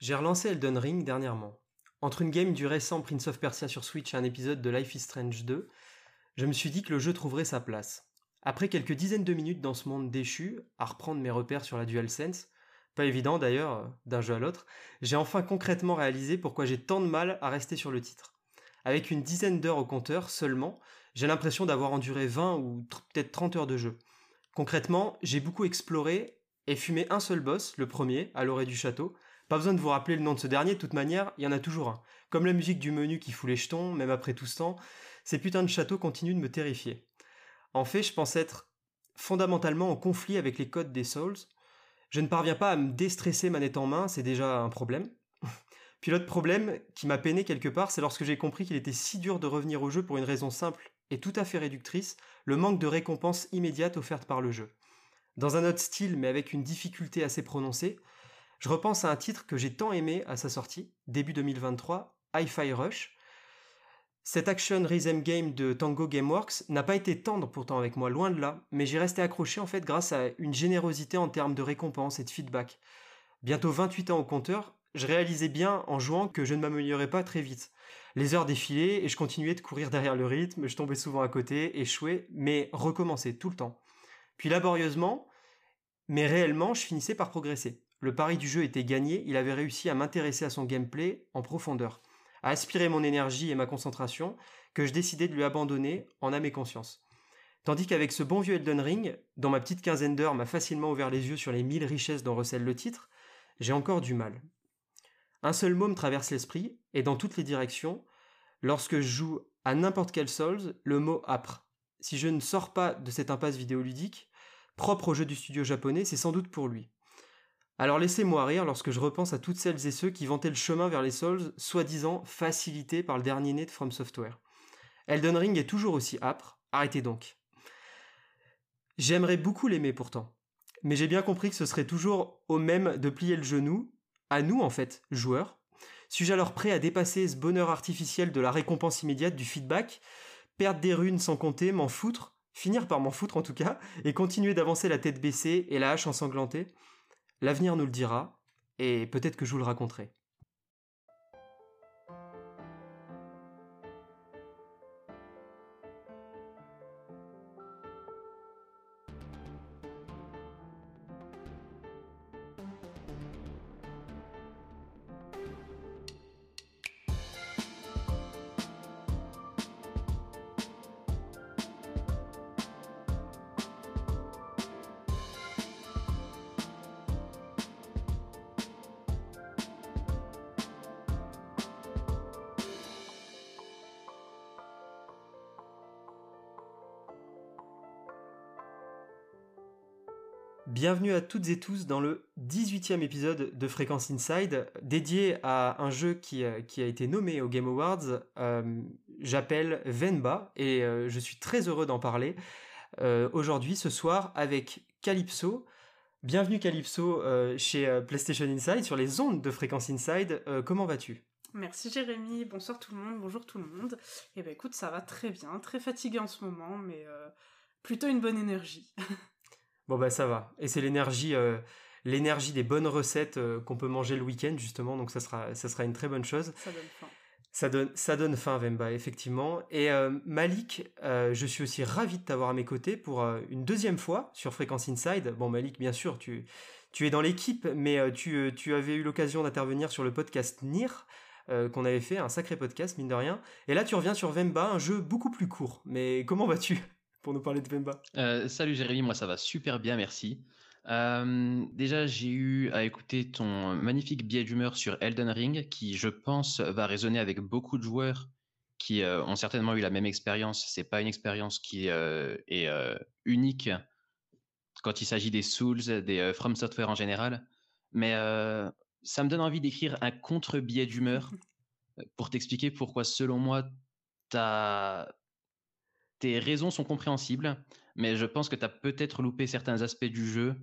J'ai relancé Elden Ring dernièrement. Entre une game du récent Prince of Persia sur Switch et un épisode de Life is Strange 2, je me suis dit que le jeu trouverait sa place. Après quelques dizaines de minutes dans ce monde déchu, à reprendre mes repères sur la DualSense, pas évident d'ailleurs d'un jeu à l'autre, j'ai enfin concrètement réalisé pourquoi j'ai tant de mal à rester sur le titre. Avec une dizaine d'heures au compteur seulement, j'ai l'impression d'avoir enduré 20 ou peut-être 30 heures de jeu. Concrètement, j'ai beaucoup exploré et fumé un seul boss, le premier, à l'orée du château, pas besoin de vous rappeler le nom de ce dernier, de toute manière, il y en a toujours un. Comme la musique du menu qui fout les jetons, même après tout ce temps, ces putains de châteaux continuent de me terrifier. En fait, je pense être fondamentalement en conflit avec les codes des Souls. Je ne parviens pas à me déstresser manette en main, c'est déjà un problème. Puis l'autre problème qui m'a peiné quelque part, c'est lorsque j'ai compris qu'il était si dur de revenir au jeu pour une raison simple et tout à fait réductrice, le manque de récompense immédiate offerte par le jeu. Dans un autre style, mais avec une difficulté assez prononcée, je repense à un titre que j'ai tant aimé à sa sortie, début 2023, Hi-Fi Rush. Cet action rhythm game de Tango Gameworks n'a pas été tendre pourtant avec moi, loin de là, mais j'ai resté accroché en fait grâce à une générosité en termes de récompense et de feedback. Bientôt 28 ans au compteur, je réalisais bien en jouant que je ne m'améliorais pas très vite. Les heures défilaient et je continuais de courir derrière le rythme, je tombais souvent à côté, échouais, mais recommençais tout le temps. Puis laborieusement, mais réellement, je finissais par progresser. Le pari du jeu était gagné, il avait réussi à m'intéresser à son gameplay en profondeur, à aspirer mon énergie et ma concentration, que je décidais de lui abandonner en âme et conscience. Tandis qu'avec ce bon vieux Elden Ring, dont ma petite quinzaine d'heures m'a facilement ouvert les yeux sur les mille richesses dont recèle le titre, j'ai encore du mal. Un seul mot me traverse l'esprit, et dans toutes les directions, lorsque je joue à n'importe quel Souls, le mot âpre. Si je ne sors pas de cette impasse vidéoludique, propre au jeu du studio japonais, c'est sans doute pour lui. Alors laissez-moi rire lorsque je repense à toutes celles et ceux qui vantaient le chemin vers les Souls, soi-disant facilités par le dernier né de From Software. Elden Ring est toujours aussi âpre, arrêtez donc. J'aimerais beaucoup l'aimer pourtant, mais j'ai bien compris que ce serait toujours au même de plier le genou, à nous en fait, joueurs. Suis-je alors prêt à dépasser ce bonheur artificiel de la récompense immédiate du feedback, perdre des runes sans compter, m'en foutre, finir par m'en foutre en tout cas, et continuer d'avancer la tête baissée et la hache ensanglantée? L'avenir nous le dira, et peut-être que je vous le raconterai. Bienvenue à toutes et tous dans le 18e épisode de Fréquence Inside, dédié à un jeu qui, euh, a été nommé aux Game Awards. Euh, j'appelle Venba et euh, je suis très heureux d'en parler aujourd'hui, ce soir, avec Calypso. Bienvenue Calypso chez PlayStation Inside, sur les ondes de Fréquence Inside. comment vas-tu? Merci Jérémy, bonsoir tout le monde, bonjour tout le monde. Eh ben écoute, ça va très bien, très fatigué en ce moment, mais plutôt une bonne énergie. Bon bah ça va. Et c'est l'énergie, euh, l'énergie des bonnes recettes euh, qu'on peut manger le week-end justement. Donc ça sera, ça sera une très bonne chose. Ça donne faim. Ça donne, ça donne faim, Vemba, effectivement. Et euh, Malik, je suis aussi ravi de t'avoir à mes côtés pour une deuxième fois sur Fréquence Inside. Bon, Malik, bien sûr, tu, tu es dans l'équipe, mais tu, tu avais eu l'occasion d'intervenir sur le podcast NIR, qu'on avait fait, un sacré podcast, mine de rien. Et là, tu reviens sur Vemba, un jeu beaucoup plus court. Mais comment vas-tu? Pour nous parler de Vemba. Euh, salut Jérémy, moi ça va super bien, merci. Euh, déjà, j'ai eu à écouter ton magnifique biais d'humeur sur Elden Ring, qui je pense va résonner avec beaucoup de joueurs qui euh, ont certainement eu la même expérience. C'est pas une expérience qui est unique quand il s'agit des Souls, des From Software en général, mais ça me donne envie d'écrire un contre-biais d'humeur pour t'expliquer pourquoi, selon moi, as tes raisons sont compréhensibles, mais je pense que tu as peut-être loupé certains aspects du jeu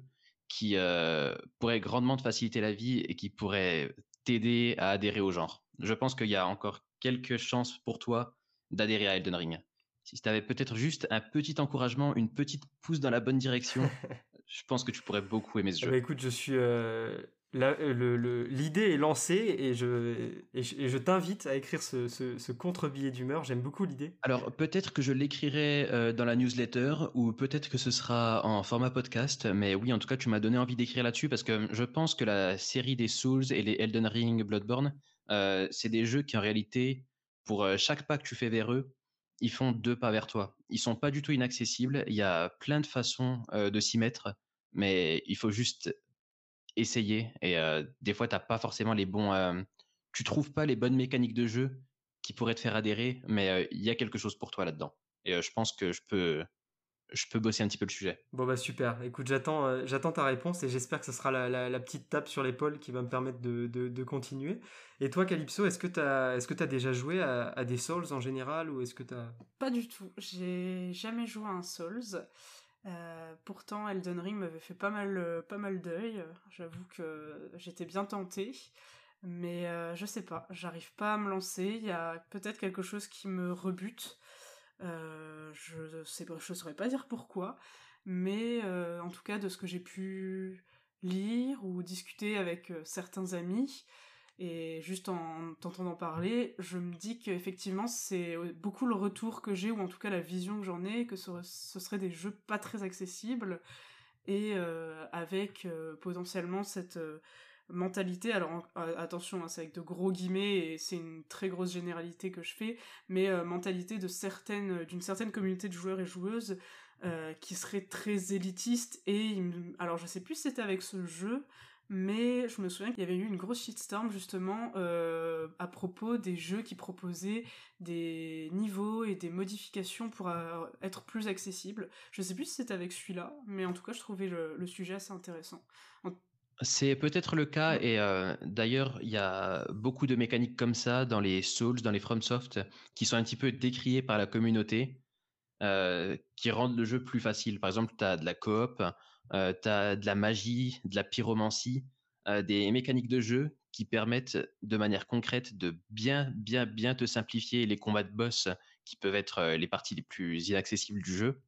qui euh, pourraient grandement te faciliter la vie et qui pourraient t'aider à adhérer au genre. Je pense qu'il y a encore quelques chances pour toi d'adhérer à Elden Ring. Si tu avais peut-être juste un petit encouragement, une petite pousse dans la bonne direction, je pense que tu pourrais beaucoup aimer ce jeu. Bah écoute, je suis, euh, l'idée est lancée et je, t'invite à écrire ce, contre-billet d'humeur. J'aime beaucoup l'idée. Alors peut-être que je l'écrirai euh, dans la newsletter ou peut-être que ce sera en format podcast. Mais oui, en tout cas, tu m'as donné envie d'écrire là-dessus parce que je pense que la série des Souls et les Elden Ring, Bloodborne, euh, c'est des jeux qui en réalité, pour euh, chaque pas que tu fais vers eux, ils font deux pas vers toi. Ils sont pas du tout inaccessibles. Il y a plein de façons de s'y mettre, mais il faut juste essayer. Et des fois, t'as pas forcément les bons. tu trouves pas les bonnes mécaniques de jeu qui pourraient te faire adhérer, mais il y a quelque chose pour toi là-dedans. Et je pense que je peux, je peux bosser un petit peu le sujet. Bon bah super. Écoute, j'attends, j'attends ta réponse et j'espère que ce sera la, petite tape sur l'épaule qui va me permettre de, de, continuer. Et toi, Calypso, est-ce que tu as, est-ce que as déjà joué à, à, des Souls en général ou est-ce que t'as Pas du tout. J'ai jamais joué à un Souls. Euh, pourtant, Elden Ring m'avait fait pas mal, euh, pas mal d'œil. J'avoue que j'étais bien tentée. Mais euh, je sais pas, j'arrive pas à me lancer. Il y a peut-être quelque chose qui me rebute. je sais saurais pas dire pourquoi. Mais en tout cas, de ce que j'ai pu lire ou discuter avec certains amis, et juste en t'entendant parler, je me dis qu'effectivement, c'est beaucoup le retour que j'ai, ou en tout cas la vision que j'en ai, que ce, ce seraient des jeux pas très accessibles, et euh, avec euh, potentiellement cette euh, mentalité, alors attention, hein, c'est avec de gros guillemets, et c'est une très grosse généralité que je fais, mais mentalité de certaines, d'une certaine communauté de joueurs et joueuses, qui serait très élitiste, et alors je sais plus si c'était avec ce jeu, mais je me souviens qu'il y avait eu une grosse shitstorm justement euh, à propos des jeux qui proposaient des niveaux et des modifications pour euh, être plus accessibles. Je sais plus si c'était avec celui-là, mais en tout cas je trouvais le, sujet assez intéressant. C'est peut-être le cas et euh, d'ailleurs il y a beaucoup de mécaniques comme ça dans les Souls, dans les FromSoft qui sont un petit peu décriées par la communauté, qui rendent le jeu plus facile. Par exemple, tu as de la coop, euh, tu as de la magie, de la pyromancie, euh, des mécaniques de jeu qui permettent de manière concrète de bien, bien, bien te simplifier les combats de boss qui peuvent être euh, les parties les plus inaccessibles du jeu.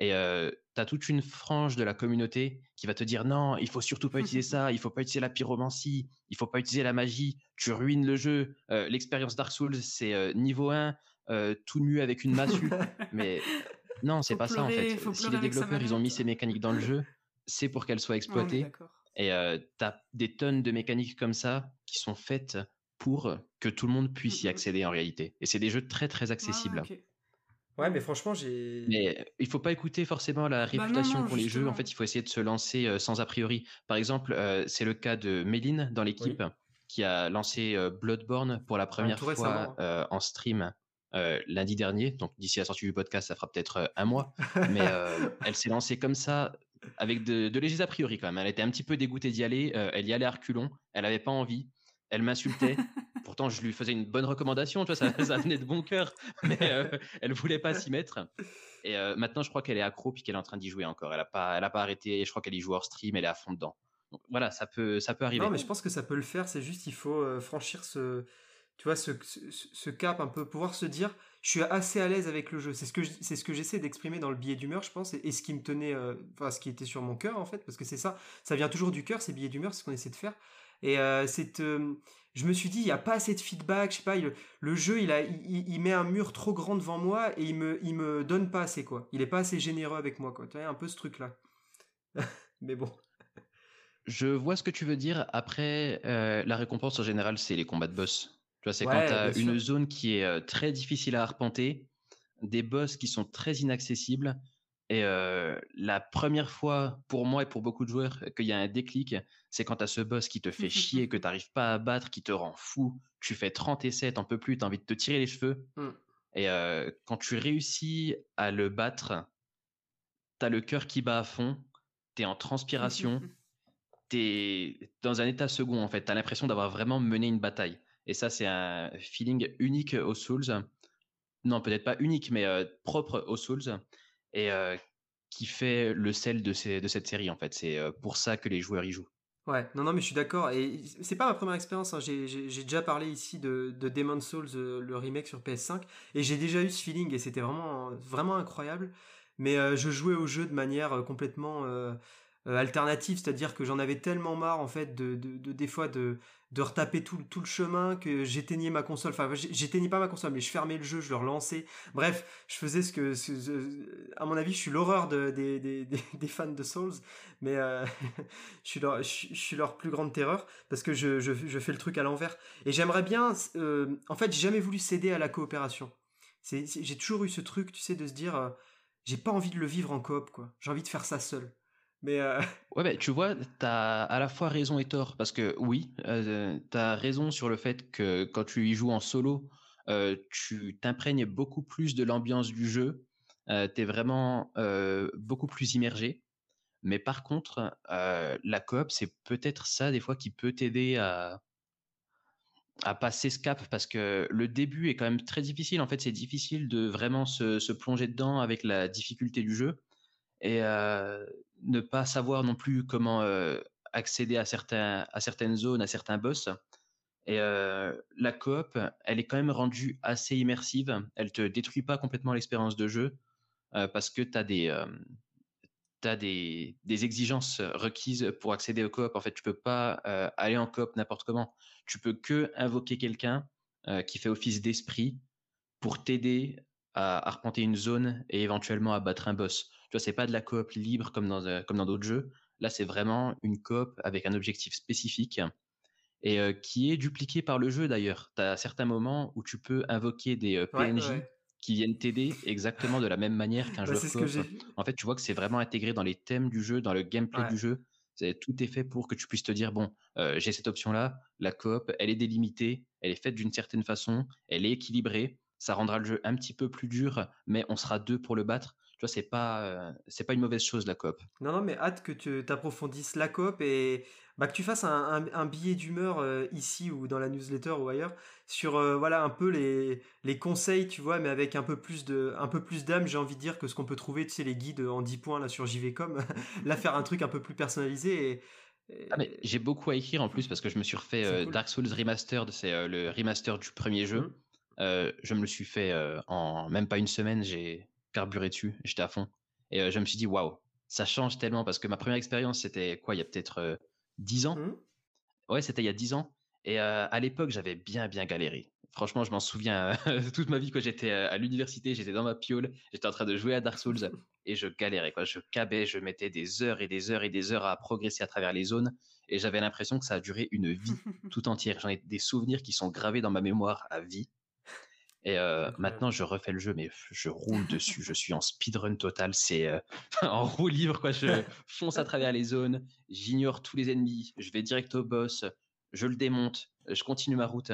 Et euh, tu as toute une frange de la communauté qui va te dire non, il faut surtout pas utiliser ça, il faut pas utiliser la pyromancie, il faut pas utiliser la magie, tu ruines le jeu. L'expérience Dark Souls, c'est niveau 1, tout nu avec une massue. Mais non, c'est pas ça en fait. Si les développeurs ils ont mis ces mécaniques dans le jeu, c'est pour qu'elles soient exploitées. et euh, tu as des tonnes de mécaniques comme ça qui sont faites pour que tout le monde puisse y mmh accéder en réalité. Et c'est des jeux très très accessibles. Ouais, mais franchement, j'ai. Mais il faut pas écouter forcément la bah réputation pour les jeux. En fait, il faut essayer de se lancer euh, sans a priori. Par exemple, euh, c'est le cas de Méline dans l'équipe qui a lancé Bloodborne pour la première fois en stream euh, lundi dernier. Donc d'ici la sortie du podcast, ça fera peut-être euh, un mois. Mais euh, elle s'est lancée comme ça avec de, de, légers a priori quand même. Elle était un petit peu dégoûtée d'y aller. elle y allait à reculons. Elle n'avait pas envie. Elle m'insultait. Pourtant, je lui faisais une bonne recommandation. Tu vois, ça, ça venait de bon cœur. Mais elle voulait pas s'y mettre. Et maintenant, je crois qu'elle est accro puis qu'elle est en train d'y jouer encore. Elle a pas, elle a pas arrêté. Je crois qu'elle y joue hors stream. Elle est à fond dedans. Donc, voilà, ça peut, ça peut arriver. Non, mais je pense que ça peut le faire. C'est juste, il faut franchir ce, tu vois, ce, cap un peu, pouvoir se dire, je suis assez à l'aise avec le jeu. C'est ce que ce j'essaie d'exprimer dans le billet d'humeur, je pense, et, ce qui me tenait, euh, enfin, ce qui était sur mon cœur en fait, parce que c'est ça, ça vient toujours du cœur, ces billets d'humeur, c'est ce qu'on essaie de faire. Et euh, euh, je me suis dit, il n'y a pas assez de feedback, je sais pas, le jeu, il a, il, met un mur trop grand devant moi et il me, il me donne pas assez quoi. Il est pas assez généreux avec moi quoi. Tu vois, un peu ce truc là. Mais bon. Je vois ce que tu veux dire. Après, la récompense en général, c'est les combats de boss. Tu vois, c'est quand tu as une zone qui est très difficile à arpenter, des boss qui sont très inaccessibles. Et euh, la première fois, pour moi et pour beaucoup de joueurs, qu'il y a un déclic, c'est quand tu as ce boss qui te fait chier, que tu n'arrives pas à battre, qui te rend fou. Tu fais 30 essais, t'en peux plus, tu as envie de te tirer les cheveux. Mmh. Et euh, quand tu réussis à le battre, tu as le cœur qui bat à fond, tu es en transpiration, tu es dans un état second en fait. Tu as l'impression d'avoir vraiment mené une bataille. Et ça, c'est un feeling unique aux Souls. Non, peut-être pas unique, mais euh, propre aux Souls. Et euh, qui fait le sel de, cette série, en fait. C'est euh, pour ça que les joueurs y jouent. Ouais, non, non, mais je suis d'accord. Et c'est pas ma première expérience. Hein. J'ai déjà parlé ici de, de Demon's Souls, le remake sur PS5. Et j'ai déjà eu ce feeling et c'était vraiment, vraiment incroyable. Mais je jouais au jeu de manière complètement alternative, c'est-à-dire que j'en avais tellement marre en fait de, de, des fois de, de retaper tout, tout le chemin que j'éteignais ma console, enfin j'éteignais pas ma console mais je fermais le jeu, je le relançais, bref je faisais ce que, à mon avis je suis l'horreur de, des, fans de Souls, mais je, suis leur, je, suis leur plus grande terreur parce que je, je, je fais le truc à l'envers et j'aimerais bien, en fait j'ai jamais voulu céder à la coopération, j'ai toujours eu ce truc tu sais de se dire j'ai pas envie de le vivre en coop, quoi. J'ai envie de faire ça seul. Mais euh, ouais, mais tu vois, t'as à la fois raison et tort parce que oui, euh, t'as raison sur le fait que quand tu y joues en solo, euh, tu t'imprègnes beaucoup plus de l'ambiance du jeu. Euh, t'es vraiment beaucoup plus immergé. Mais par contre, la coop, c'est peut-être ça des fois qui peut t'aider à passer ce cap parce que le début est quand même très difficile. En fait, c'est difficile de vraiment se, plonger dedans avec la difficulté du jeu et ne pas savoir non plus comment accéder à, certains, à certaines zones, à certains boss. Et la coop, elle est quand même rendue assez immersive. Elle te détruit pas complètement l'expérience de jeu parce que tu as des des, des, exigences requises pour accéder au coop. En fait, tu peux pas aller en coop n'importe comment. Tu peux que invoquer quelqu'un qui fait office d'esprit pour t'aider à arpenter une zone et éventuellement à battre un boss. Tu vois, c'est pas de la coop libre comme dans euh, comme dans d'autres jeux. Là, c'est vraiment une coop avec un objectif spécifique et qui est dupliqué par le jeu d'ailleurs. Tu as certains moments où tu peux invoquer des PNJ qui viennent t'aider exactement de la même manière qu'un bah, joueur En fait, tu vois que c'est vraiment intégré dans les thèmes du jeu, dans le gameplay du jeu. C'est tout est fait pour que tu puisses te dire bon, euh, j'ai cette option-là, la coop, elle est délimitée, elle est faite d'une certaine façon, elle est équilibrée, ça rendra le jeu un petit peu plus dur, mais on sera deux pour le battre. Tu vois, c'est pas euh, c'est pas une mauvaise chose la coop. Non non, mais hâte que tu approfondisses la coop et bah, que tu fasses un, billet d'humeur euh, ici ou dans la newsletter ou ailleurs sur euh, voilà un peu les, les conseils, tu vois, mais avec un peu plus de un peu plus d'âme, j'ai envie de dire que ce qu'on peut trouver, tu sais, les guides en 10 points là sur JVcom, là faire un truc un peu plus personnalisé et, Ah mais j'ai beaucoup à écrire en plus parce que je me suis refait euh, Dark Souls Remastered, c'est le remaster du premier jeu. Mmh. je me le suis fait en même pas une semaine, j'ai carburé dessus, j'étais à fond et je me suis dit waouh, ça change tellement parce que ma première expérience c'était quoi, il y a peut-être 10 ans? Mmh. Ouais, c'était il y a 10 ans. Et à l'époque, j'avais bien, bien galéré. Franchement, je m'en souviens toute ma vie quand j'étais à l'université, j'étais dans ma piole, j'étais en train de jouer à Dark Souls et je galérais. Quoi. Je cabais, je mettais des heures et des heures et des heures à progresser à travers les zones et j'avais l'impression que ça a duré une vie tout entière. J'en ai des souvenirs qui sont gravés dans ma mémoire à vie. Et maintenant, je refais le jeu, mais je roule dessus. Je suis en speedrun total. C'est en roue libre, quoi. Je fonce à travers les zones. J'ignore tous les ennemis. Je vais direct au boss. Je le démonte. Je continue ma route.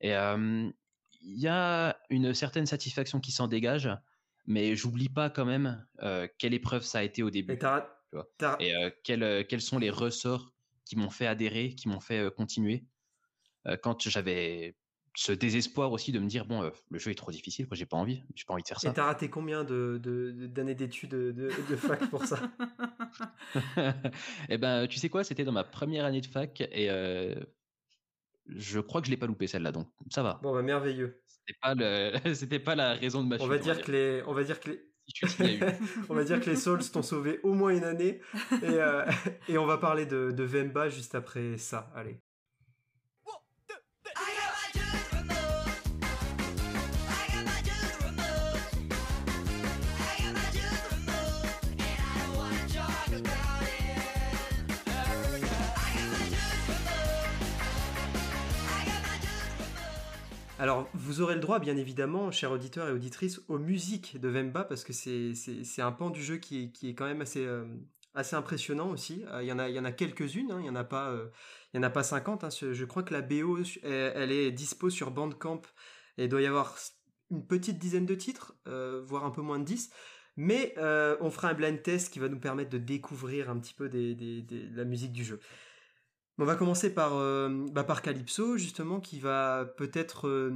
Et il y a une certaine satisfaction qui s'en dégage, mais j'oublie pas quand même quelle épreuve ça a été au début. Et, et quels, quels sont les ressorts qui m'ont fait adhérer, qui m'ont fait continuer? quand j'avais ce désespoir aussi de me dire bon, euh, le jeu est trop difficile, j'ai pas envie, j'ai pas envie de faire ça. Et t'as raté combien de, d'années d'études de, de, fac pour ça? Eh ben, tu sais quoi, c'était dans ma première année de fac et euh, je crois que je l'ai pas loupé celle-là, donc ça va. Bon, bah merveilleux. C'était pas le, c'était pas la raison de ma. On va dire que les, on va dire que les. on va dire que les Souls t'ont sauvé au moins une année et, euh, et on va parler de, de Vemba juste après ça. Allez. Alors, vous aurez le droit, bien évidemment, chers auditeurs et auditrices, aux musiques de Vemba, parce que c'est un pan du jeu qui est, quand même assez, euh, impressionnant aussi. Euh, il y en a, y quelques-unes, hein, il n'y en, a pas, euh, y en a pas 50. Hein. je crois que la BO, elle, est dispo sur Bandcamp, et doit y avoir une petite dizaine de titres, voire un peu moins de 10. Mais on fera un blind test qui va nous permettre de découvrir un petit peu des, la musique du jeu. On va commencer par, euh, bah, par Calypso, justement, qui va peut-être euh,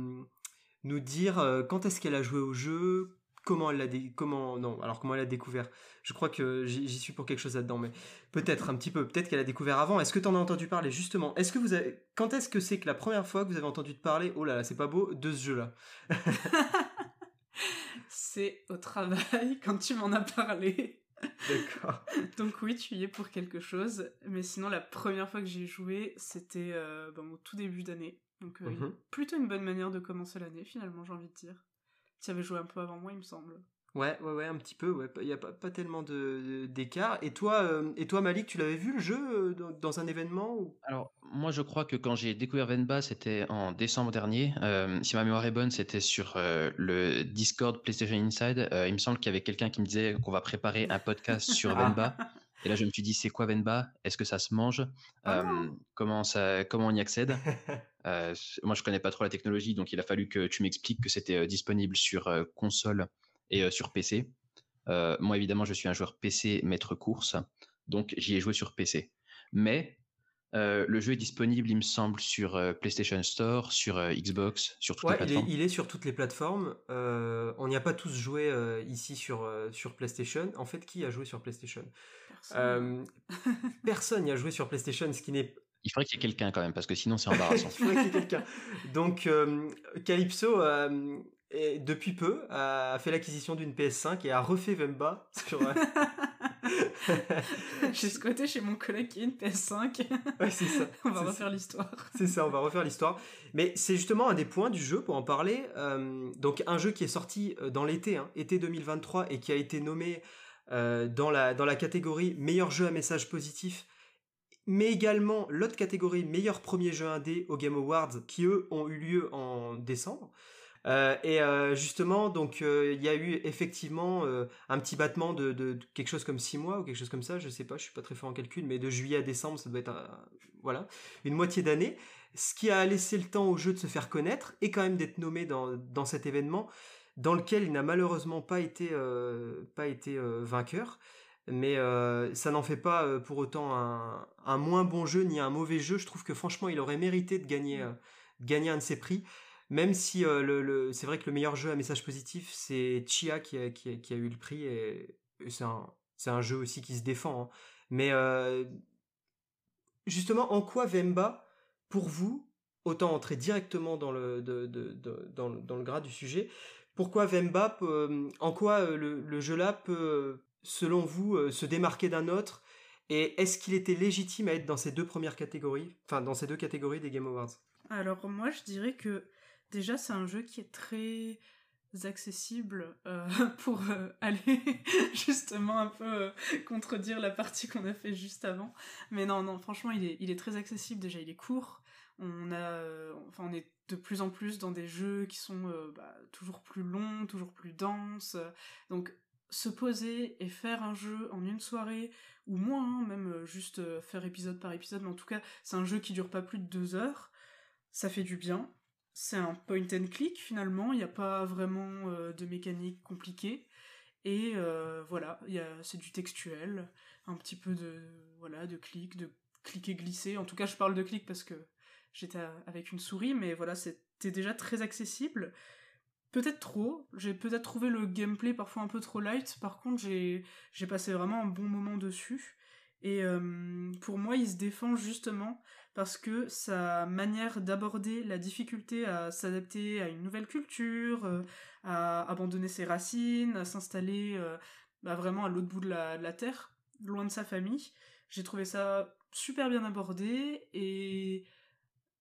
nous dire euh, quand est-ce qu'elle a joué au jeu, comment elle l'a comment non alors comment elle a découvert. Je crois que j'y suis pour quelque chose là-dedans mais peut-être un petit peu peut-être qu'elle a découvert avant. Est-ce que tu en as entendu parler justement? Est-ce que vous avez quand est-ce que c'est que la première fois que vous avez entendu parler oh là là c'est pas beau de ce jeu là c'est au travail quand tu m'en as parlé D'accord. Donc oui, tu y es pour quelque chose. Mais sinon, la première fois que j'ai joué, c'était euh, ben, au tout début d'année. Donc euh, Mhm. plutôt une bonne manière de commencer l'année, finalement, j'ai envie de dire. Tu avais joué un peu avant moi, il me semble. Ouais, ouais, ouais, un petit peu. Ouais, il y a pas, pas tellement de d'écart. Et toi, euh, et toi, Malik, tu l'avais vu le jeu euh, dans, dans un événement ou... Alors, moi, je crois que quand j'ai découvert Venba, c'était en décembre dernier. Euh, si ma mémoire est bonne, c'était sur le Discord PlayStation Inside. Il me semble qu'il y avait quelqu'un qui me disait qu'on va préparer un podcast sur. Venba. Et là, je me suis dit, c'est quoi Venba? Est-ce que ça se mange? Ah Euh, comment, ça, comment on y accède? Euh, Moi, je connais pas trop la technologie, donc il a fallu que tu m'expliques que c'était disponible sur console et euh, sur PC. Euh, moi, évidemment, je suis un joueur PC maître course, donc j'y ai joué sur PC. Mais euh, le jeu est disponible, il me semble, sur euh, PlayStation Store, sur euh, Xbox, sur toutes Ouais, les il est, plateformes. il est sur toutes les plateformes. Euh, on n'y a pas tous joué euh, ici sur, euh, sur PlayStation. En fait, qui a joué sur PlayStation? Personne. Euh, n'y a joué sur PlayStation, ce qui n'est Il faudrait qu'il y ait quelqu'un quand même, parce que sinon c'est embarrassant. Il faudrait qu'il y ait quelqu'un. Donc, euh, Calypso, depuis peu, a fait l'acquisition d'une PS5 et a refait Vemba sur. euh, j'ai squatté chez mon collègue qui a une PS5. Ouais, c'est ça. On va refaire l'histoire. C'est ça, on va refaire l'histoire. Mais c'est justement un des points du jeu pour en parler. Euh, donc un jeu qui est sorti euh, dans l'été, hein, été 2023, et qui a été nommé euh, dans, la, dans la catégorie meilleur jeu à message positif, mais également l'autre catégorie meilleur premier jeu indé au Game Awards, qui eux ont eu lieu en décembre. Euh, et euh, justement, donc euh, il y a eu effectivement un petit battement de, quelque chose comme 6 mois ou quelque chose comme ça, je sais pas, je suis pas très fort en calcul, mais de juillet à décembre, ça doit être voilà, une moitié d'année, ce qui a laissé le temps au jeu de se faire connaître et quand même d'être nommé dans, dans cet événement, dans lequel il n'a malheureusement pas été, pas été vainqueur. Mais ça n'en fait pas pour autant un, un moins bon jeu ni un mauvais jeu. Je trouve que franchement, il aurait mérité de gagner, de gagner un de ses prix. Même si euh, c'est vrai que le meilleur jeu à message positif, c'est Chia qui a, eu le prix. Et, c'est un, jeu aussi qui se défend. hein. Mais euh, justement, en quoi Vemba, pour vous, autant entrer directement dans le, de- dans, gras du sujet, pourquoi Vemba, en quoi euh, le, le jeu-là peut, selon vous, se démarquer d'un autre Et est-ce qu'il était légitime à être dans ces deux premières catégories, enfin dans ces deux catégories des Game Awards? Alors moi je dirais que déjà c'est un jeu qui est très accessible euh, pour euh, aller justement un peu euh, contredire la partie qu'on a fait juste avant. Mais non, non, franchement il est, très accessible déjà, il est court. On, est de plus en plus dans des jeux qui sont bah, toujours plus longs, toujours plus denses. Donc se poser et faire un jeu en une soirée, ou moins, hein, même juste faire épisode par épisode, mais en tout cas c'est un jeu qui dure pas plus de deux heures ça fait du bien. C'est un point and click finalement, il n'y a pas vraiment euh, de mécanique compliquée. Et euh, voilà, c'est du textuel, un petit peu de voilà de clic, de cliquer glisser. En tout cas, je parle de clic parce que j'étais avec une souris, mais voilà, c'était déjà très accessible. Peut-être trop, j'ai peut-être trouvé le gameplay parfois un peu trop light. Par contre, j'ai j'ai passé vraiment un bon moment dessus. Et euh, pour moi, il se défend justement parce que sa manière d'aborder la difficulté à s'adapter à une nouvelle culture, euh, à abandonner ses racines, à s'installer euh, bah, vraiment à l'autre bout de la, terre, loin de sa famille, j'ai trouvé ça super bien abordé et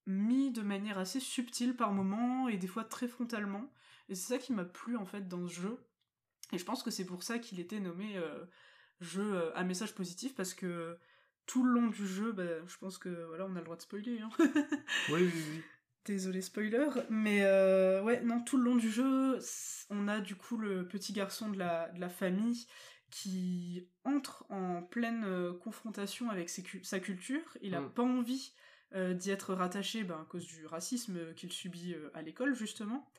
mis de manière assez subtile par moments et des fois très frontalement. Et c'est ça qui m'a plu en fait dans ce jeu. Et je pense que c'est pour ça qu'il était nommé euh, jeu à message positif parce que tout le long du jeu, bah, je pense que voilà, on a le droit de spoiler. Hein. Oui, oui, oui. Désolé spoiler, mais euh, ouais, non, tout le long du jeu, on a du coup le petit garçon de la, de la famille qui entre en pleine euh, confrontation avec ses sa culture. Il a Mm. pas envie euh, d'y être rattaché ben, à cause du racisme qu'il subit à l'école, justement.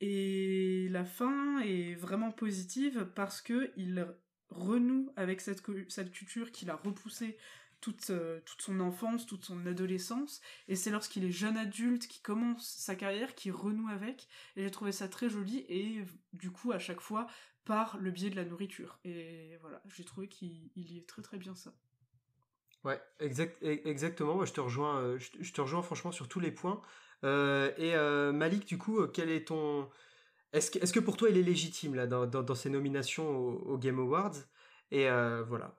Et la fin est vraiment positive parce que il renoue avec cette, cette culture qu'il a repoussée toute, euh, toute son enfance, toute son adolescence. Et c'est lorsqu'il est jeune adulte, qui commence sa carrière, qui renoue avec. Et j'ai trouvé ça très joli. Et du coup, à chaque fois, par le biais de la nourriture. Et voilà, j'ai trouvé qu'il il y est très très bien ça. Ouais, exact, e- exactement. Moi, je te rejoins, euh, je, te- rejoins franchement sur tous les points. Euh, et Malik, du coup, quel est ton. Est-ce que, pour toi, il est légitime là dans, dans, dans ses nominations aux, aux Game Awards? Et voilà.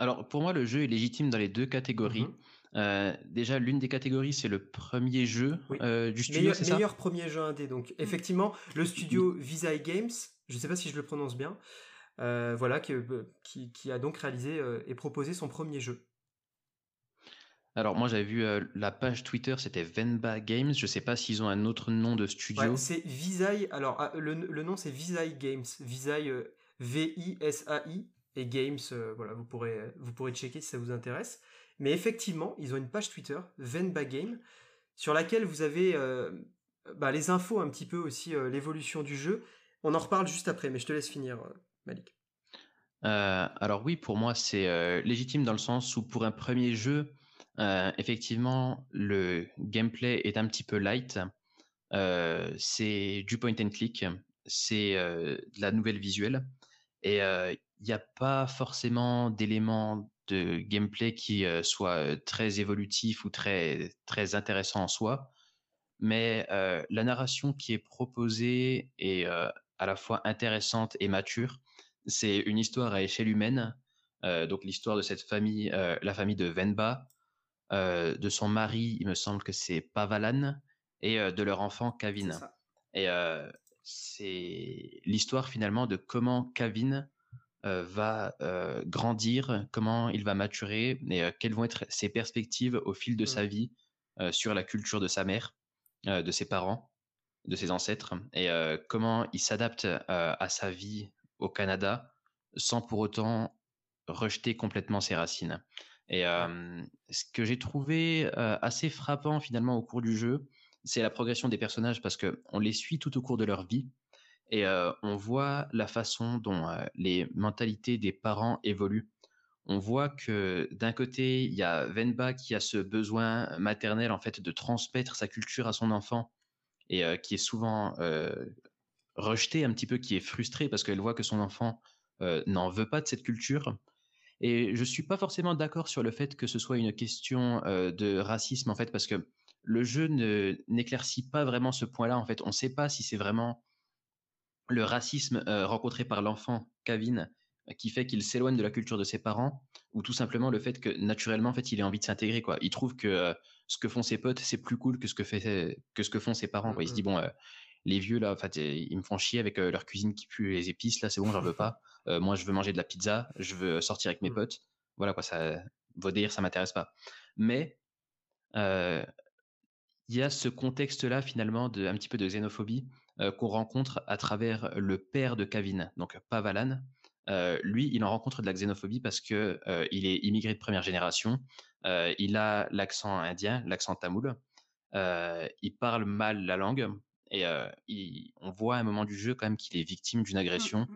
Alors pour moi, le jeu est légitime dans les deux catégories. Mhm. Euh, déjà, l'une des catégories, c'est le premier jeu euh, du studio, ça? Meilleur premier jeu indé. Donc, effectivement, le studio Visai Games, je ne sais pas si je le prononce bien, euh, voilà, qui, qui, a donc réalisé et proposé son premier jeu. Alors, moi, j'avais vu la page Twitter, c'était Venba Games. Je ne sais pas s'ils ont un autre nom de studio. c'est Visai. Alors, ah, le, nom, c'est Visai Games. Visai, V-I-S-A-I. Et Games, voilà, vous pourrez, vous pourrez checker si ça vous intéresse. Mais effectivement, ils ont une page Twitter, Venba Game, sur laquelle vous avez euh, bah, les infos un petit peu aussi, euh, l'évolution du jeu. On en reparle juste après, mais je te laisse finir, euh, Malik. alors oui, pour moi, c'est légitime dans le sens où pour un premier jeu, effectivement, le gameplay est un petit peu light. c'est du point and click, c'est de la nouvelle visuelle, et il n'y a pas forcément d'éléments de gameplay qui euh, euh, très évolutif ou très, très intéressant en soi. Mais euh, la narration qui est proposée est à la fois intéressante et mature. C'est une histoire à échelle humaine. donc l'histoire de cette famille, la famille de Venba, de son mari, il me semble que c'est Pavalan, et de leur enfant Kavin. Et c'est l'histoire finalement de comment Kavin euh, va euh, grandir, comment il va maturer et euh, quelles vont être ses perspectives au fil de sa mmh. vie sur la culture de sa mère, de ses parents, de ses ancêtres et comment il s'adapte à sa vie au Canada sans pour autant rejeter complètement ses racines. Et ce que j'ai trouvé assez frappant finalement au cours du jeu, c'est la progression des personnages parce que on les suit tout au cours de leur vie et on voit la façon dont les mentalités des parents évoluent. On voit que d'un côté, il y a Venba qui a ce besoin maternel en fait de transmettre sa culture à son enfant et qui est souvent rejeté un petit peu, qui est frustré parce qu'elle voit que son enfant n'en veut pas de cette culture. Et je suis pas forcément d'accord sur le fait que ce soit une question de racisme en fait parce que le jeu ne n'éclaircit pas vraiment ce point-là en fait. On ne sait pas si c'est vraiment le racisme euh, rencontré par l'enfant Kevin euh, qui fait qu'il s'éloigne de la culture de ses parents ou tout simplement le fait que naturellement en fait il a envie de s'intégrer quoi il trouve que euh, ce que font ses potes c'est plus cool que ce que fait que ce que font ses parents quoi. il se dit bon les vieux là en fait ils me font chier avec leur cuisine qui pue les épices là c'est bon j'en veux pas moi je veux manger de la pizza je veux sortir avec mes mmh. potes voilà quoi ça vos délires ça m'intéresse pas mais il y a ce contexte là finalement de un petit peu de xénophobie euh, qu'on rencontre à travers le père de Kavin, donc Pavalan. Euh, lui, il en rencontre de la xénophobie parce que euh, il est immigré de première génération. il a l'accent indien, l'accent tamoul. il parle mal la langue et on voit à un moment du jeu quand même qu'il est victime d'une agression.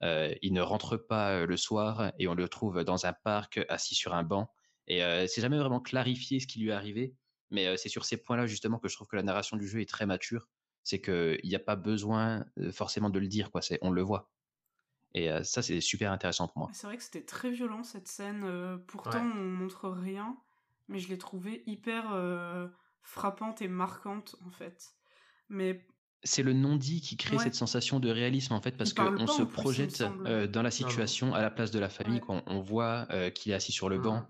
Mmh, mmh. il ne rentre pas le soir et on le trouve dans un parc assis sur un banc. Et c'est jamais vraiment clarifié ce qui lui est arrivé, mais c'est sur ces points-là justement que je trouve que la narration du jeu est très mature c'est qu'il n'y a pas besoin forcément de le dire, quoi. C'est, on le voit. Et ça, c'est super intéressant pour moi. C'est vrai que c'était très violent cette scène. pourtant, on montre rien, mais je l'ai trouvée hyper frappante et marquante en fait. Mais c'est le non-dit qui crée cette sensation de réalisme en fait parce qu'on se projette dans la situation à la place de la famille quand on voit qu'il est assis sur le banc,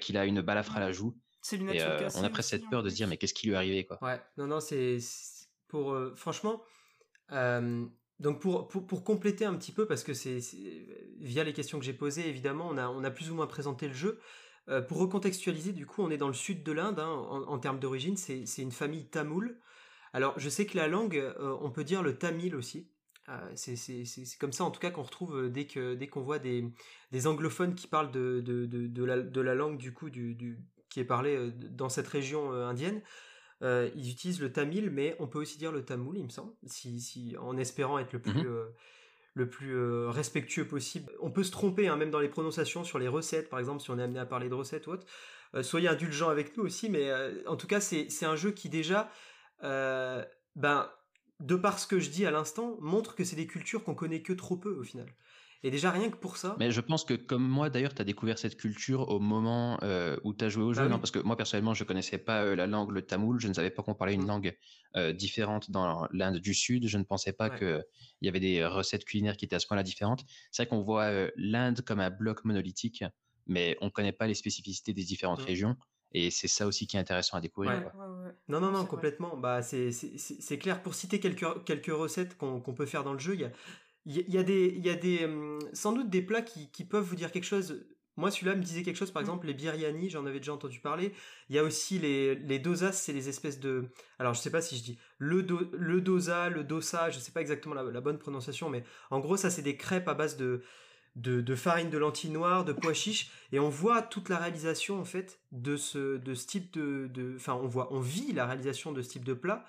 qu'il a une balafre à la joue. C'est et on a presque cette peur de se dire mais qu'est-ce qui lui est arrivé quoi? Ouais, non non c'est euh, franchement, euh, donc pour, pour, compléter un petit peu, parce que c'est via les questions que j'ai posées, évidemment, on a, on a plus ou moins présenté le jeu. Euh, pour recontextualiser, du coup, on est dans le sud de l'Inde, hein, en, termes d'origine, c'est une famille tamoul. Alors, je sais que la langue, on peut dire le tamil aussi. c'est comme ça, en tout cas, qu'on retrouve dès qu'on dès qu'on voit des, des, anglophones qui parlent de, de, de, la, de, la, langue, du coup, du, du, qui est parlée dans cette région indienne. Euh, ils utilisent le tamil, mais on peut aussi dire le tamoul, il me semble, si, en espérant être le plus, mhm. euh, le plus euh, respectueux possible. On peut se tromper, hein, même dans les prononciations, sur les recettes, par exemple, si on est amené à parler de recettes ou autre. soyez indulgents avec nous aussi, mais en tout cas, c'est un jeu qui déjà, ben, de par ce que je dis à l'instant, montre que c'est des cultures qu'on connaît que trop peu au final. Et déjà, rien que pour ça. Mais je pense que, comme moi, d'ailleurs, tu as découvert cette culture au moment euh, où tu as joué au jeu. Bah parce que moi, personnellement, je connaissais pas euh, la langue, le tamoul. Je ne savais pas qu'on parlait une mmh. langue euh, différente dans l'Inde du Sud. Je ne pensais pas qu'il y avait des recettes culinaires qui étaient à ce point-là différentes. C'est vrai qu'on voit l'Inde comme un bloc monolithique, mais on ne connaît pas les spécificités des différentes mmh. régions. Et c'est ça aussi qui est intéressant à découvrir. non, non, non, complètement. Bah, c'est clair. Pour citer quelques, quelques recettes qu'on peut faire dans le jeu, il y a, il y, a des, y a des, hum, sans doute des plats qui, qui, peuvent vous dire quelque chose. Moi, celui-là me disait quelque chose, par mm. exemple, les biryani, j'en avais déjà entendu parler. Il y a aussi les, les dosas, c'est les espèces de. Alors, je sais pas si je dis le, le dosa, le dosa, je sais pas exactement la, bonne prononciation, mais en gros, ça, c'est des crêpes à base de, de, de, farine de lentilles noires, de pois chiches, et on voit toute la réalisation, en fait, de ce, de ce type de. Enfin, on voit, on vit la réalisation de ce type de plat,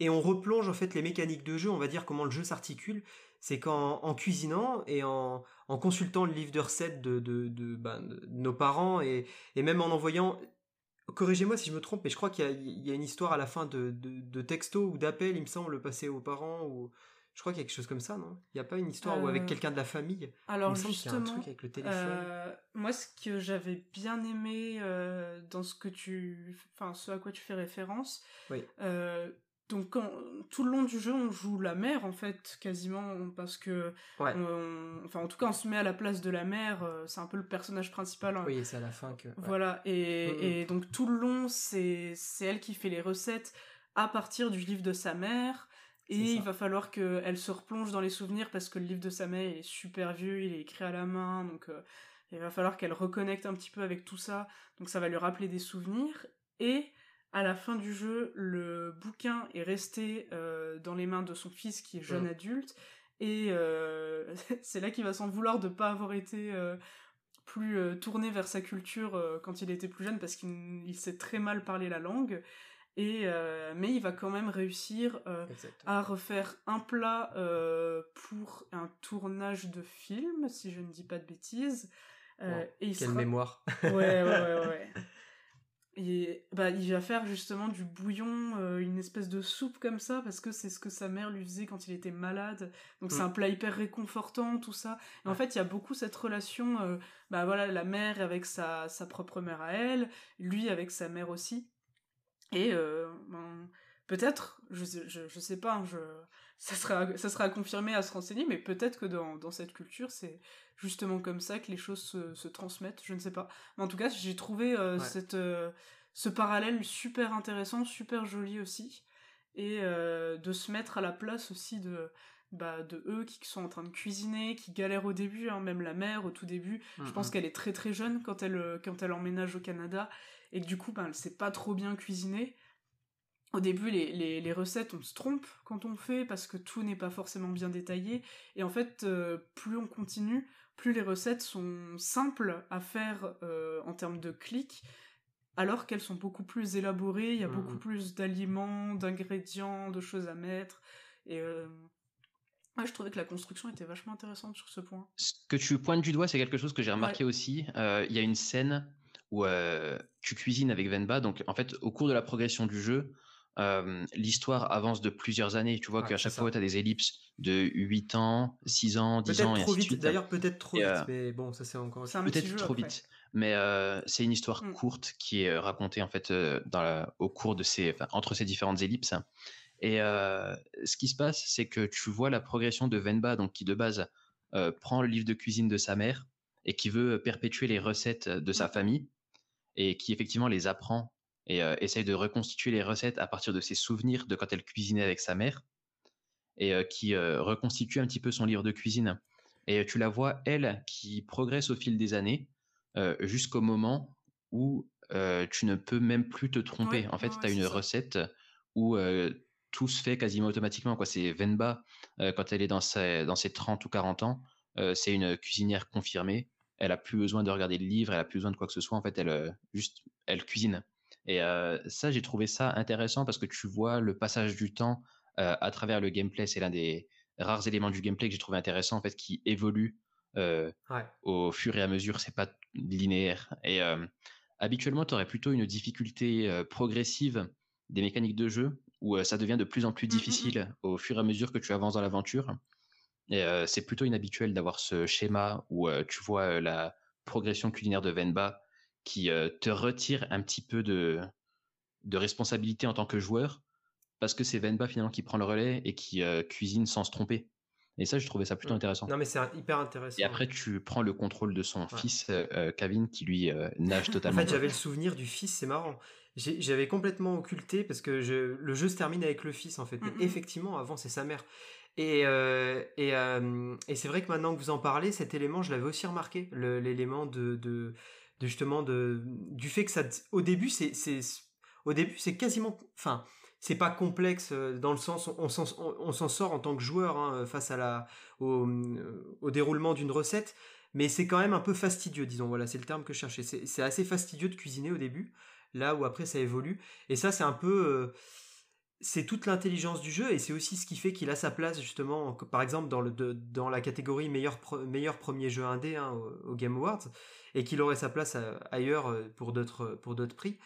et on replonge, en fait, les mécaniques de jeu, on va dire comment le jeu s'articule c'est qu'en cuisinant et en, consultant le livre de recettes de, ben, nos parents et, même en envoyant, corrigez-moi si je me trompe, mais je crois qu'il y, a une histoire à la fin de, texto ou d'appel, il me semble, passer aux parents ou je crois qu'il y a quelque chose comme ça, non? Il n'y a pas une histoire ou avec euh, quelqu'un de la famille? Alors justement, avec le téléphone. Euh, moi, ce que j'avais bien aimé euh, dans ce que tu, enfin, ce à quoi tu fais référence, oui. Donc tout le long du jeu, on joue la mère en fait quasiment parce que, enfin en tout cas, on se met à la place de la mère. C'est un peu le personnage principal. Hein. Oui, c'est à la fin que. Voilà mm, mm. et, donc tout le long, c'est c'est elle qui fait les recettes à partir du livre de sa mère. Et il va falloir qu'elle se replonge dans les souvenirs parce que le livre de sa mère est super vieux, il est écrit à la main, donc euh, il va falloir qu'elle reconnecte un petit peu avec tout ça. Donc ça va lui rappeler des souvenirs. Et à la fin du jeu, le bouquin est resté euh, dans les mains de son fils qui est jeune adulte, et euh, c'est là qu'il va s'en vouloir de ne pas avoir été plus tourné vers sa culture quand il était plus jeune, parce qu'il sait très mal parler la langue. Et mais il va quand même réussir à refaire un plat pour un tournage de film, si je ne dis pas de bêtises. et Quelle mémoire Ouais, ouais, ouais, ouais. Et bah, il va faire justement du bouillon, euh, une espèce de soupe comme ça, parce que c'est ce que sa mère lui faisait quand il était malade. Donc c'est mm. un plat hyper réconfortant, tout ça. Et en fait, il y a beaucoup cette relation, euh, bah voilà, la mère avec sa, sa propre mère à elle, lui avec sa mère aussi. Et euh, ben, peut-être, je, je, je, sais pas, hein, je, ça sera, ça sera à confirmer, à se renseigner, mais peut-être que dans, dans cette culture, c'est justement comme ça que les choses se, se, transmettent, je ne sais pas. Mais en tout cas, j'ai trouvé euh, cette, euh, ce parallèle super intéressant, super joli aussi, et euh, de se mettre à la place aussi de, bah, de eux qui sont en train de cuisiner, qui galèrent au début, hein, même la mère au tout début. Je pense qu'elle est très très jeune quand elle, quand elle emménage au Canada, et que du coup, ben, elle sait pas trop bien cuisiner au début, les, les, recettes, on se trompe quand on fait parce que tout n'est pas forcément bien détaillé. Et en fait, euh, plus on continue, plus les recettes sont simples à faire euh, en termes de clics, alors qu'elles sont beaucoup plus élaborées. Il y a beaucoup mmh. plus d'aliments, d'ingrédients, de choses à mettre. Et euh, je trouvais que la construction était vachement intéressante sur ce point. Ce que tu pointes du doigt, c'est quelque chose que j'ai remarqué aussi. Il y a une scène où tu cuisines avec Venba. Donc, en fait, au cours de la progression du jeu, l'histoire avance de plusieurs années. Tu vois qu'à chaque fois, tu as des ellipses de 8 ans, 6 ans, 10 ans, et trop vite, D'ailleurs, peut-être trop vite, mais bon, ça c'est encore... Peut-être trop vite, mais c'est une histoire mmh. courte qui est racontée en fait dans au cours de ces... entre ces différentes ellipses. Et ce qui se passe, c'est que tu vois la progression de Venba, donc qui de base prend le livre de cuisine de sa mère et qui veut perpétuer les recettes de sa famille et qui effectivement les apprend et essaye de reconstituer les recettes à partir de ses souvenirs de quand elle cuisinait avec sa mère et qui reconstitue un petit peu son livre de cuisine. Et tu la vois, elle, qui progresse au fil des années jusqu'au moment où tu ne peux même plus te tromper. en fait, tu as une recette où tout se fait quasiment automatiquement. Quoi. C'est Venba, quand elle est dans ses, dans ses 30 ou 40 ans, c'est une cuisinière confirmée. Elle a plus besoin de regarder le livre, elle a plus besoin de quoi que ce soit. En fait, elle juste, elle cuisine. Et ça, j'ai trouvé ça intéressant parce que tu vois le passage du temps à travers le gameplay. C'est l'un des rares éléments du gameplay que j'ai trouvé intéressant en fait, qui évolue au fur et à mesure. C'est pas linéaire. Et habituellement, tu aurais plutôt une difficulté progressive des mécaniques de jeu où ça devient de plus en plus mmh, mmh, mmh. difficile au fur et à mesure que tu avances dans l'aventure. Et c'est plutôt inhabituel d'avoir ce schéma où tu vois la progression culinaire de Venba qui te retire un petit peu de, de responsabilité en tant que joueur parce que c'est Venba finalement qui prend le relais et qui cuisine sans se tromper. Et ça, je trouvais ça plutôt mmh. intéressant. Non, mais c'est hyper intéressant. Et après, tu prends le contrôle de son fils, Kevin, qui lui nage totalement. En fait, j'avais le souvenir du fils, c'est marrant. J'avais complètement occulté parce que je, le jeu se termine avec le fils, en fait. Mais mmh. effectivement, avant, c'est sa mère. Et, euh, et, euh, et c'est vrai que maintenant que vous en parlez, cet élément, je l'avais aussi remarqué, l'élément de, de, justement de, du fait que ça, au début, c'est, au début, c'est quasiment, enfin, c'est pas complexe euh, dans le sens on, on s'en sort en tant que joueur hein, face à la, au, au déroulement d'une recette, mais c'est quand même un peu fastidieux, disons. Voilà, c'est le terme que je cherchais. C'est assez fastidieux de cuisiner au début, là où après ça évolue. Et ça, c'est un peu c'est toute l'intelligence du jeu et c'est aussi ce qui fait qu'il a sa place justement, par exemple dans, le, dans la catégorie meilleur, meilleur premier jeu indé hein, au, Game Awards et qu'il aurait sa place euh, ailleurs euh, pour d'autres pour d'autres prix.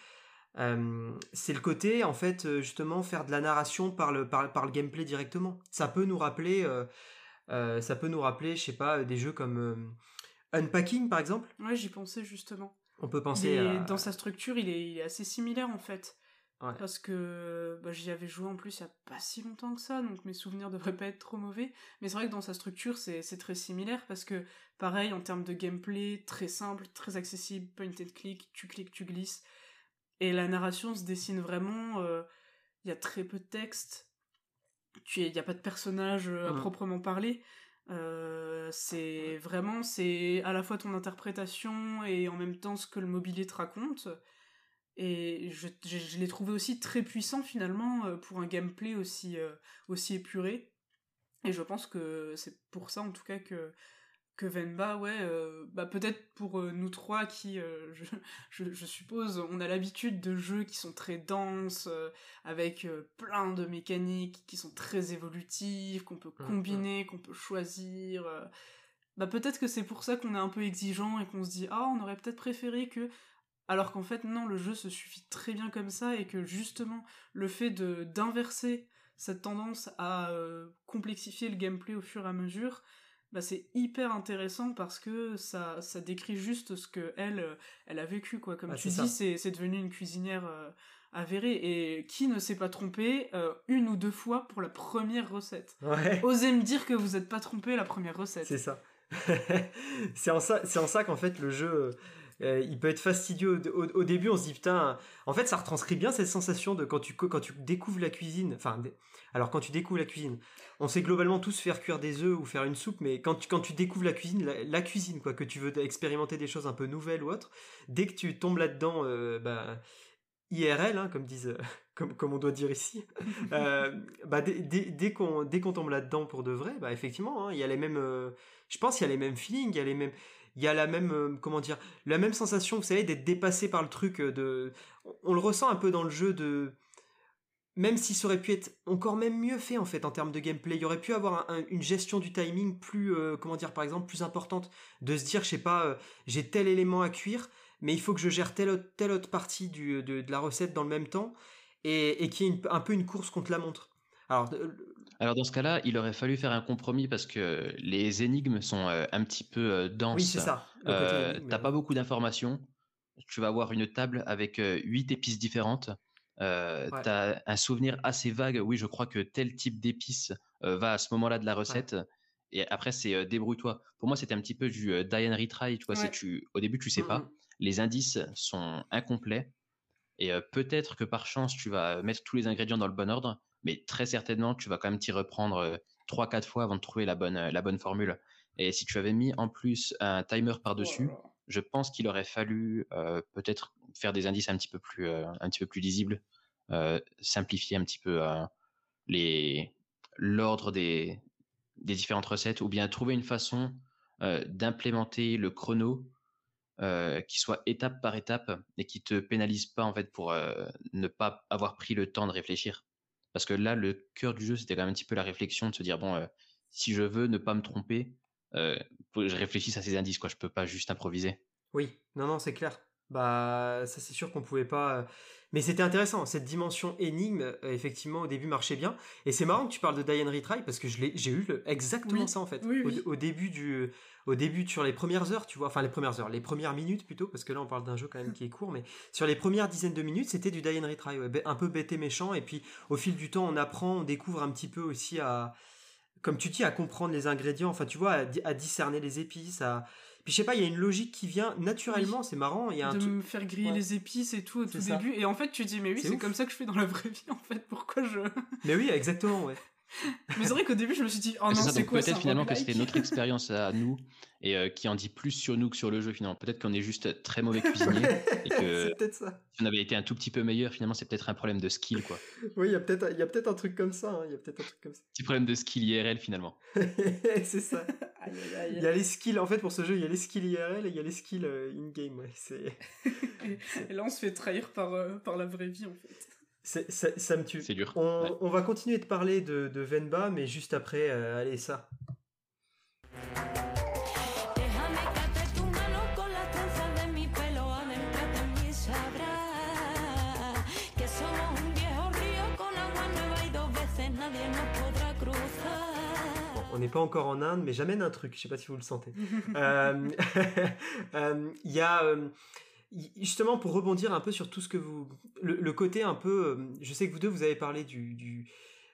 Euh, c'est le côté en fait justement faire de la narration par le par, le gameplay directement. Ça peut nous rappeler ça peut nous rappeler je sais pas des jeux comme Unpacking par exemple. Ouais j'y pensais justement. On peut penser à... dans sa structure il est, il est assez similaire en fait. Parce que bah, j'y avais joué en plus il n'y a pas si longtemps que ça, donc mes souvenirs devraient pas être trop mauvais. Mais c'est vrai que dans sa structure, c'est très similaire parce que, pareil, en termes de gameplay, très simple, très accessible, point and click, tu cliques, tu glisses. Et la narration se dessine vraiment. Euh, il y a très peu de texte. Il n'y a pas de personnage euh, à mmh. proprement parler. Euh, c'est vraiment c'est à la fois ton interprétation et en même temps ce que le mobilier te raconte et je, je, l'ai trouvé aussi très puissant finalement euh, pour un gameplay aussi, euh, aussi épuré. Et je pense que c'est pour ça en tout cas que, que Venba, ouais, euh, bah peut-être pour nous trois qui, je, je, je, suppose, on a l'habitude de jeux qui sont très denses, avec plein de mécaniques qui sont très évolutives, qu'on peut mmh. combiner, qu'on peut choisir. bah peut-être que c'est pour ça qu'on est un peu exigeant et qu'on se dit, ah, on aurait peut-être préféré que alors qu'en fait, non, le jeu se suffit très bien comme ça et que justement, le fait de d'inverser cette tendance à euh, complexifier le gameplay au fur et à mesure, bah c'est hyper intéressant parce que ça, ça décrit juste ce que elle, euh, elle a vécu quoi. Comme ah, tu dis, c'est, c'est devenu une cuisinière euh, avérée et qui ne s'est pas trompé une ou deux fois pour la première recette. Osez me dire que vous n'êtes pas trompé la première recette. C'est ça. c'est en ça, c'est en ça qu'en fait le jeu euh, il peut être fastidieux au, début. On se dit putain. En fait, ça retranscrit bien cette sensation de quand tu quand tu découvres la cuisine. Enfin, alors quand tu découvres la cuisine, on sait globalement tous faire cuire des œufs ou faire une soupe, mais quand tu quand tu découvres la cuisine, la, cuisine quoi, que tu veux expérimenter des choses un peu nouvelles ou autres, dès que tu tombes là-dedans, euh, bah, IRL, hein, comme disent, comme, comme on doit dire ici, euh, bah, dès, dès, qu'on dès qu'on tombe là-dedans pour de vrai, bah effectivement, hein, il y a les mêmes, je pense, il y a les mêmes feelings, il y a les mêmes, il y a la même euh, comment dire la même sensation vous savez d'être dépassé par le truc euh, de on le ressent un peu dans le jeu de même si ça aurait pu être encore même mieux fait en fait en termes de gameplay. Il y aurait pu avoir une gestion du timing plus euh, comment dire par exemple plus importante de se dire je sais pas j'ai tel élément à cuire mais il faut que je gère telle autre, telle autre partie de, la recette dans le même temps et, et qu'il y ait un peu une course contre la montre. Alors alors dans ce cas-là, il aurait fallu faire un compromis parce que les énigmes sont euh, un petit peu euh, denses. Oui, c'est ça. Euh, T'as pas beaucoup d'informations. Tu vas avoir une table avec euh, huit épices différentes. Euh, T'as un souvenir assez vague. Oui, je crois que tel type d'épice va à ce moment-là de la recette. Et après, c'est débrouille-toi. Pour moi, c'était un petit peu du die and retry. Tu vois, tu au début, tu sais pas. Les indices sont incomplets. Et peut-être que par chance, tu vas mettre tous les ingrédients dans le bon ordre mais très certainement, tu vas quand même t'y reprendre trois, quatre fois avant de trouver la bonne, la bonne formule. Et si tu avais mis en plus un timer par-dessus, oh je pense qu'il aurait fallu peut-être faire des indices un petit peu plus, un petit peu plus lisibles, simplifier un petit peu les l'ordre des, des différentes recettes, ou bien trouver une façon d'implémenter le chrono qui soit étape par étape et qui te pénalise pas en fait pour ne pas avoir pris le temps de réfléchir. Parce que là, le cœur du jeu, c'était quand même un petit peu la réflexion de se dire, bon, euh, si je veux ne pas me tromper, euh, je réfléchisse à ces indices, quoi. Je peux pas juste improviser. Oui, non, non, c'est clair. Bah, ça c'est sûr qu'on pouvait pas. Mais c'était intéressant, cette dimension énigme, euh, effectivement, au début marchait bien. Et c'est marrant que tu parles de Diane Retry parce que j'ai eu exactement ça en fait. Au, début du, au début, sur les premières heures, tu vois, enfin les premières heures, les premières minutes plutôt, parce que là on parle d'un jeu quand même qui est court, mais sur les premières dizaines de minutes, c'était du Diane Retry, un peu bête et méchant. Et puis au fil du temps, on apprend, on découvre un petit peu aussi à, comme tu dis, à comprendre les ingrédients, enfin tu vois, à, discerner les épices, à, puis je sais pas, il y a une logique qui vient naturellement, c'est marrant. Il y a de me faire griller les épices et tout au tout début. Et en fait, tu dis, mais oui, c'est comme ça que je fais dans la vraie vie, en fait. Pourquoi je. Mais oui, exactement, ouais. Mais c'est vrai qu'au début, je me suis dit, oh non, c'est quoi Peut-être finalement que c'était notre expérience à nous et euh, qui en dit plus sur nous que sur le jeu finalement. Peut-être qu'on est juste très mauvais cuisinier et que ça. si on avait été un tout petit peu meilleur, finalement, c'est peut-être un problème de skill, quoi. Oui, il y a peut-être, il y a peut-être un truc comme ça. Hein. Il y a peut-être un truc comme ça. Petit problème de skill IRL finalement. c'est ça. Il y a les skills, en fait, pour ce jeu, il y a les skills IRL et il y a les skills euh, in-game. Ouais. C'est... et là, on se fait trahir par, euh, par la vraie vie, en fait. Ça, me tue. C'est dur. On, va continuer de parler de, de Venba, mais juste après, euh, allez, ça. on n'est pas encore en Inde, mais j'amène un truc. Je sais pas si vous le sentez. Euh, euh, il y a justement pour rebondir un peu sur tout ce que vous le, côté un peu euh, je sais que vous deux vous avez parlé du,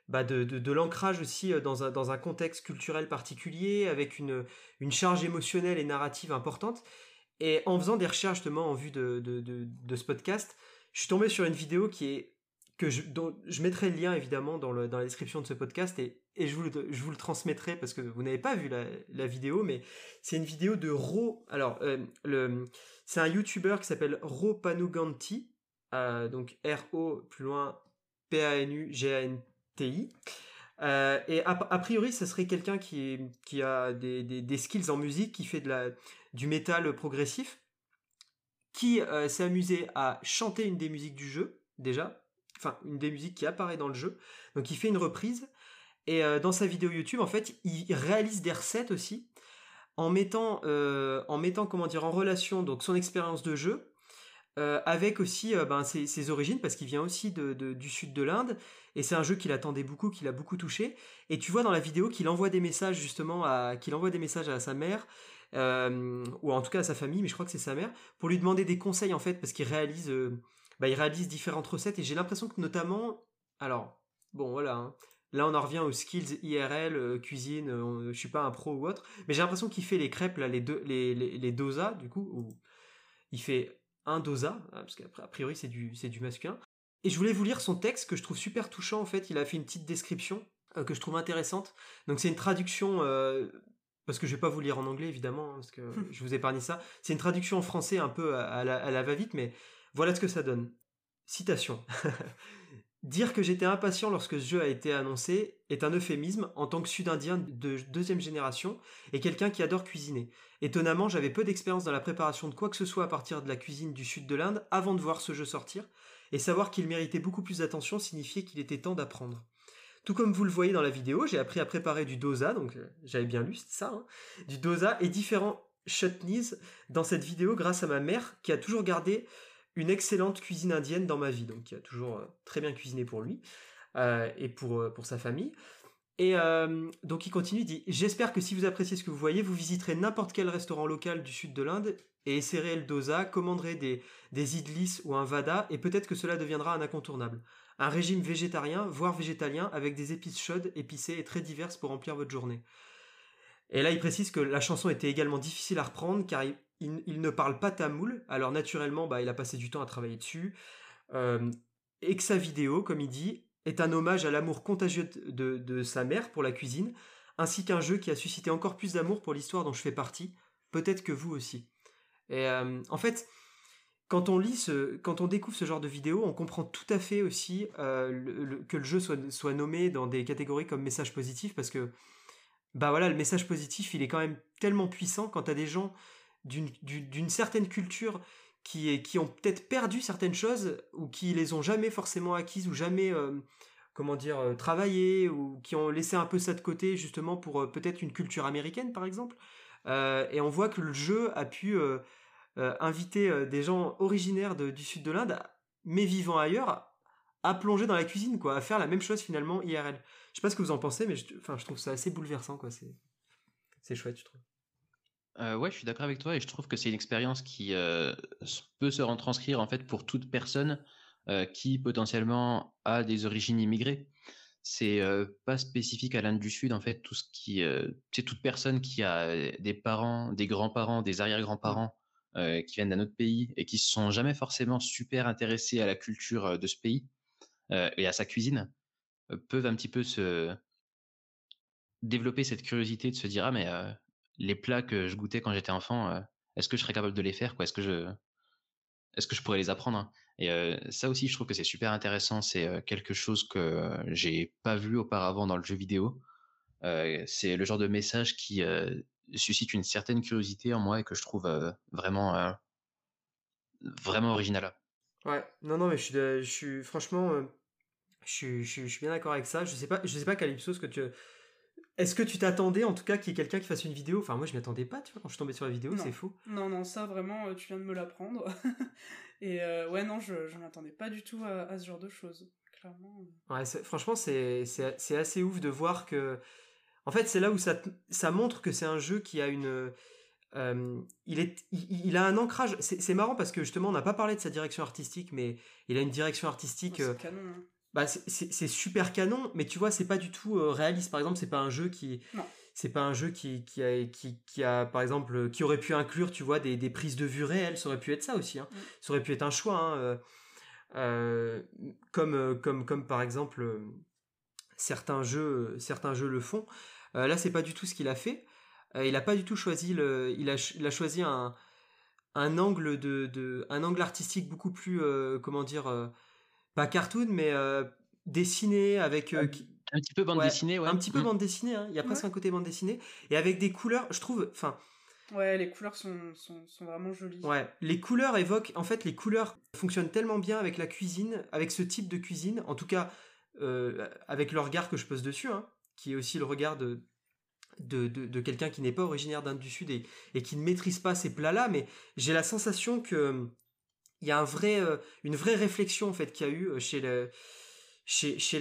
bah de, de, l'ancrage aussi euh, dans un, dans un contexte culturel particulier avec une, une charge émotionnelle et narrative importante. Et en faisant des recherches justement en vue de, de, ce podcast je suis tombé sur une vidéo qui est je, dont je mettrai le lien évidemment dans, la description de ce podcast et, je, vous le, transmettrai parce que vous n'avez pas vu la, vidéo mais c'est une vidéo de Ro alors euh, c'est un YouTuber qui s'appelle Ro Panuganti, euh, donc R-O plus loin P-A-N-U-G-A-N-T-I. Euh, et a, priori, ce serait quelqu'un qui, a des, skills en musique, qui fait du métal progressif, qui s'est amusé à chanter une des musiques du jeu, déjà, enfin, une des musiques qui apparaît dans le jeu. Donc, il fait une reprise. Et dans sa vidéo YouTube, en fait, il réalise des recettes aussi en mettant, euh, en mettant comment dire, en relation donc son expérience de jeu euh, avec aussi euh, ben, ses, origines, parce qu'il vient aussi du sud de l'Inde, et c'est un jeu qu'il attendait beaucoup, qu'il a beaucoup touché. Et tu vois dans la vidéo qu'il envoie des messages justement à, qu'il envoie des messages à sa mère, ou en tout cas à sa famille, mais je crois que c'est sa mère, pour lui demander des conseils en fait, parce qu'il réalise, bah, il réalise différentes recettes, et j'ai l'impression que notamment, alors bon voilà, hein, Là, on en revient aux skills IRL, euh, cuisine, euh, je suis pas un pro ou autre, mais j'ai l'impression qu'il fait les crêpes, là, les, deux, les, les, dosas, du coup, où il fait un dosa, hein, parce qu'à priori, c'est du, c'est du masculin. Et je voulais vous lire son texte que je trouve super touchant, en fait. Il a fait une petite description euh, que je trouve intéressante. Donc, c'est une traduction, parce que je vais pas vous lire en anglais, évidemment, hein, parce que je vous épargne ça. C'est une traduction en français un peu à la, à la va-vite, mais voilà ce que ça donne. Citation. Dire que j'étais impatient lorsque ce jeu a été annoncé est un euphémisme en tant que sud-indien de deuxième génération et quelqu'un qui adore cuisiner. Étonnamment, j'avais peu d'expérience dans la préparation de quoi que ce soit à partir de la cuisine du sud de l'Inde avant de voir ce jeu sortir, et savoir qu'il méritait beaucoup plus d'attention signifiait qu'il était temps d'apprendre. Tout comme vous le voyez dans la vidéo, j'ai appris à préparer du dosa, donc euh, j'avais bien lu, ça, hein, du dosa et différents chutneys dans cette vidéo grâce à ma mère qui a toujours gardé une excellente cuisine indienne dans ma vie, donc qui a toujours euh, très bien cuisiné pour lui euh, et pour, euh, pour sa famille. Et donc il continue, il dit J'espère que si vous appréciez ce que vous voyez, vous visiterez n'importe quel restaurant local du sud de l'Inde et essaierez le dosa, commanderez des, des idlis ou un vada, et peut-être que cela deviendra un incontournable. Un régime végétarien, voire végétalien, avec des épices chaudes, épicées et très diverses pour remplir votre journée. Et là, il précise que la chanson était également difficile à reprendre car il, il, ne parle pas tamoul, alors naturellement, bah, il a passé du temps à travailler dessus, et que sa vidéo, comme il dit, est un hommage à l'amour contagieux de, sa mère pour la cuisine, ainsi qu'un jeu qui a suscité encore plus d'amour pour l'histoire dont je fais partie, peut-être que vous aussi. Et en fait, quand on découvre ce genre de vidéo, on comprend tout à fait aussi euh, que le jeu soit, soit nommé dans des catégories comme message positif, parce que bah voilà, le message positif, il est quand même tellement puissant quand t'as des gens d'une certaine culture qui, qui ont peut-être perdu certaines choses ou qui les ont jamais forcément acquises ou jamais euh, comment dire euh, travaillé ou qui ont laissé un peu ça de côté justement pour euh, peut-être une culture américaine par exemple et on voit que le jeu a pu inviter des gens originaires du sud de l'Inde, mais vivant ailleurs, à plonger dans la cuisine, quoi, à faire la même chose finalement IRL. Je sais pas ce que vous en pensez, mais je, je trouve ça assez bouleversant, quoi. C'est, c'est chouette, je trouve. Euh, ouais, je suis d'accord avec toi et je trouve que c'est une expérience qui euh, peut se retranscrire en fait pour toute personne euh, qui potentiellement a des origines immigrées. C'est pas spécifique à l'Inde du Sud en fait. Tout ce qui, c'est toute personne qui a des parents, des grands-parents, des arrière-grands-parents qui viennent d'un autre pays et qui se sont jamais forcément super intéressés à la culture de ce pays et à sa cuisine peuvent un petit peu se développer cette curiosité de se dire ah mais les plats que je goûtais quand j'étais enfant, est-ce que je serais capable de les faire quoi? Est-ce que je est-ce que je pourrais les apprendre hein? Et ça aussi, je trouve que c'est super intéressant. C'est quelque chose que j'ai pas vu auparavant dans le jeu vidéo. c'est le genre de message qui suscite une certaine curiosité en moi et que je trouve vraiment vraiment original. Ouais, non, non, mais je suis, je suis franchement, je suis, bien d'accord avec ça. Je sais pas, je sais pas Calypso, ce que tu est-ce que tu t'attendais en tout cas qu'il y ait quelqu'un qui fasse une vidéo? Enfin, moi je m'y attendais pas, tu vois, quand je suis tombé sur la vidéo, c'est fou. Non, non, ça vraiment, euh, tu viens de me l'apprendre. Et euh, ouais, non, je, je m'attendais pas du tout à, ce genre de choses, clairement. Ouais, franchement, c'est assez ouf de voir que. En fait, c'est là où ça, ça montre que c'est un jeu qui a une. Euh, il, est, il, a un ancrage. C'est marrant parce que justement, on n'a pas parlé de sa direction artistique, mais il a une direction artistique. c'est canon. Hein bah c'est super canon, mais tu vois, c'est pas du tout euh, réaliste. Par exemple, c'est pas un jeu qui. C'est pas un jeu qui, qui, a, qui, qui, a, par exemple, qui aurait pu inclure, tu vois, des, des, prises de vue réelles. Ça aurait pu être ça aussi. Hein. Mm. Ça aurait pu être un choix. Hein, euh, euh, comme, comme, comme par exemple, certains jeux, certains jeux le font. là, c'est pas du tout ce qu'il a fait. il a pas du tout choisi le. Il a, il a choisi un, un angle de, de, un angle artistique beaucoup plus, comment dire pas cartoon, mais euh, dessiné avec. Euh, un petit peu bande dessinée, ouais. Un petit peu mm. bande dessinée, hein. il y a presque un côté bande dessinée. Et avec des couleurs, je trouve. Enfin. Ouais, les couleurs sont, sont, sont, vraiment jolies. Ouais, les couleurs évoquent. En fait, les couleurs fonctionnent tellement bien avec la cuisine, avec ce type de cuisine. En tout cas, euh, avec le regard que je pose dessus, hein, qui est aussi le regard de, de, de, quelqu'un qui n'est pas originaire d'Inde du Sud et, et, qui ne maîtrise pas ces plats-là. Mais j'ai la sensation que il y a euh, une vraie réflexion en fait qu'il y a eu euh, chez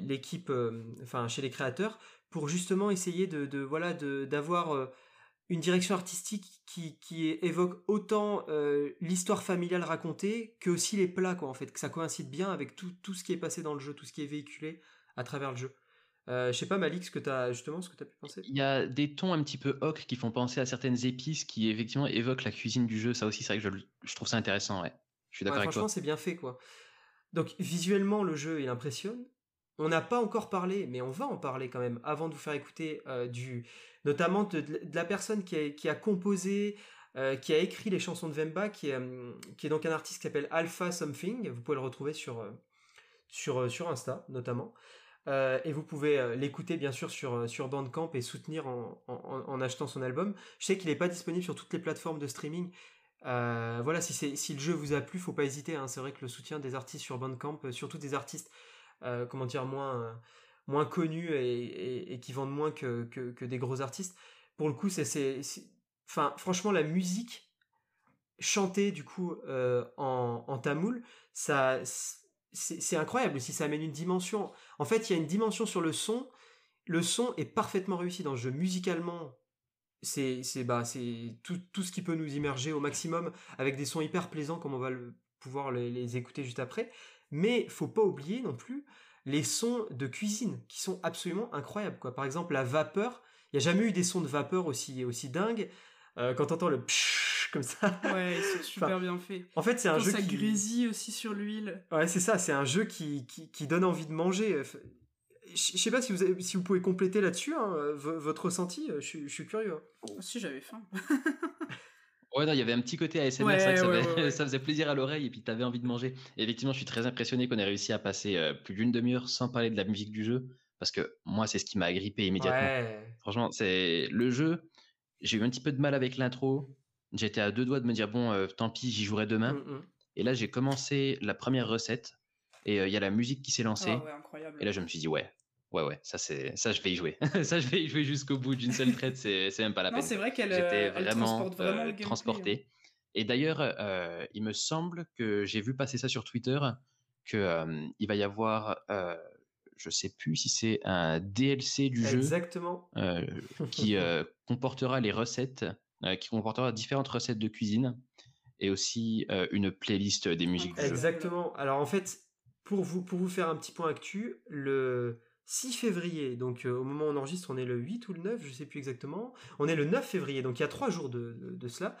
l'équipe, euh, enfin chez les créateurs, pour justement essayer de, voilà d'avoir une direction artistique qui, évoque autant l'histoire familiale racontée que aussi les plats quoi que ça coïncide bien avec tout ce qui est passé dans le jeu, tout ce qui est véhiculé à travers le jeu. Euh, je sais pas Malik ce que tu as justement ce que tu as pu penser? Il y a des tons un petit peu hoc qui font penser à certaines épices qui effectivement évoquent la cuisine du jeu. Ça aussi c'est vrai que je, je, trouve ça intéressant. Ouais. Je suis d'accord avec toi. Franchement c'est bien fait quoi. Donc visuellement le jeu il impressionne. On n'a pas encore parlé, mais on va en parler quand même avant de vous faire écouter euh, du, notamment de, la personne qui a, qui a composé, euh, qui a écrit les chansons de Vemba, qui est, qui est donc un artiste qui s'appelle Alpha Something. Vous pouvez le retrouver sur, sur, sur Insta notamment. Euh, et vous pouvez euh, l'écouter bien sûr sur, euh, sur Bandcamp et soutenir en, en, achetant son album. Je sais qu'il n'est pas disponible sur toutes les plateformes de streaming. voilà, si, si le jeu vous a plu, faut pas hésiter. Hein. C'est vrai que le soutien des artistes sur Bandcamp, surtout des artistes, comment dire, moins, moins connus et, qui vendent moins que, que, que, des gros artistes, pour le coup, c'est, enfin, franchement, la musique chantée du coup en, en tamoul, ça c'est incroyable si ça amène une dimension. En fait, il y a une dimension sur le son. Le son est parfaitement réussi dans le jeu musicalement. C'est bah, tout, tout ce qui peut nous immerger au maximum avec des sons hyper plaisants comme on va pouvoir les, écouter juste après. Mais faut pas oublier non plus les sons de cuisine qui sont absolument incroyables. Quoi. Par exemple, la vapeur. Il n'y a jamais eu des sons de vapeur aussi, aussi dingues. Euh, quand t'entends le comme ça. Ouais, c'est super bien fait. En fait, c'est un jeu ça grésille aussi sur l'huile. Ouais, c'est ça, c'est un jeu qui, qui, donne envie de manger. Je sais pas si vous, si vous pouvez compléter là-dessus hein, votre ressenti, je, suis curieux. Oh, si j'avais faim. ouais, non, il y avait un petit côté ASMR, ça, ça, ça, faisait plaisir à l'oreille et puis tu avais envie de manger. Et effectivement, je suis très impressionné qu'on ait réussi à passer euh, plus d'une demi-heure sans parler de la musique du jeu parce que moi, c'est ce qui m'a agrippé immédiatement. Franchement, c'est le jeu. J'ai eu un petit peu de mal avec l'intro. J'étais à deux doigts de me dire, bon, euh, tant pis, j'y jouerai demain. Mmh, mmh. Et là, j'ai commencé la première recette et euh, il y a la musique qui s'est lancée. Ah et là, je me suis dit, ouais, ouais, ouais, ça, c'est, ça, je vais y jouer. ça, je vais y jouer jusqu'au bout d'une seule traite, c'est, même pas la peine. c'est vrai qu'elle J'étais vraiment, transporté. Et d'ailleurs, euh, il me semble que j'ai vu passer ça sur Twitter, qu'il euh, il va y avoir, euh, je sais plus si c'est un DLC du jeu Exactement. qui comportera les recettes, qui comportera différentes recettes de cuisine et aussi une playlist des musiques. Exactement. Alors en fait, pour vous, pour vous faire un petit point actu, le 6 février, donc au moment où on enregistre, on est le 8 ou le 9, je sais plus exactement. On est le 9 février, donc il y a trois jours de, de cela.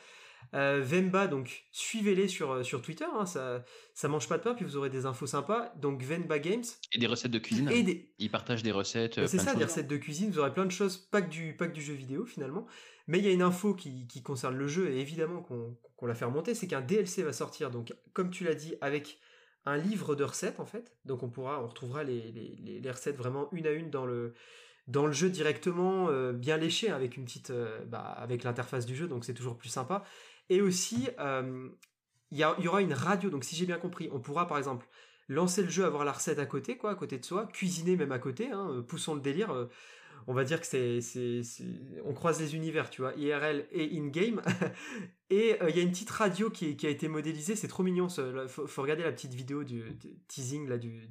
Euh, Vemba, donc suivez-les sur, euh, sur Twitter, hein, ça, ça mange pas de pain, puis vous aurez des infos sympas. Donc Venba Games. Et des recettes de cuisine. Et des... Ils partagent des recettes. C'est ça, des recettes de cuisine, vous aurez plein de choses, pas que du, pas que du jeu vidéo finalement. Mais il y a une info qui, concerne le jeu, et évidemment qu'on l'a fait remonter, c'est qu'un DLC va sortir, donc comme tu l'as dit, avec un livre de recettes en fait. Donc on pourra, on retrouvera les, recettes vraiment une à une dans le jeu directement, euh, bien léché avec une petite, bah, avec l'interface du jeu, donc c'est toujours plus sympa. Et aussi, euh, il y, aura une radio. Donc, si j'ai bien compris, on pourra par exemple lancer le jeu, avoir la recette à côté, quoi, à côté de soi, cuisiner même à côté. Hein, euh, poussons le délire. Euh, on va dire que c'est, on croise les univers, tu vois, IRL et in-game. et il y a une petite radio qui, a été modélisée, c'est trop mignon. Il faut, regarder la petite vidéo du, teasing là, du,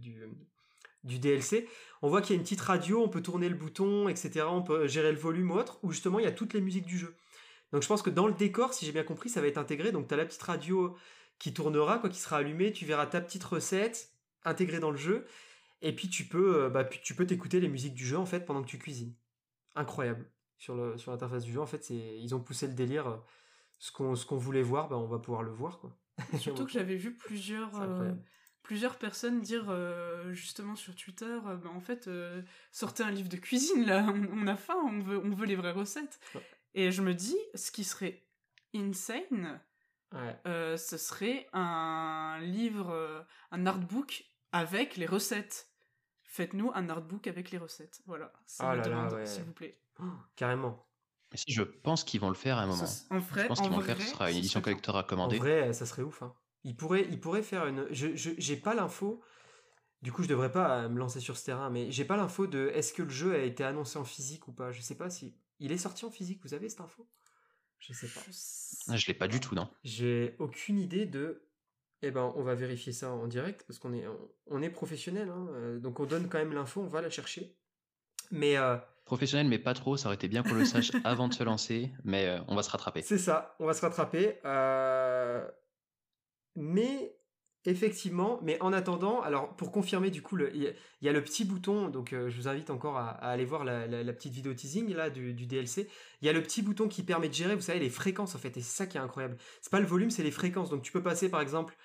du, DLC. On voit qu'il y a une petite radio, on peut tourner le bouton, etc. On peut gérer le volume ou autre, où justement il y a toutes les musiques du jeu. Donc je pense que dans le décor, si j'ai bien compris, ça va être intégré. Donc tu as la petite radio qui tournera, quoi, qui sera allumée, tu verras ta petite recette intégrée dans le jeu, et puis tu peux, euh, bah, tu peux t'écouter les musiques du jeu en fait pendant que tu cuisines. Incroyable sur le sur l'interface du jeu. En fait, c'est ils ont poussé le délire. Euh, ce qu'on ce qu'on voulait voir, bah, on va pouvoir le voir quoi. Surtout que j'avais vu plusieurs euh, plusieurs personnes dire justement sur Twitter, bah, en fait, sortez un livre de cuisine là, on, a faim, on veut, on veut les vraies recettes. Et je me dis, ce qui serait insane, ce serait un livre, un artbook avec les recettes. Faites-nous un artbook avec les recettes. Voilà, c'est oh demande, s'il vous plaît. Oh, carrément. si, je pense qu'ils vont le faire à un moment. en vrai, je pense qu'ils vont le faire, ce sera une édition collector à commander. En vrai, ça serait ouf. Hein. Ils, pourraient, ils pourraient faire une... Je J'ai pas l'info, du coup je devrais pas me lancer sur ce terrain, mais j'ai pas l'info de est-ce que le jeu a été annoncé en physique ou pas. Je sais pas si... Il est sorti en physique, vous avez cette info? Je sais pas. Ah, je l'ai pas du tout, non. J'ai aucune idée de. Eh ben, on va vérifier ça en direct parce qu'on est, on est professionnel, hein, euh, donc on donne quand même l'info, on va la chercher. Mais euh, professionnel, mais pas trop. Ça aurait été bien qu'on le sache avant de se lancer, mais euh, on va se rattraper. C'est ça, on va se rattraper. Mais Effectivement, mais en attendant, alors pour confirmer du coup, il y, a le petit bouton, donc euh, je vous invite encore à, aller voir la, petite vidéo teasing là du, DLC. Il y a le petit bouton qui permet de gérer, vous savez, les fréquences en fait, et c'est ça qui est incroyable. C'est pas le volume, c'est les fréquences. Donc tu peux passer par exemple,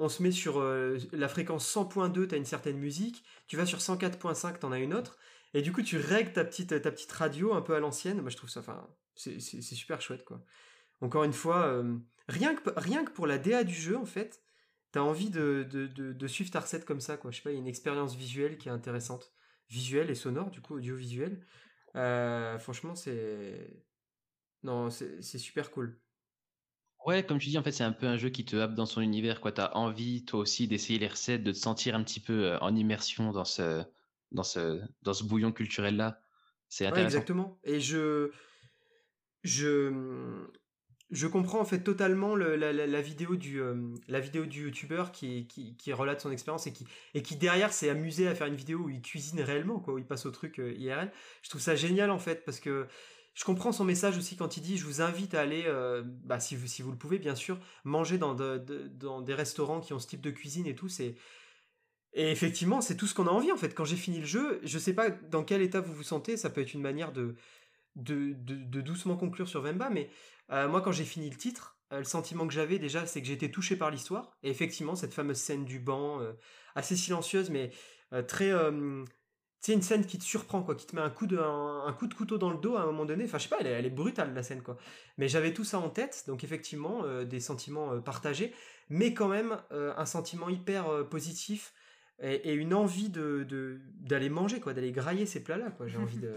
on se met sur euh, la fréquence 100.2, tu as une certaine musique, tu vas sur 104.5, tu en as une autre, et du coup tu règles ta petite, ta petite radio un peu à l'ancienne. Moi je trouve ça, enfin, c'est super chouette quoi. Encore une fois, euh, rien, que, rien que pour la DA du jeu en fait t'as envie de, de, suivre ta recette comme ça, quoi. Je sais pas, il y a une expérience visuelle qui est intéressante. Visuelle et sonore, du coup, audiovisuel. Euh, franchement, c'est. Non, c'est super cool. Ouais, comme tu dis, en fait, c'est un peu un jeu qui te happe dans son univers, quoi. T'as envie, toi aussi, d'essayer les recettes, de te sentir un petit peu euh, en immersion dans ce, dans ce, dans ce bouillon culturel-là. C'est intéressant. exactement. Et je. Je je comprends en fait totalement la, vidéo du euh, la vidéo du youtubeur qui, qui, relate son expérience et qui et qui derrière s'est amusé à faire une vidéo où il cuisine réellement quoi où il passe au truc euh, IRL je trouve ça génial en fait parce que je comprends son message aussi quand il dit je vous invite à aller euh, bah, si vous si vous le pouvez bien sûr manger dans dans des restaurants qui ont ce type de cuisine et tout c'est et effectivement c'est tout ce qu'on a envie en fait. Quand j'ai fini le jeu je sais pas dans quel état vous vous sentez ça peut être une manière de de, de doucement conclure sur Vemba mais euh, moi, quand j'ai fini le titre, euh, le sentiment que j'avais déjà, c'est que été touché par l'histoire. Et effectivement, cette fameuse scène du banc, euh, assez silencieuse, mais très. c'est une scène qui te surprend, quoi, qui te met un coup, de, un, coup de couteau dans le dos à un moment donné. Enfin, je sais pas, elle est, brutale, la scène, quoi. Mais j'avais tout ça en tête, donc effectivement, des sentiments partagés, mais quand même un sentiment hyper positif et, une envie de d'aller manger, quoi, d'aller grailler ces plats-là, quoi. J'ai envie de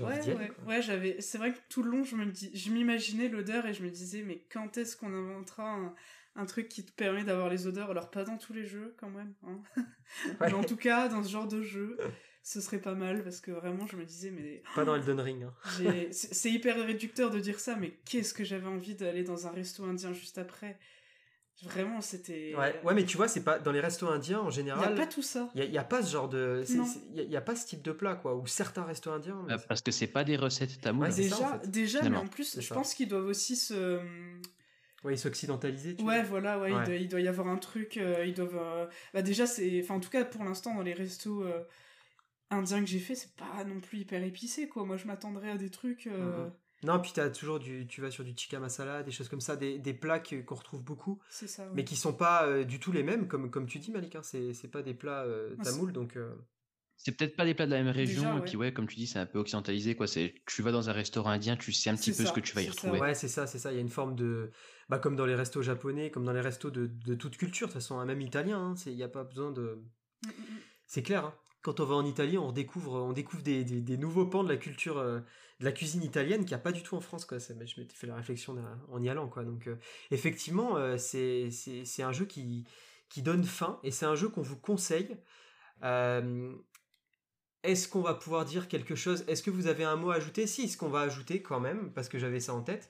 ouais, ouais, j'avais. C'est vrai que tout le long, je me dis, je m'imaginais l'odeur et je me disais, mais quand est-ce qu'on inventera un, truc qui te permet d'avoir les odeurs? Alors pas dans tous les jeux quand même, hein. mais en tout cas dans ce genre de jeu. ce serait pas mal parce que vraiment je me disais mais pas dans Elden Ring hein. c'est hyper réducteur de dire ça mais qu'est-ce que j'avais envie d'aller dans un resto indien juste après? Vraiment, c'était. Ouais, ouais, mais tu vois, c'est pas dans les restos indiens en général. Il n'y a pas tout ça. Il n'y a, pas ce genre de. Il n'y a, pas ce type de plat, quoi. Ou certains restos indiens. Parce que c'est pas des recettes tamoules. déjà, déjà mais en plus, je pense qu'ils doivent aussi se. Ouais, s'occidentaliser. Ouais, voilà, ouais, Il, doit, y avoir un truc. Euh, ils doivent. Euh, bah, déjà, c'est. Enfin, en tout cas, pour l'instant, dans les restos euh, indiens que j'ai fait, c'est pas non plus hyper épicé, quoi. Moi, je m'attendrais à des trucs. Mm-hmm. Non, puis as toujours du, tu vas sur du tikka masala, des choses comme ça, des, des plats qu'on retrouve beaucoup, ça, mais qui sont pas euh, du tout les mêmes, comme, comme tu dis Malik, hein, c'est, c'est pas des plats euh, tamouls, donc... Euh. C'est peut-être pas des plats de la même région, et puis ouais, comme tu dis, c'est un peu occidentalisé, quoi. C'est, tu vas dans un restaurant indien, tu sais un petit peu ce que tu vas y retrouver. ouais, c'est ça, c'est ça. Il y a une forme de, bah, comme dans les restos japonais, comme dans les restos de, de toute culture, de toute façon, même italien, hein, il n'y a pas besoin de. Mm, mm, mm. C'est clair. Hein. Quand on va en Italie, on découvre, on découvre des, nouveaux pans de la culture de la cuisine italienne qu'il n'y a pas du tout en France quoi. Je m'étais fait la réflexion en y allant quoi. Donc euh, effectivement euh, c'est un jeu qui qui donne faim et c'est un jeu qu'on vous conseille. Euh, est-ce qu'on va pouvoir dire quelque chose? Est-ce que vous avez un mot à ajouter? Si, ce qu'on va ajouter quand même, parce que j'avais ça en tête.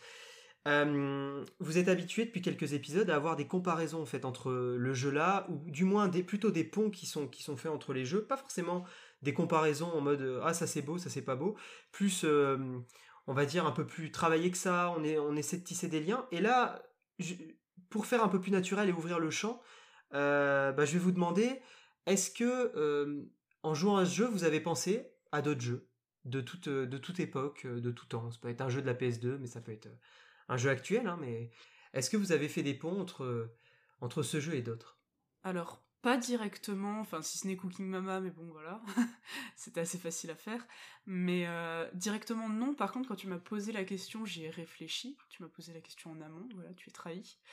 Vous êtes habitué depuis quelques épisodes à avoir des comparaisons en fait entre le jeu là, ou du moins des, plutôt des ponts qui sont, qui sont faits entre les jeux, pas forcément des comparaisons en mode euh, ah ça c'est beau, ça c'est pas beau, plus euh, on va dire un peu plus travaillé que ça, on, est, on essaie de tisser des liens. Et là, pour faire un peu plus naturel et ouvrir le champ, euh, bah, je vais vous demander, est-ce que en jouant à ce jeu, vous avez pensé à d'autres jeux de toute, de toute époque, de tout temps? Ça peut être un jeu de la PS2, mais ça peut être un jeu actuel, hein, mais est-ce que vous avez fait des ponts entre, entre ce jeu et d'autres? Alors, pas directement, enfin si ce n'est Cooking Mama, mais bon voilà, c'était assez facile à faire. Mais euh, directement non, par contre quand tu m'as posé la question, j'y ai réfléchi, tu m'as posé la question en amont, voilà, tu es trahi.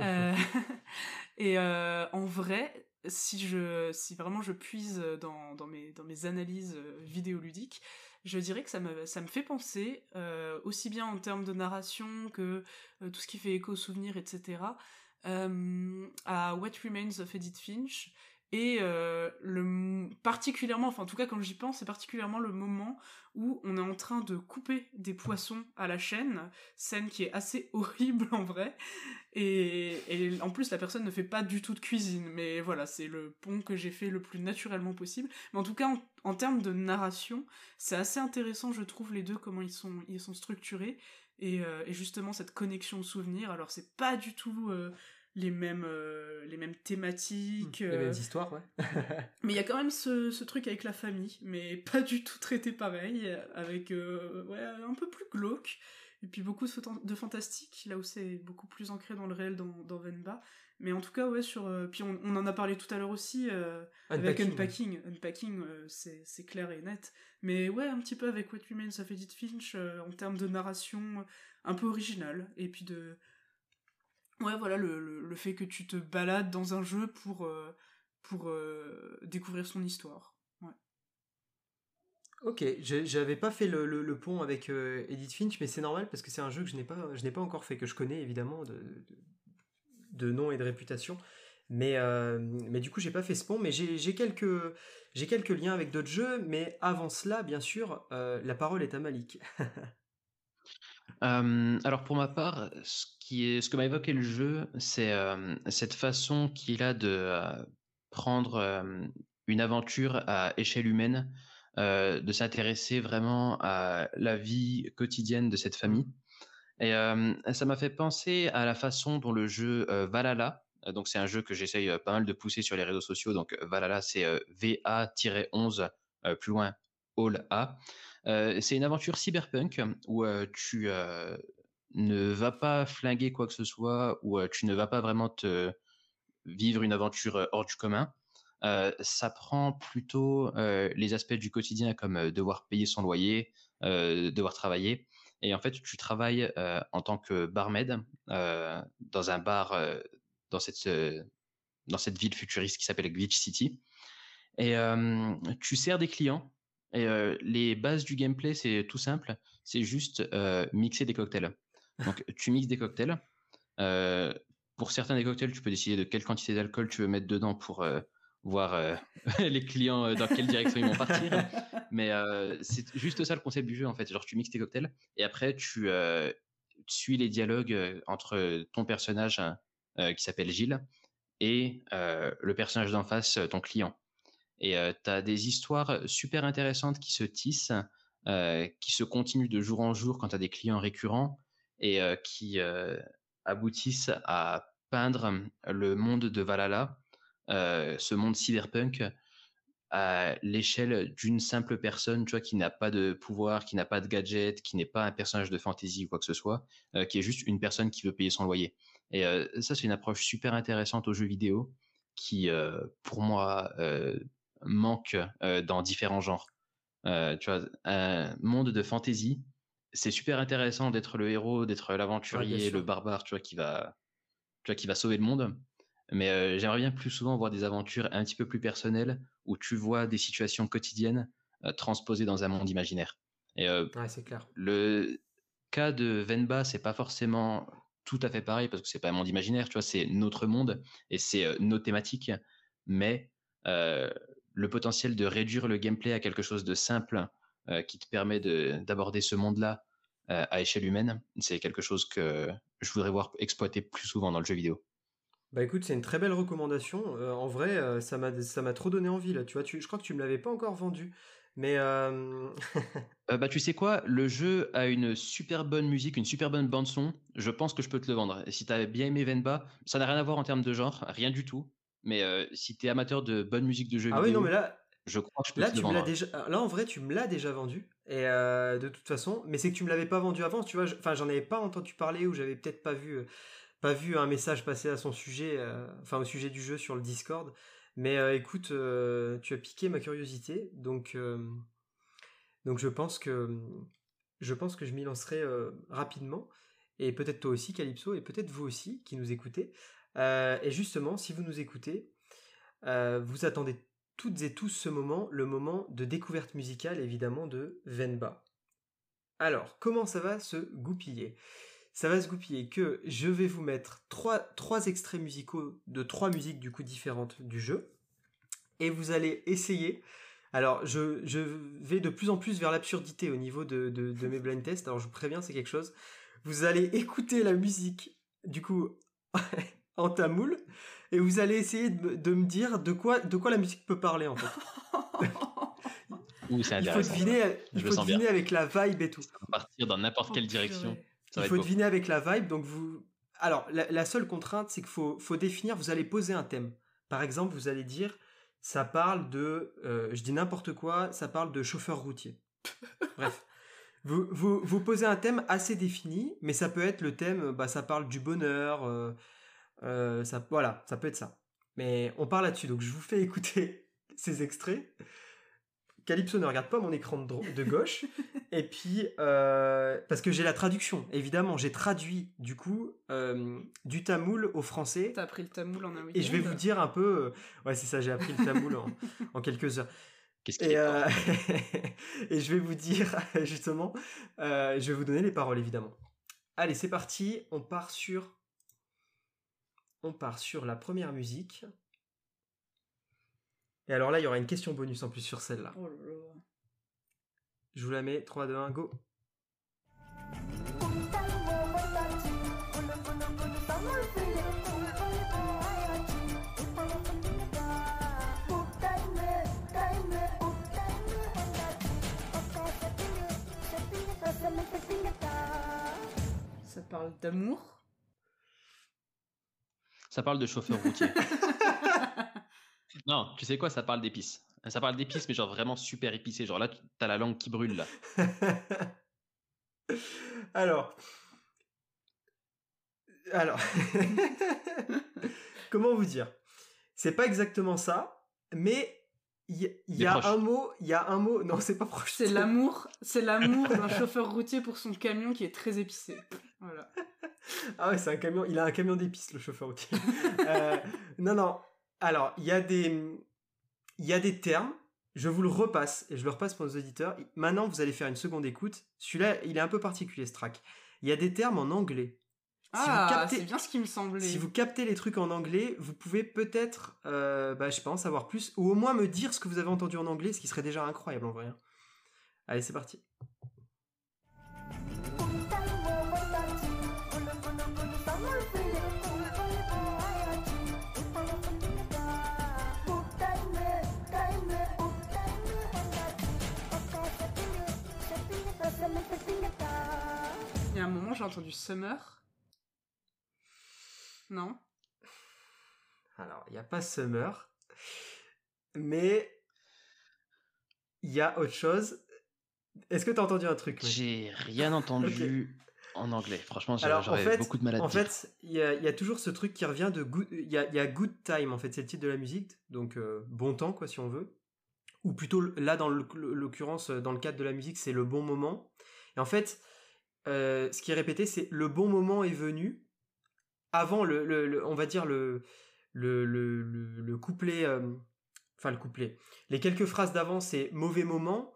Euh, et euh, en vrai, si, je, si vraiment je puise dans, dans, mes, dans mes analyses vidéoludiques, je dirais que ça me, fait penser, aussi bien en termes de narration que tout ce qui fait écho souvenir, etc., euh, à What Remains of Edith Finch. Et euh, le particulièrement, enfin en tout cas quand j'y pense, c'est particulièrement le moment où on est en train de couper des poissons à la chaîne, scène qui est assez horrible en vrai. Et, et en plus la personne ne fait pas du tout de cuisine, mais voilà, c'est le pont que j'ai fait le plus naturellement possible. Mais en tout cas en, termes de narration, c'est assez intéressant je trouve les deux comment ils sont ils sont structurés et, euh, justement cette connexion au souvenir. Alors c'est pas du tout euh, les mêmes euh, les mêmes thématiques, les mêmes histoires, ouais. mais il y a quand même ce, ce, truc avec la famille, mais pas du tout traité pareil, avec ouais un peu plus glauque. Et puis beaucoup de, fantastique, là où c'est beaucoup plus ancré dans le réel dans, dans Venba. Mais en tout cas, ouais, sur. puis on, on, en a parlé tout à l'heure aussi, avec Unpacking. Unpacking, c'est clair et net. Mais ouais, un petit peu avec What Remains of Edith Finch, euh, en termes de narration un peu originale. Et puis de. Ouais, voilà, le, le, fait que tu te balades dans un jeu pour, euh, pour euh, découvrir son histoire. Ok, j'avais pas fait le, le, pont avec Edith Finch, mais c'est normal parce que c'est un jeu que je n'ai pas, je n'ai pas encore fait, que je connais évidemment de, de, nom et de réputation. Mais, mais du coup, j'ai pas fait ce pont, mais j'ai quelques, quelques liens avec d'autres jeux, mais avant cela, bien sûr, euh, la parole est à Malik. alors pour ma part, ce, qui est, ce que m'a évoqué le jeu, c'est cette façon qu'il a de euh, prendre une aventure à échelle humaine, de s'intéresser vraiment à la vie quotidienne de cette famille. Et ça m'a fait penser à la façon dont le jeu Valhalla donc c'est un jeu que j'essaye pas mal de pousser sur les réseaux sociaux. Donc Valhalla, c'est VA-11 plus loin All A. c'est une aventure cyberpunk où tu ne vas pas flinguer quoi que ce soit, où tu ne vas pas vraiment te vivre une aventure hors du commun. ça prend plutôt les aspects du quotidien comme devoir payer son loyer, devoir travailler. Et en fait, tu travailles en tant que barmaid dans un bar dans cette, euh, dans cette ville futuriste qui s'appelle Glitch City. Et euh, tu sers des clients. Et euh, les bases du gameplay, c'est tout simple. C'est juste mixer des cocktails. Donc, tu mixes des cocktails. pour certains des cocktails, tu peux décider de quelle quantité d'alcool tu veux mettre dedans pour voir les clients dans quelle direction ils vont partir. Mais c'est juste ça le concept du jeu en fait. Genre tu mixes tes cocktails et après tu suis les dialogues entre ton personnage qui s'appelle Gilles et le personnage d'en face, ton client. Et tu as des histoires super intéressantes qui se tissent, qui se continuent de jour en jour quand tu as des clients récurrents et qui aboutissent à peindre le monde de Valhalla, ce monde cyberpunk, à l'échelle d'une simple personne, tu vois, qui n'a pas de pouvoir, qui n'a pas de gadget, qui n'est pas un personnage de fantasy ou quoi que ce soit, qui est juste une personne qui veut payer son loyer. Et ça, c'est une approche super intéressante aux jeux vidéo qui, pour moi, manque dans différents genres. tu vois, un monde de fantasy, c'est super intéressant d'être le héros, d'être l'aventurier, le barbare, tu vois, qui va, tu vois, qui va sauver le monde. Mais j'aimerais bien plus souvent voir des aventures un petit peu plus personnelles où tu vois des situations quotidiennes transposées dans un monde imaginaire. Et ouais, c'est clair. Le cas de Venba, c'est pas forcément tout à fait pareil parce que c'est pas un monde imaginaire, tu vois, c'est notre monde et c'est nos thématiques, mais le potentiel de réduire le gameplay à quelque chose de simple qui te permet d'aborder ce monde-là à échelle humaine, c'est quelque chose que je voudrais voir exploiter plus souvent dans le jeu vidéo. Bah écoute, c'est une très belle recommandation. en vrai, ça m'a ça m'a trop donné envie là. Tu vois, tu, je crois que tu me l'avais pas encore vendu. Mais euh... bah tu sais quoi, le jeu a une super bonne musique, une super bonne bande son. Je pense que je peux te le vendre. Et si t'as bien aimé Venba, ça n'a rien à voir en termes de genre, rien du tout. Mais euh, si t'es amateur de bonne musique de jeu ah vidéo, oui non mais là, je crois que je peux là te tu me l'as déjà, là en vrai tu me l'as déjà vendu. Et euh, de toute façon, mais c'est que tu me l'avais pas vendu avant, tu vois. Enfin j'en avais pas entendu parler ou j'avais peut-être pas vu, pas vu un message passer à son sujet, euh, enfin au sujet du jeu sur le Discord. Mais écoute, tu as piqué ma curiosité, donc. Donc je pense que je pense que je m'y lancerai rapidement et peut-être toi aussi Calypso et peut-être vous aussi qui nous écoutez. Et justement, si vous nous écoutez, vous attendez toutes et tous ce moment, le moment de découverte musicale évidemment de Venba. Alors, comment ça va se goupiller? Ça va se goupiller que je vais vous mettre trois, extraits musicaux de trois musiques du coup différentes du jeu. Et vous allez essayer alors, je, vais de plus en plus vers l'absurdité au niveau de, de, de, mes blind tests. Alors, je vous préviens, c'est quelque chose. Vous allez écouter la musique, du coup, en tamoul, et vous allez essayer de, de, me dire de quoi, de quoi la musique peut parler, en fait. Ouh, il faut deviner, il faut deviner avec la vibe et tout. Ça peut partir dans n'importe quelle direction. il faut deviner avec la vibe, donc vous... Alors, la, la seule contrainte, c'est qu'il faut, faut définir, vous allez poser un thème. Par exemple, vous allez dire ça parle de, euh, je dis n'importe quoi, ça parle de chauffeur routier. Bref. Vous, vous, vous, posez un thème assez défini, mais ça peut être le thème, bah, ça parle du bonheur, euh, euh, ça, voilà, ça peut être ça. Mais on parle là-dessus, donc je vous fais écouter ces extraits. Calypso ne regarde pas mon écran de, de gauche. et puis, euh, parce que j'ai la traduction, évidemment, j'ai traduit du coup euh, du tamoul au français. T'as appris le tamoul en un week-end Et je vais vous dire un peu. Euh, ouais, c'est ça, j'ai appris le tamoul en, en, quelques heures. Qu'est-ce qu'il et, euh, et je vais vous dire, justement, je vais vous donner les paroles, évidemment. Allez, c'est parti, on part sur. On part sur la première musique. Et alors là, il y aura une question bonus en plus sur celle-là. Oh là là. Je vous la mets, 3, 2, 1, go. Ça parle d'amour Ça parle de chauffeur routier. Non, tu sais quoi, ça parle d'épices. Ça parle d'épices, mais genre vraiment super épicé. Genre là, t'as la langue qui brûle là. Alors. Alors. Comment vous dire? C'est pas exactement ça, mais il y, y a un mot, il y a un mot. Non, c'est pas proche. C'est l'amour, c'est l'amour d'un chauffeur routier pour son camion qui est très épicé. Voilà. Ah ouais, c'est un camion. Il a un camion d'épices, le chauffeur routier. euh, non, non. Alors, il y a des, il y a des termes. Je vous le repasse et je le repasse pour nos auditeurs. Maintenant, vous allez faire une seconde écoute. Celui-là, il est un peu particulier, ce track. Il y a des termes en anglais ah, c'est bien ce qui me semblait. Si vous captez les trucs en anglais, vous pouvez peut-être, euh, bah, je sais pas, en savoir plus, ou au moins me dire ce que vous avez entendu en anglais, ce qui serait déjà incroyable en vrai. Hein. Allez, c'est parti. Il y a un moment, j'ai entendu Summer. Non Alors, il n'y a pas Summer, mais il y a autre chose. Est-ce que tu as entendu un truc J'ai rien entendu en anglais. Franchement, j'aurais beaucoup de mal à En fait, il y, a toujours ce truc qui revient de good. Il y a, Good Time, en fait, c'est le titre de la musique. Donc, euh, bon temps, quoi, si on veut. Ou plutôt, là, dans l'occurrence, dans le cadre de la musique, c'est le bon moment. Et en fait, euh, ce qui est répété, c'est le bon moment est venu avant le, on va dire le le, le, couplet, euh, enfin le couplet. Les quelques phrases d'avant, c'est mauvais moment,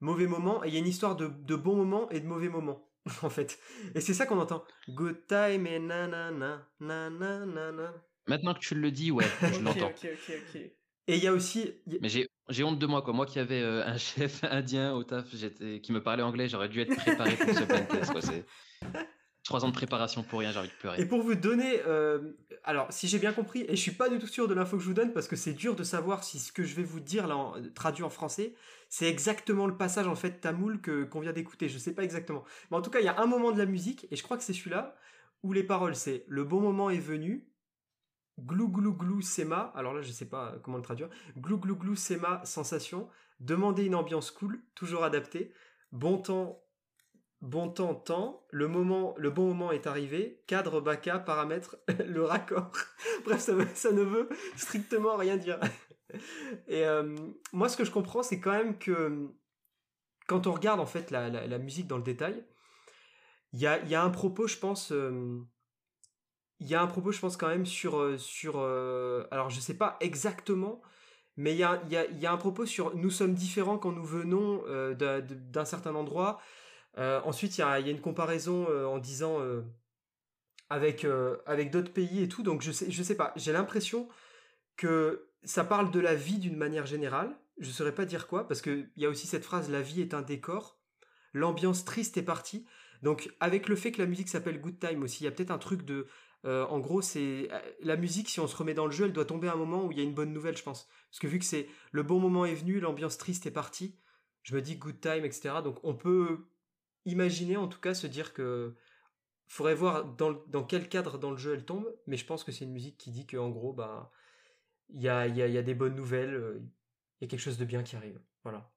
mauvais moment, et il y a une histoire de, de bon moment et de mauvais moment, en fait. Et c'est ça qu'on entend. Good time et nanana, nanana. Maintenant que tu le dis, ouais, je l'entends. Et il y a aussi. Mais j'ai, j'ai honte de moi, quoi. Moi qui avais euh, un chef indien au taf qui me parlait anglais, j'aurais dû être préparé pour ce blind test, quoi. C'est trois ans de préparation pour rien, j'ai envie de pleurer. Et pour vous donner. Euh, alors, si j'ai bien compris, et je suis pas du tout sûr de l'info que je vous donne parce que c'est dur de savoir si ce que je vais vous dire, là, traduit en français, c'est exactement le passage, en fait, tamoul que, qu'on vient d'écouter. Je sais pas exactement. Mais en tout cas, il y a un moment de la musique, et je crois que c'est celui-là, où les paroles, c'est Le bon moment est venu glou glou glou sema, alors là je sais pas comment le traduire, glou glou glou sema sensation, demander une ambiance cool, toujours adaptée, bon temps, bon temps, temps, le moment, le bon moment est arrivé, cadre baka, paramètres, le raccord. Bref, ça, ne veut strictement rien dire. Et euh, moi ce que je comprends c'est quand même que quand on regarde en fait la, musique dans le détail, il y a, un propos je pense... Euh, il y a un propos, je pense, quand même, sur. Euh, sur alors, je sais pas exactement, mais il y a, y, a, un propos sur nous sommes différents quand nous venons d'un certain endroit. Ensuite, il y a, une comparaison en disant. avec, avec d'autres pays et tout, donc je sais, je sais pas, j'ai l'impression que ça parle de la vie d'une manière générale, je saurais pas dire quoi, parce qu'il y a aussi cette phrase la vie est un décor, l'ambiance triste est partie, donc avec le fait que la musique s'appelle Good Time aussi, il y a peut-être un truc de euh, en gros, c'est euh, la musique, si on se remet dans le jeu, elle doit tomber à un moment où il y a une bonne nouvelle, je pense. Parce que vu que c'est le bon moment est venu, l'ambiance triste est partie, je me dis good time, etc. Donc on peut imaginer, en tout cas, se dire que faudrait voir dans, quel cadre dans le jeu elle tombe, mais je pense que c'est une musique qui dit qu'en gros, bah, il y a, y, a, y a des bonnes nouvelles, euh, il y a quelque chose de bien qui arrive. Voilà.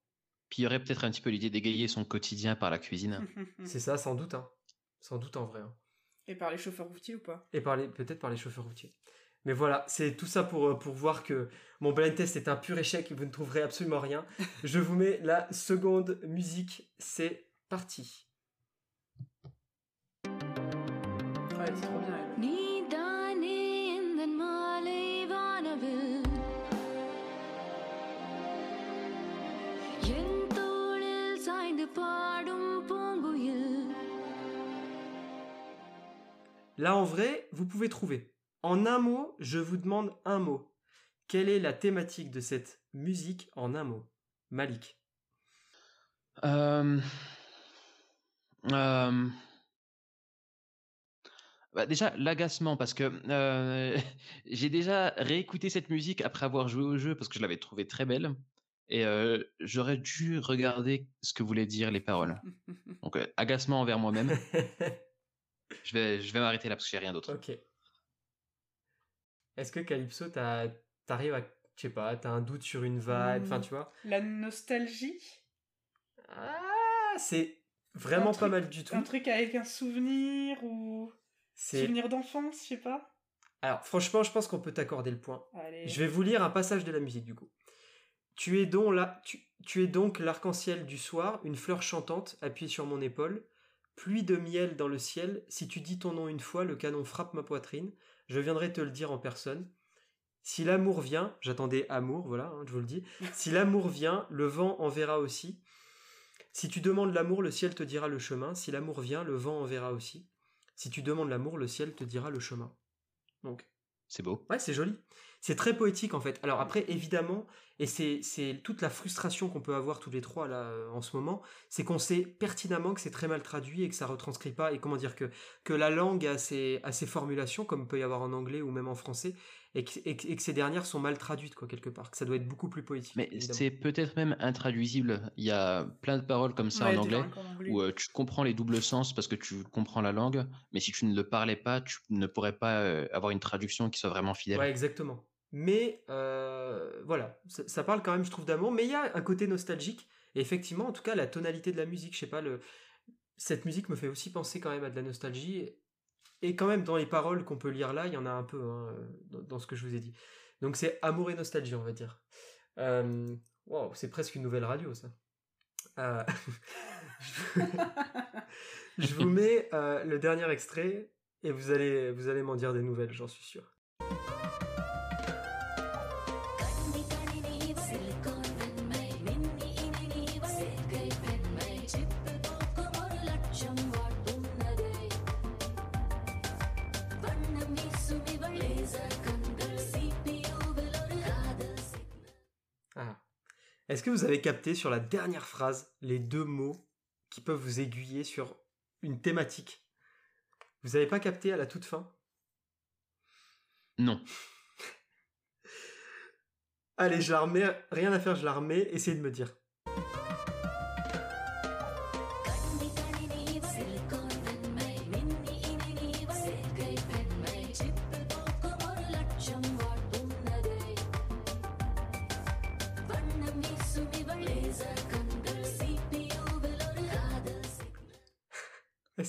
Puis il y aurait peut-être un petit peu l'idée d'égayer son quotidien par la cuisine. c'est ça, sans doute. Hein. Sans doute en vrai. Hein. Et par les chauffeurs routiers ou pas? Et par peut-être par les chauffeurs routiers. Mais voilà, c'est tout ça pour, euh, pour voir que mon blind test est un pur échec vous ne trouverez absolument rien. Je vous mets la seconde musique, c'est parti. Ouais, c'est trop bien. Là, en vrai, vous pouvez trouver. En un mot, je vous demande un mot. Quelle est la thématique de cette musique en un mot? Malik. Euh, euh, bah, déjà, l'agacement, parce que euh, j'ai déjà réécouté cette musique après avoir joué au jeu, parce que je l'avais trouvée très belle. Et j'aurais dû regarder ce que voulaient dire les paroles. Donc, agacement envers moi-même. Je vais, je vais m'arrêter là parce que j'ai rien d'autre. Ok. Est-ce que Calypso, t'arrives à, je sais pas, t'as un doute sur une vibe, enfin tu vois? La nostalgie? Ah, c'est vraiment pas mal du tout. Un truc avec un souvenir ou souvenir d'enfance, je sais pas. Alors franchement, je pense qu'on peut t'accorder le point. Je vais vous lire un passage de la musique du coup. Tu es donc là, tu, tu es donc l'arc-en-ciel du soir, une fleur chantante appuyée sur mon épaule. Pluie de miel dans le ciel, si tu dis ton nom une fois, le canon frappe ma poitrine, je viendrai te le dire en personne. Si l'amour vient, j'attendais amour, voilà, hein, je vous le dis. Si l'amour vient, le vent enverra aussi. Si tu demandes l'amour, le ciel te dira le chemin. Si l'amour vient, le vent enverra aussi. Si tu demandes l'amour, le ciel te dira le chemin. Donc, C'est beau. Ouais, c'est joli. C'est très poétique en fait. Alors après, évidemment, et c'est c'est toute la frustration qu'on peut avoir tous les trois là euh, en ce moment, c'est qu'on sait pertinemment que c'est très mal traduit et que ça retranscrit pas, et comment dire, que, que la langue a ses, a ses formulations, comme peut y avoir en anglais ou même en français, et que, et que- et que ces dernières sont mal traduites, quoi, quelque part. Que ça doit être beaucoup plus poétique. Mais c'est peut-être même intraduisible. Il y a plein de paroles comme ça Ouais, en anglais langues en anglais. où euh, tu comprends les doubles sens parce que tu comprends la langue, mais si tu ne le parlais pas, tu ne pourrais pas euh, avoir une traduction qui soit vraiment fidèle. Ouais, exactement. Mais euh, voilà, ça, ça parle quand même, je trouve, d'amour. Mais il y a un côté nostalgique. Et effectivement, en tout cas, la tonalité de la musique, je sais pas, le... cette musique me fait aussi penser quand même à de la nostalgie. Et quand même, dans les paroles qu'on peut lire là, il y en a un peu hein, dans, dans ce que je vous ai dit. Donc c'est amour et nostalgie, on va dire. Euh, wow, c'est presque une nouvelle radio, ça. Euh, je vous mets euh, le dernier extrait et vous allez, vous allez m'en dire des nouvelles, j'en suis sûr. Est-ce que vous avez capté sur la dernière phrase les deux mots qui peuvent vous aiguiller sur une thématique? Vous n'avez pas capté à la toute fin? Non. Allez, je la remets, rien à faire, je la remets, essayez de me dire.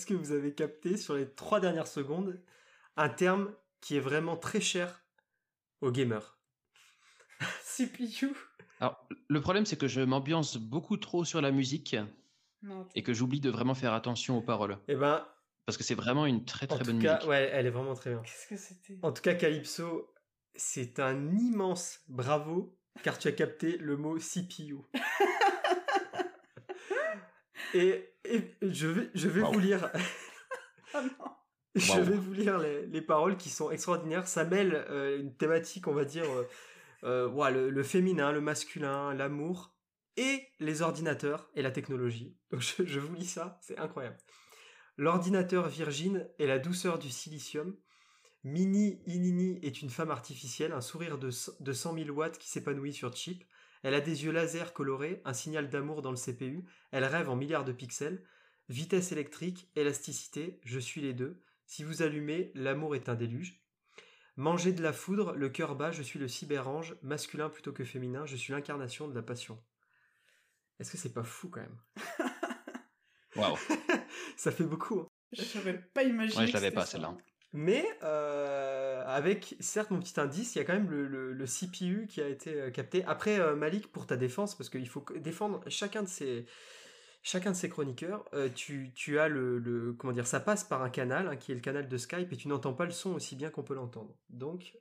Que vous avez capté sur les trois dernières secondes un terme qui est vraiment très cher aux gamers CPU. Alors, le problème, c'est que je m'ambiance beaucoup trop sur la musique Non, et que j'oublie de vraiment faire attention aux paroles. Eh ben, Parce que c'est vraiment une très en très tout bonne cas, musique. ouais, elle est vraiment très bien. qu'est-ce que c'était? En tout cas, Calypso, c'est un immense bravo, car tu as capté le mot CPU. et, et je vais, je vais Wow. vous lire, Ah non. je Wow. vais vous lire les, les paroles qui sont extraordinaires. Ça mêle euh, une thématique, on va dire, euh, euh, ouais, le, le féminin, le masculin, l'amour et les ordinateurs et la technologie. Donc je, je vous lis ça, c'est incroyable. L'ordinateur Virgin est la douceur du silicium. Mini Inini est une femme artificielle, un sourire de, de 100 000 watts qui s'épanouit sur chip. Elle a des yeux laser colorés, un signal d'amour dans le CPU. Elle rêve en milliards de pixels. Vitesse électrique, élasticité, je suis les deux. Si vous allumez, l'amour est un déluge. Manger de la foudre, le cœur bas, je suis le cyberange, masculin plutôt que féminin, je suis l'incarnation de la passion. Est-ce que c'est pas fou quand même? Waouh. Ça fait beaucoup. hein. Je n'aurais pas imaginé. Ouais, je l'avais pas ça. celle-là. Mais euh, avec, certes, mon petit indice, il y a quand même le, le- CPU qui a été euh, capté. Après, euh, Malik, pour ta défense, parce qu'il faut défendre chacun de ces, chacun de ces chroniqueurs, tu, tu as le, le- Comment dire Ça passe par un canal, hein, qui est le canal de Skype, et tu n'entends pas le son aussi bien qu'on peut l'entendre. Donc,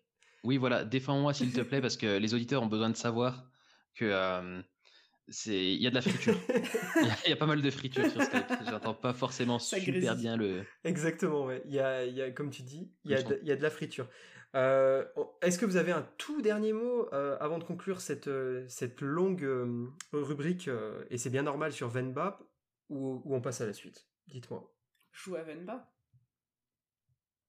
Oui, voilà, défends-moi s'il te plaît, parce que les auditeurs ont besoin de savoir que c'est il y a de la friture. Il y a- il y, a pas mal de friture sur Skype. J'entends pas forcément Ça super grésille. bien le. exactement, ouais. Il y a, il y a, comme tu dis, il y a, de, il y a de la friture. Euh, Est-ce que vous avez un tout dernier mot euh, avant de conclure cette, euh, cette longue euh, rubrique, euh, et c'est bien normal sur Venba, ou, ou on passe à la suite? Dites-moi. Joue à Venba?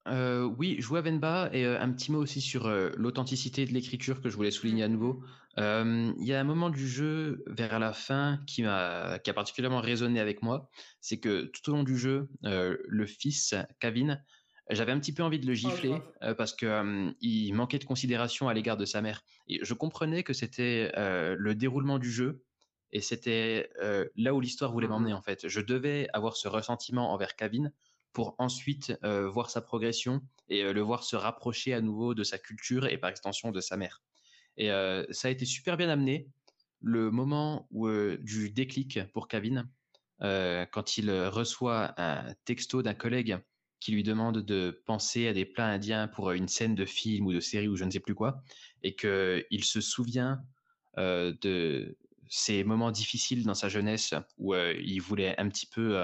Euh, oui, jouer à Venba et euh, un petit mot aussi sur euh, l'authenticité de l'écriture que je voulais souligner à nouveau. Euh, Il y a un moment du jeu vers la fin qui m'a qui a particulièrement résonné avec moi, c'est que tout au long du jeu, euh, le fils Kevin, j'avais un petit peu envie de le gifler grave. euh, parce que il manquait de considération à l'égard de sa mère. Et je comprenais que c'était le déroulement du jeu et c'était là où l'histoire voulait m'emmener en fait. Je devais avoir ce ressentiment envers Kevin pour ensuite voir sa progression et le voir se rapprocher à nouveau de sa culture et par extension de sa mère. Et euh, ça a été super bien amené. Le moment où, euh, du déclic pour Kevin, euh, quand il reçoit un texto d'un collègue qui lui demande de penser à des plats indiens pour une scène de film ou de série ou je ne sais plus quoi, et qu'il se souvient de ces moments difficiles dans sa jeunesse où il voulait un petit peu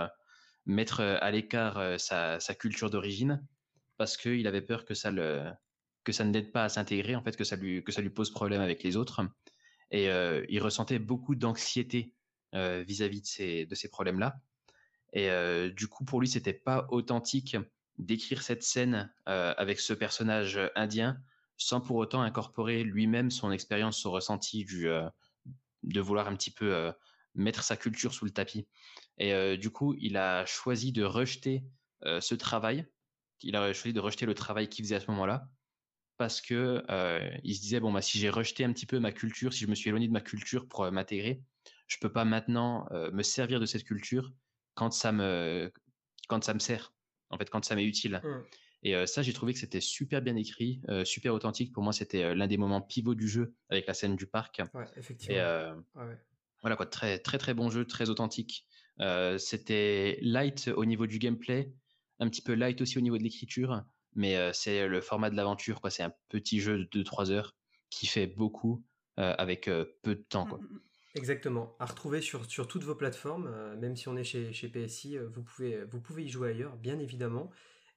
mettre à l'écart sa culture d'origine parce qu'il avait peur que ça le que ça ne l'aide pas à s'intégrer, en fait, que ça lui que ça lui pose problème avec les autres. Et euh, il ressentait beaucoup d'anxiété euh, vis-à-vis de ces de ces problèmes-là. Et euh, du coup, pour lui, c'était pas authentique d'écrire cette scène avec ce personnage indien sans pour autant incorporer lui-même son expérience, son ressenti du de vouloir un petit peu mettre sa culture sous le tapis. Et du coup, il a choisi de rejeter ce travail. Il a choisi de rejeter le travail qu'il faisait à ce moment-là parce que euh, il se disait bon bah si j'ai rejeté un petit peu ma culture, si je me suis éloigné de ma culture pour euh, m'intégrer, je peux pas maintenant euh, me servir de cette culture quand ça me quand ça me sert. En fait, quand ça m'est utile. Hum. Et ça, j'ai trouvé que c'était super bien écrit, super authentique. Pour moi, c'était l'un des moments pivots du jeu avec la scène du parc. Ouais, effectivement. Et Ouais, ouais. voilà quoi, très très très bon jeu, très authentique. C'était light au niveau du gameplay, un petit peu light aussi au niveau de l'écriture, mais euh, c'est le format de l'aventure quoi. C'est un petit jeu de 2-3 heures qui fait beaucoup euh, avec euh, peu de temps quoi. Mm, mm, mm. Exactement. À retrouver sur, sur toutes vos plateformes, euh, même si on est chez, chez PSI, euh, vous pouvez, vous pouvez y jouer ailleurs, bien évidemment.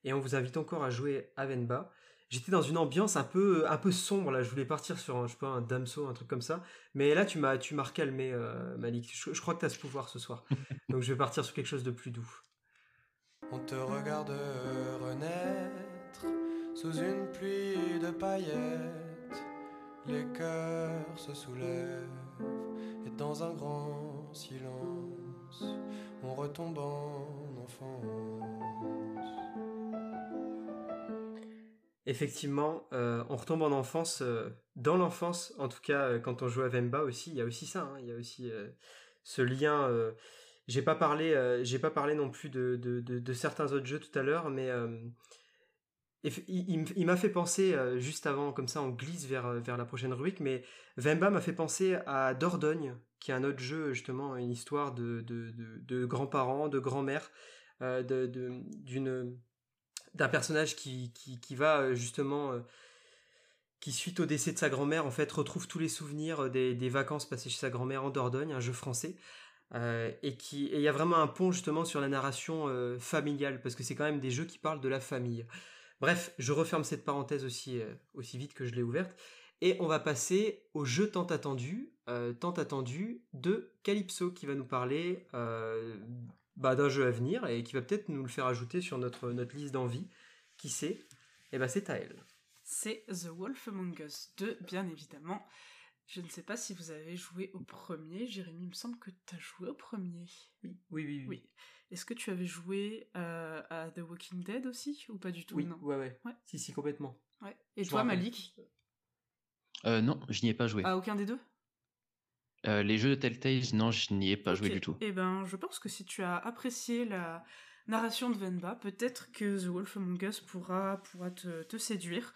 Et on vous invite encore à jouer à Venba. J'étais dans une ambiance un peu, un peu sombre, là. Je voulais partir sur un, je sais pas, un Damso, un truc comme ça. Mais là, tu m'as, tu m'as recalmé, euh, Malik. Je, je crois que tu as ce pouvoir ce soir. Donc je vais partir sur quelque chose de plus doux. On te regarde renaître sous une pluie de paillettes. Les cœurs se soulèvent et dans un grand silence, on retombe en enfance. Effectivement, euh, on retombe en enfance, euh, dans l'enfance, en tout cas euh, quand on joue à Vemba aussi, il y a aussi ça, hein, il y a aussi ce lien. j'ai pas parlé, pas parlé non plus de, certains autres jeux tout à l'heure, mais il, m'a fait penser euh, juste avant, comme ça, on glisse vers euh, vers la prochaine rubrique, mais Vemba m'a fait penser à Dordogne, qui est un autre jeu justement, une histoire de de, grands-parents, de grand-mères, euh, d'une d'un personnage qui, qui, qui va justement qui suite au décès de sa grand-mère en fait retrouve tous les souvenirs des, des vacances passées chez sa grand-mère en Dordogne, un jeu français. Et qui il y a vraiment un pont justement sur la narration familiale parce que c'est quand même des jeux qui parlent de la famille. Bref, je referme cette parenthèse aussi euh, aussi vite que je l'ai ouverte et on va passer au jeu tant attendu, euh, tant attendu de Calypso qui va nous parler euh, bah, d'un jeu à venir et qui va peut-être nous le faire ajouter sur notre notre liste d'envie. Qui sait Et ben c'est à elle. C'est The Wolf Among Us 2, bien évidemment. Je ne sais pas si vous avez joué au premier. Jérémy, il me semble que tu as joué au premier. Oui, oui, oui. Oui. Est-ce que tu avais joué euh, à The Walking Dead aussi ou pas du tout? Oui, non. ouais, ouais, Ouais. Si, si, complètement. Ouais. Et Je toi. Malik? Euh, non, je n'y ai pas joué. À aucun des deux? Euh, les jeux de Telltale, non, je n'y ai pas joué du tout. Eh ben, je pense que si tu as apprécié la narration de Venba, peut-être que The Wolf Among Us pourra, pourra te, te séduire.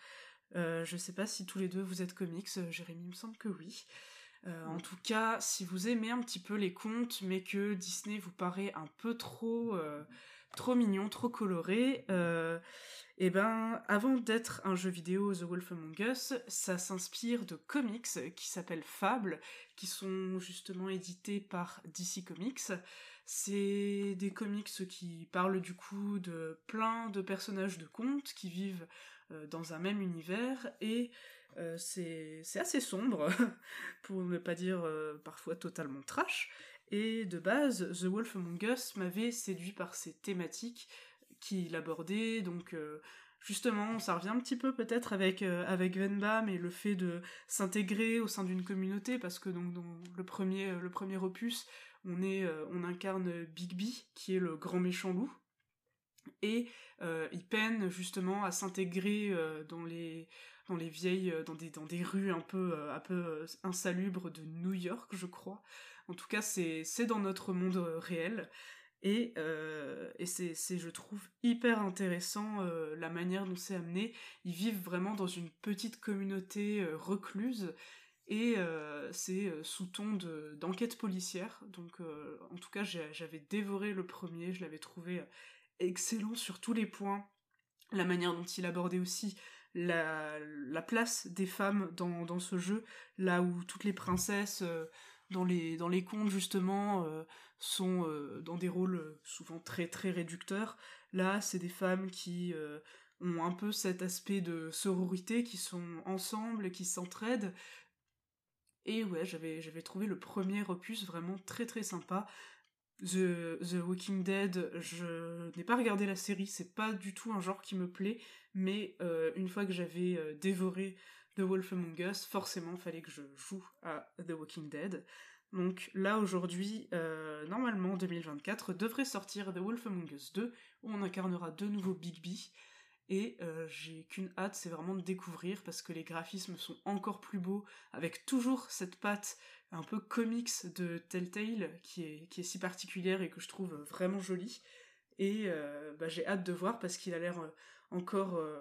Euh, je sais pas si tous les deux vous êtes comics, Jérémy, il me semble que oui. Euh, En tout cas, si vous aimez un petit peu les contes, mais que Disney vous paraît un peu trop, euh, trop mignon, trop coloré, euh, eh ben, avant d'être un jeu vidéo The Wolf Among Us, ça s'inspire de comics qui s'appellent Fable, qui sont justement édités par DC Comics. C'est des comics qui parlent du coup de plein de personnages de contes qui vivent euh, dans un même univers et euh, c'est assez sombre, pour ne pas dire euh, parfois totalement trash. Et de base, The Wolf Among Us m'avait séduit par ces thématiques qu'il abordait, donc euh, justement, ça revient un petit peu peut-être avec, avec Venba, mais le fait de s'intégrer au sein d'une communauté, parce que dans le premier, le premier opus, on, est, on incarne Bigby, qui est le grand méchant loup, et il peine justement à s'intégrer dans les dans les vieilles euh, dans des dans des rues un peu euh, un peu euh, insalubres de New York je crois. En tout cas c'est c'est dans notre monde réel. Et et c'est c'est je trouve hyper intéressant la manière dont c'est amené. Ils vivent vraiment dans une petite communauté recluse. Et c'est sous ton de d'enquête policière. Donc en tout cas j'avais dévoré le premier. Je l'avais trouvé excellent sur tous les points. La manière dont il abordait aussi la, la place des femmes dans, dans ce jeu, là où toutes les princesses euh, dans les, contes, justement, euh, sont euh, dans des rôles souvent très, très réducteurs. Là, c'est des femmes qui ont un peu cet aspect de sororité, qui sont ensemble, qui s'entraident. Et ouais, j'avais, j'avais trouvé le premier opus vraiment très très sympa. The, The Walking Dead, je n'ai pas regardé la série, c'est pas du tout un genre qui me plaît, mais euh, une fois que j'avais euh, dévoré The Wolf Among Us, forcément fallait que je joue à The Walking Dead. Donc là aujourd'hui, euh, normalement 2024, devrait sortir The Wolf Among Us 2, où on incarnera de nouveau Bigby. Et euh, j'ai qu'une hâte, c'est vraiment de découvrir, parce que les graphismes sont encore plus beaux, avec toujours cette patte un peu comics de Telltale, qui est, qui est si particulière et que je trouve vraiment jolie. Et euh, bah, j'ai hâte de voir, parce qu'il a l'air euh, encore euh,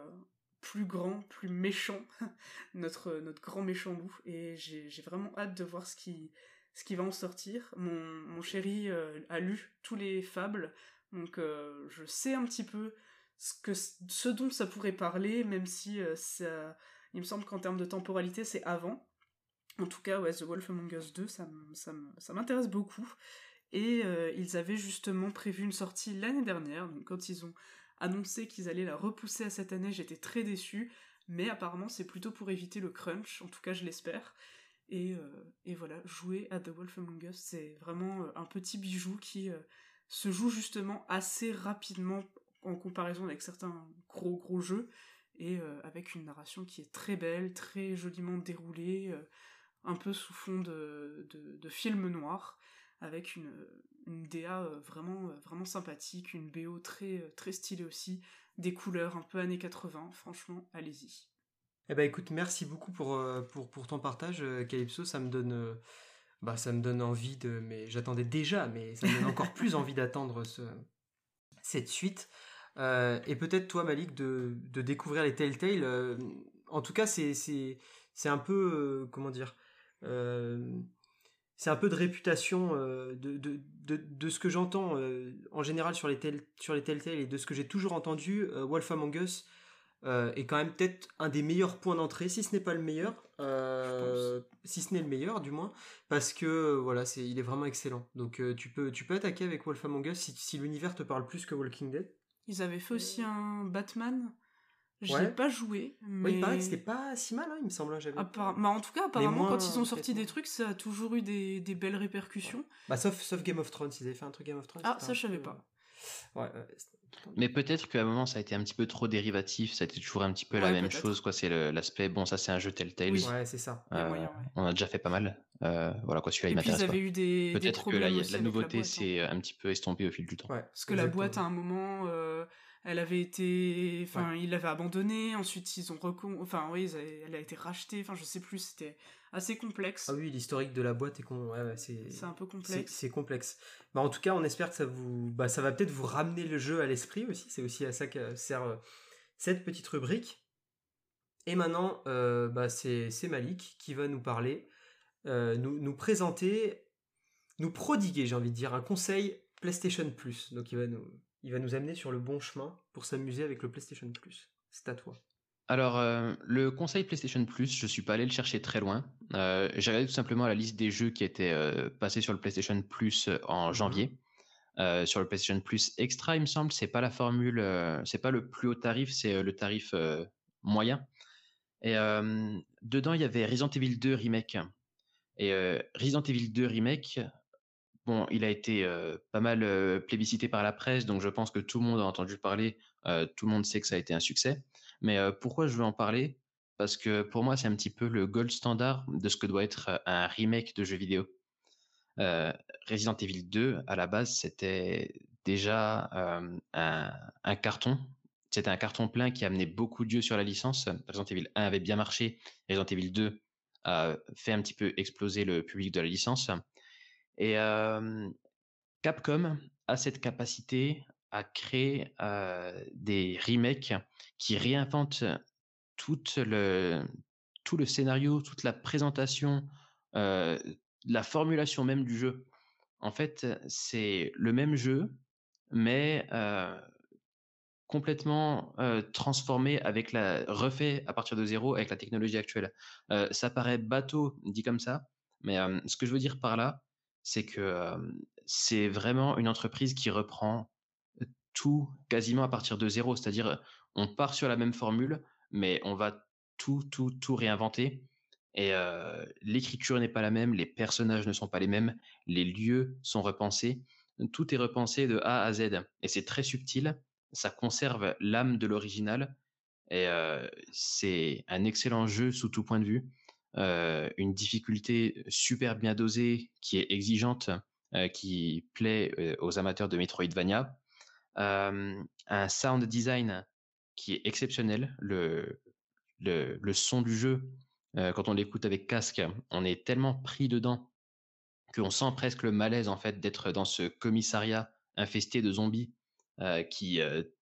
plus grand, plus méchant, notre, notre grand méchant loup. Et j'ai vraiment hâte de voir ce qui, ce qui va en sortir. Mon, mon chéri a lu tous les fables, donc je sais un petit peu ce, que, ce dont ça pourrait parler, même si ça, il me semble qu'en termes de temporalité, c'est avant. En tout cas, ouais, The Wolf Among Us 2, ça, m'intéresse beaucoup. Et euh, ils avaient justement prévu une sortie l'année dernière, donc quand ils ont annoncé qu'ils allaient la repousser à cette année, j'étais très déçue, mais apparemment c'est plutôt pour éviter le crunch, en tout cas je l'espère. Et, euh, et voilà, jouer à The Wolf Among Us, c'est vraiment euh, un petit bijou qui se joue justement assez rapidement en comparaison avec certains gros gros jeux, et avec une narration qui est très belle, très joliment déroulée, un peu sous fond de, de, film noir, avec une, une DA euh, vraiment, euh, vraiment sympathique, une BO très, euh, très stylée aussi, des couleurs un peu années 80, franchement, allez-y. Eh ben écoute, merci beaucoup pour, pour, pour ton partage, Calypso. Ça me donne, bah, ça me donne envie de. Mais j'attendais déjà, mais ça me donne encore plus envie d'attendre ce, cette suite. Et peut-être toi, Malik, de, de découvrir les Telltale. euh, en tout cas, c'est un peu comment dire. Euh, c'est un peu de réputation euh, de, de, de, de ce que j'entends euh, en général sur les, tel, sur les Telltale et de ce que j'ai toujours entendu. euh, Wolf Among Us euh, est quand même peut-être un des meilleurs points d'entrée, si ce n'est pas le meilleur, euh, si ce n'est le meilleur du moins, parce que voilà, c'est, il est vraiment excellent. Donc euh, tu peux, tu peux attaquer avec Wolf Among Us si, si l'univers te parle plus que Walking Dead. Ils avaient fait aussi un Batman, j'ai Ouais. pas joué, mais... Oui, il paraît que c'était pas si mal, hein, il me semble. hein, J'avais... Appara- bah, en tout cas, apparemment, moins, quand ils ont sorti peut-être des trucs, ça a toujours eu des, des belles répercussions. Bah, sauf, sauf Game of Thrones, ils avaient fait un truc Game of Thrones. Ah, ça, je savais peu- pas. Ouais, ouais, c'était- Mais peut-être qu'à un moment, ça a été un petit peu trop dérivatif. Ça a été toujours un petit peu la même peut-être. chose. quoi. C'est le- l'aspect, bon, ça c'est un jeu Telltale. Oui. ouais, c'est ça. Euh, moyen. On a déjà fait pas mal. Euh, voilà quoi, celui-là il m'intéresse pas. eu des, des Peut-être que problèmes là, il y a- aussi la avec nouveauté hein. s'est un petit peu estompée au fil du temps. Ouais, Parce que la boîte, à un moment, euh, elle avait été... Enfin, ils l'avaient abandonnée, ensuite ils ont recon... Enfin, oui, avaient- elle a été rachetée, enfin, je sais plus, c'était assez complexe. Ah oui, l'historique de la boîte est con... ouais, ouais, c'est... C'est un peu complexe. c'est complexe. Bah, en tout cas, on espère que ça vous, bah, ça va peut-être vous ramener le jeu à l'esprit aussi. C'est aussi à ça que sert euh, cette petite rubrique. Et maintenant, euh, bah, c'est c'est Malik qui va nous parler, euh, nous, nous présenter, nous prodiguer, j'ai envie de dire, un conseil PlayStation Plus. Donc, il va nous, il va nous amener sur le bon chemin pour s'amuser avec le PlayStation Plus. C'est à toi. Alors, euh, le conseil PlayStation Plus, je suis pas allé le chercher très loin. Euh, J'ai regardé tout simplement la liste des jeux qui étaient euh, passés sur le PlayStation Plus en Mhm. janvier. Sur le PlayStation Plus Extra, il me semble, c'est pas la formule, c'est pas le plus haut tarif, c'est le tarif moyen. Et dedans, il y avait Resident Evil 2 Remake. Et Resident Evil 2 Remake, il a été pas mal plébiscité par la presse, donc je pense que tout le monde a entendu parler, tout le monde sait que ça a été un succès. Mais pourquoi je veux en parler? Parce que pour moi, c'est un petit peu le gold standard de ce que doit être un remake de jeu vidéo. Resident Evil 2, à la base, c'était déjà un, un carton. C'était un carton plein qui amenait beaucoup de jeux sur la licence. Resident Evil 1 avait bien marché. Resident Evil 2 a fait un petit peu exploser le public de la licence. Et Capcom a cette capacité à créer des remakes qui réinventent tout le, tout le scénario, toute la présentation, la formulation même du jeu. En fait, c'est le même jeu, mais complètement transformé avec la refait à partir de zéro avec la technologie actuelle. Ça paraît bateau dit comme ça, Mais ce que je veux dire par là, c'est que c'est vraiment une entreprise qui reprend tout quasiment à partir de zéro. C'est-à-dire, on part sur la même formule, mais on va tout, tout, tout réinventer. Et l'écriture n'est pas la même, les personnages ne sont pas les mêmes, les lieux sont repensés. Tout est repensé de A à Z. Et c'est très subtil. Ça conserve l'âme de l'original. Et c'est un excellent jeu sous tout point de vue. Euh, une difficulté super bien dosée, qui est exigeante, euh, qui plaît euh, aux amateurs de Metroidvania. Un sound design qui est exceptionnel. Le, le, son du jeu, quand on l'écoute avec casque, on est tellement pris dedans qu'on sent presque le malaise en fait d'être dans ce commissariat infesté de zombies qui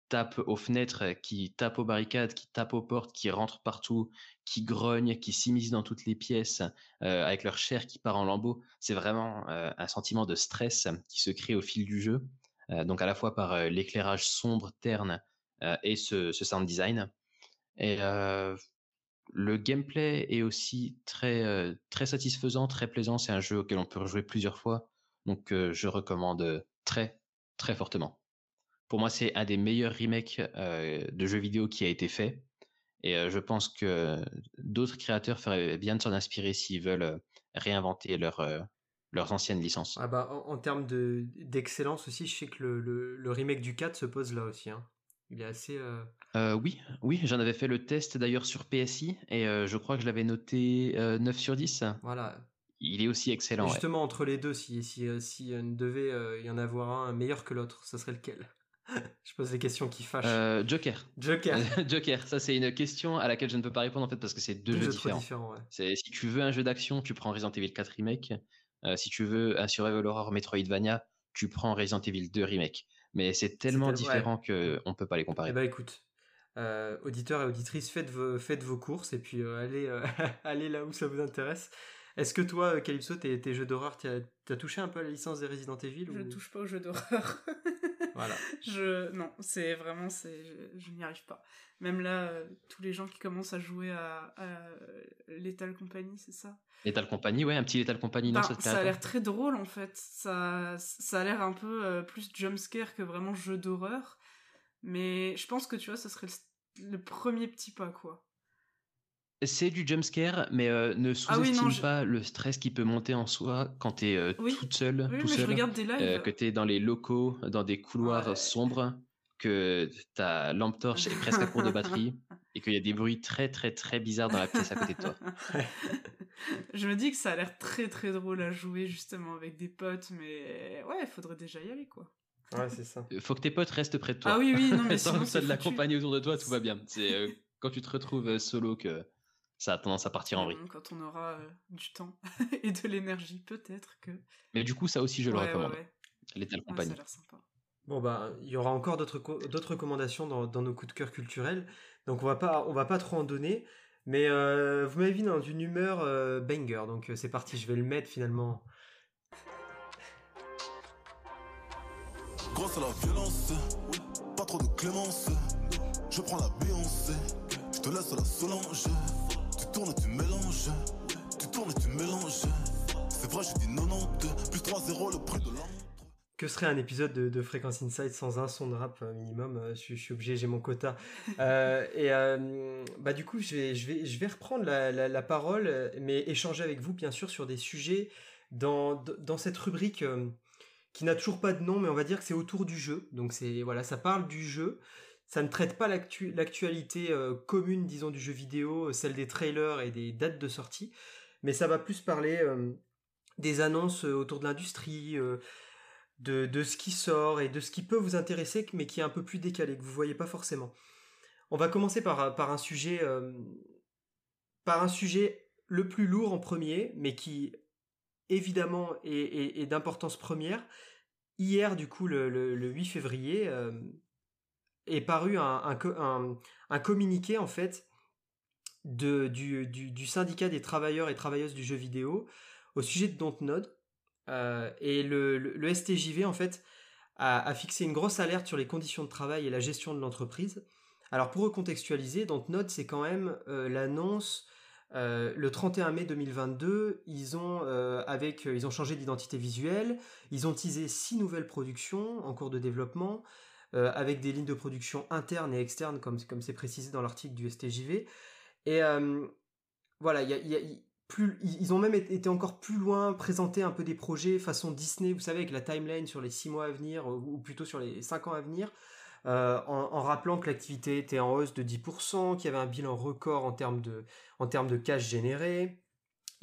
tapent aux fenêtres, qui tapent aux barricades, qui tapent aux portes, qui rentrent partout, qui grognent, qui s'immiscent dans toutes les pièces, euh, avec leur chair qui part en lambeaux. C'est vraiment euh, un sentiment de stress qui se crée au fil du jeu, euh, donc à la fois par l'éclairage sombre, terne et ce, ce sound design. Et le gameplay est aussi très, très satisfaisant, très plaisant. C'est un jeu auquel on peut rejouer plusieurs fois. Donc, je recommande très, très fortement. Pour moi, c'est un des meilleurs remakes euh, de jeux vidéo qui a été fait. Et euh, je pense que d'autres créateurs feraient bien de s'en inspirer s'ils veulent euh, réinventer leur, leurs anciennes licences. Ah bah, en, en termes de- d'excellence aussi, je sais que le, le- le remake du 4 se pose là aussi. hein. Il est assez. euh, Euh, oui, oui, j'en avais fait le test d'ailleurs sur PSI et euh, je crois que je l'avais noté euh, 9 sur 10. Voilà. Il est aussi excellent. Justement, entre les deux, si, si, si devait y en avoir un meilleur que l'autre, ce serait lequel? Je pose des questions qui fâchent. Euh, Joker. Joker. Joker, ça c'est une question à laquelle je ne peux pas répondre en fait parce que c'est deux, Deux jeux jeux différents. différents, ouais. C'est si tu veux un jeu d'action, tu prends Resident Evil 4 remake. Euh, si tu veux un survival horror Metroidvania, tu prends Resident Evil 2 remake. Mais c'est tellement tel- ouais. différent que on peut pas les comparer. Eh ben écoute, euh, auditeurs et auditrices, faites vos, faites vos courses et puis euh, allez, euh, allez là où ça vous intéresse. Est-ce que toi, Calypso, tes, tes jeux d'horreur, t'as as touché un peu à la licence des Resident Evil Je ou- touche pas aux jeux d'horreur. Voilà. Je non, c'est vraiment c'est je, je n'y arrive pas. Même là, euh, tous les gens qui commencent à jouer à, à Lethal Company, c'est ça? Lethal Company, ouais, un petit Lethal Company, non, Ben, ça ça a l'air très drôle en fait. Ça, ça a l'air un peu euh, plus jumpscare que vraiment jeu d'horreur. Mais je pense que tu vois, ça serait le, le premier petit pas quoi. C'est du jumpscare, mais euh, ne Ah oui, sous-estime je- pas le stress qui peut monter en soi quand t'es euh, Oui. toute seule, Oui, tout seul, euh, que t'es dans les locaux, dans des couloirs Ouais. sombres, que ta lampe torche est presque à court de batterie, et qu'il y a des bruits très très très bizarres dans la pièce à côté de toi. je me dis que ça a l'air très très drôle à jouer justement avec des potes, mais ouais, il faudrait déjà y aller quoi. Ouais, c'est ça. Faut que tes potes restent près de toi. Ah oui, oui, non, mais Tant sinon, que t'as de la compagnie autour de toi, tout va bien. C'est euh, quand tu te retrouves solo que ça a tendance à partir en vrille. Quand on aura euh, du temps et de l'énergie, peut-être que. Mais du coup, ça aussi, je le Ouais, ouais, recommande. ouais. Ouais, ça Company. a l'air sympa. Bon bah, il y aura encore d'autres co- d'autres recommandations dans, dans nos coups de cœur culturels, donc on va pas on va pas trop en donner, mais euh, vous m'avez vu dans une humeur euh, banger, donc euh, c'est parti, je vais le mettre finalement. Grâce à la violence, pas trop de clémence. Je prends la Beyoncé, je te laisse à la Solange. Tu tournes et tu mélanges, tu tournes et tu mélanges. C'est vrai, je dis 90, plus 3-0 le prix de la montre. Que serait un épisode de, de Fréquence Inside sans un son de rap euh, minimum euh, je, je suis obligé, j'ai mon quota. Euh, et euh, bah du coup, je vais, je vais, je vais reprendre la, la- la parole, mais échanger avec vous bien sûr sur des sujets dans, dans cette rubrique euh, qui n'a toujours pas de nom, mais on va dire que c'est autour du jeu. Donc c'est voilà, ça parle du jeu. Ça ne traite pas l'actu- l'actualité euh, commune, disons, du jeu vidéo, euh, celle des trailers et des dates de sortie, mais ça va plus parler euh, des annonces autour de l'industrie, de, ce qui sort et de ce qui peut vous intéresser, mais qui est un peu plus décalé, que vous voyez pas forcément. On va commencer par, un sujet, par un sujet le plus lourd en premier, mais qui évidemment est, d'importance première. Hier, du coup, le, le- le 8 février, est paru un, un co- un- un communiqué en fait de, du, du- syndicat des travailleurs et travailleuses du jeu vidéo au sujet de Dontnod. Euh, et le, le- STJV, en fait, a, a fixé une grosse alerte sur les conditions de travail et la gestion de l'entreprise. Alors, pour recontextualiser, Dontnod, c'est quand même euh, l'annonce Euh, le 31 mai 2022, ils ont, avec, ils ont changé d'identité visuelle, ils ont teasé six nouvelles productions en cours de développement, euh, avec des lignes de production internes et externes, comme c'est précisé dans l'article du STJV. Et voilà, ils ont même été encore plus loin, présenté un peu des projets façon Disney, vous savez, avec la timeline sur les six mois à venir, ou plutôt sur les cinq ans à venir, euh, en, rappelant que l'activité était en hausse de 10%, qu'il y avait un bilan record en termes de, en termes de cash généré,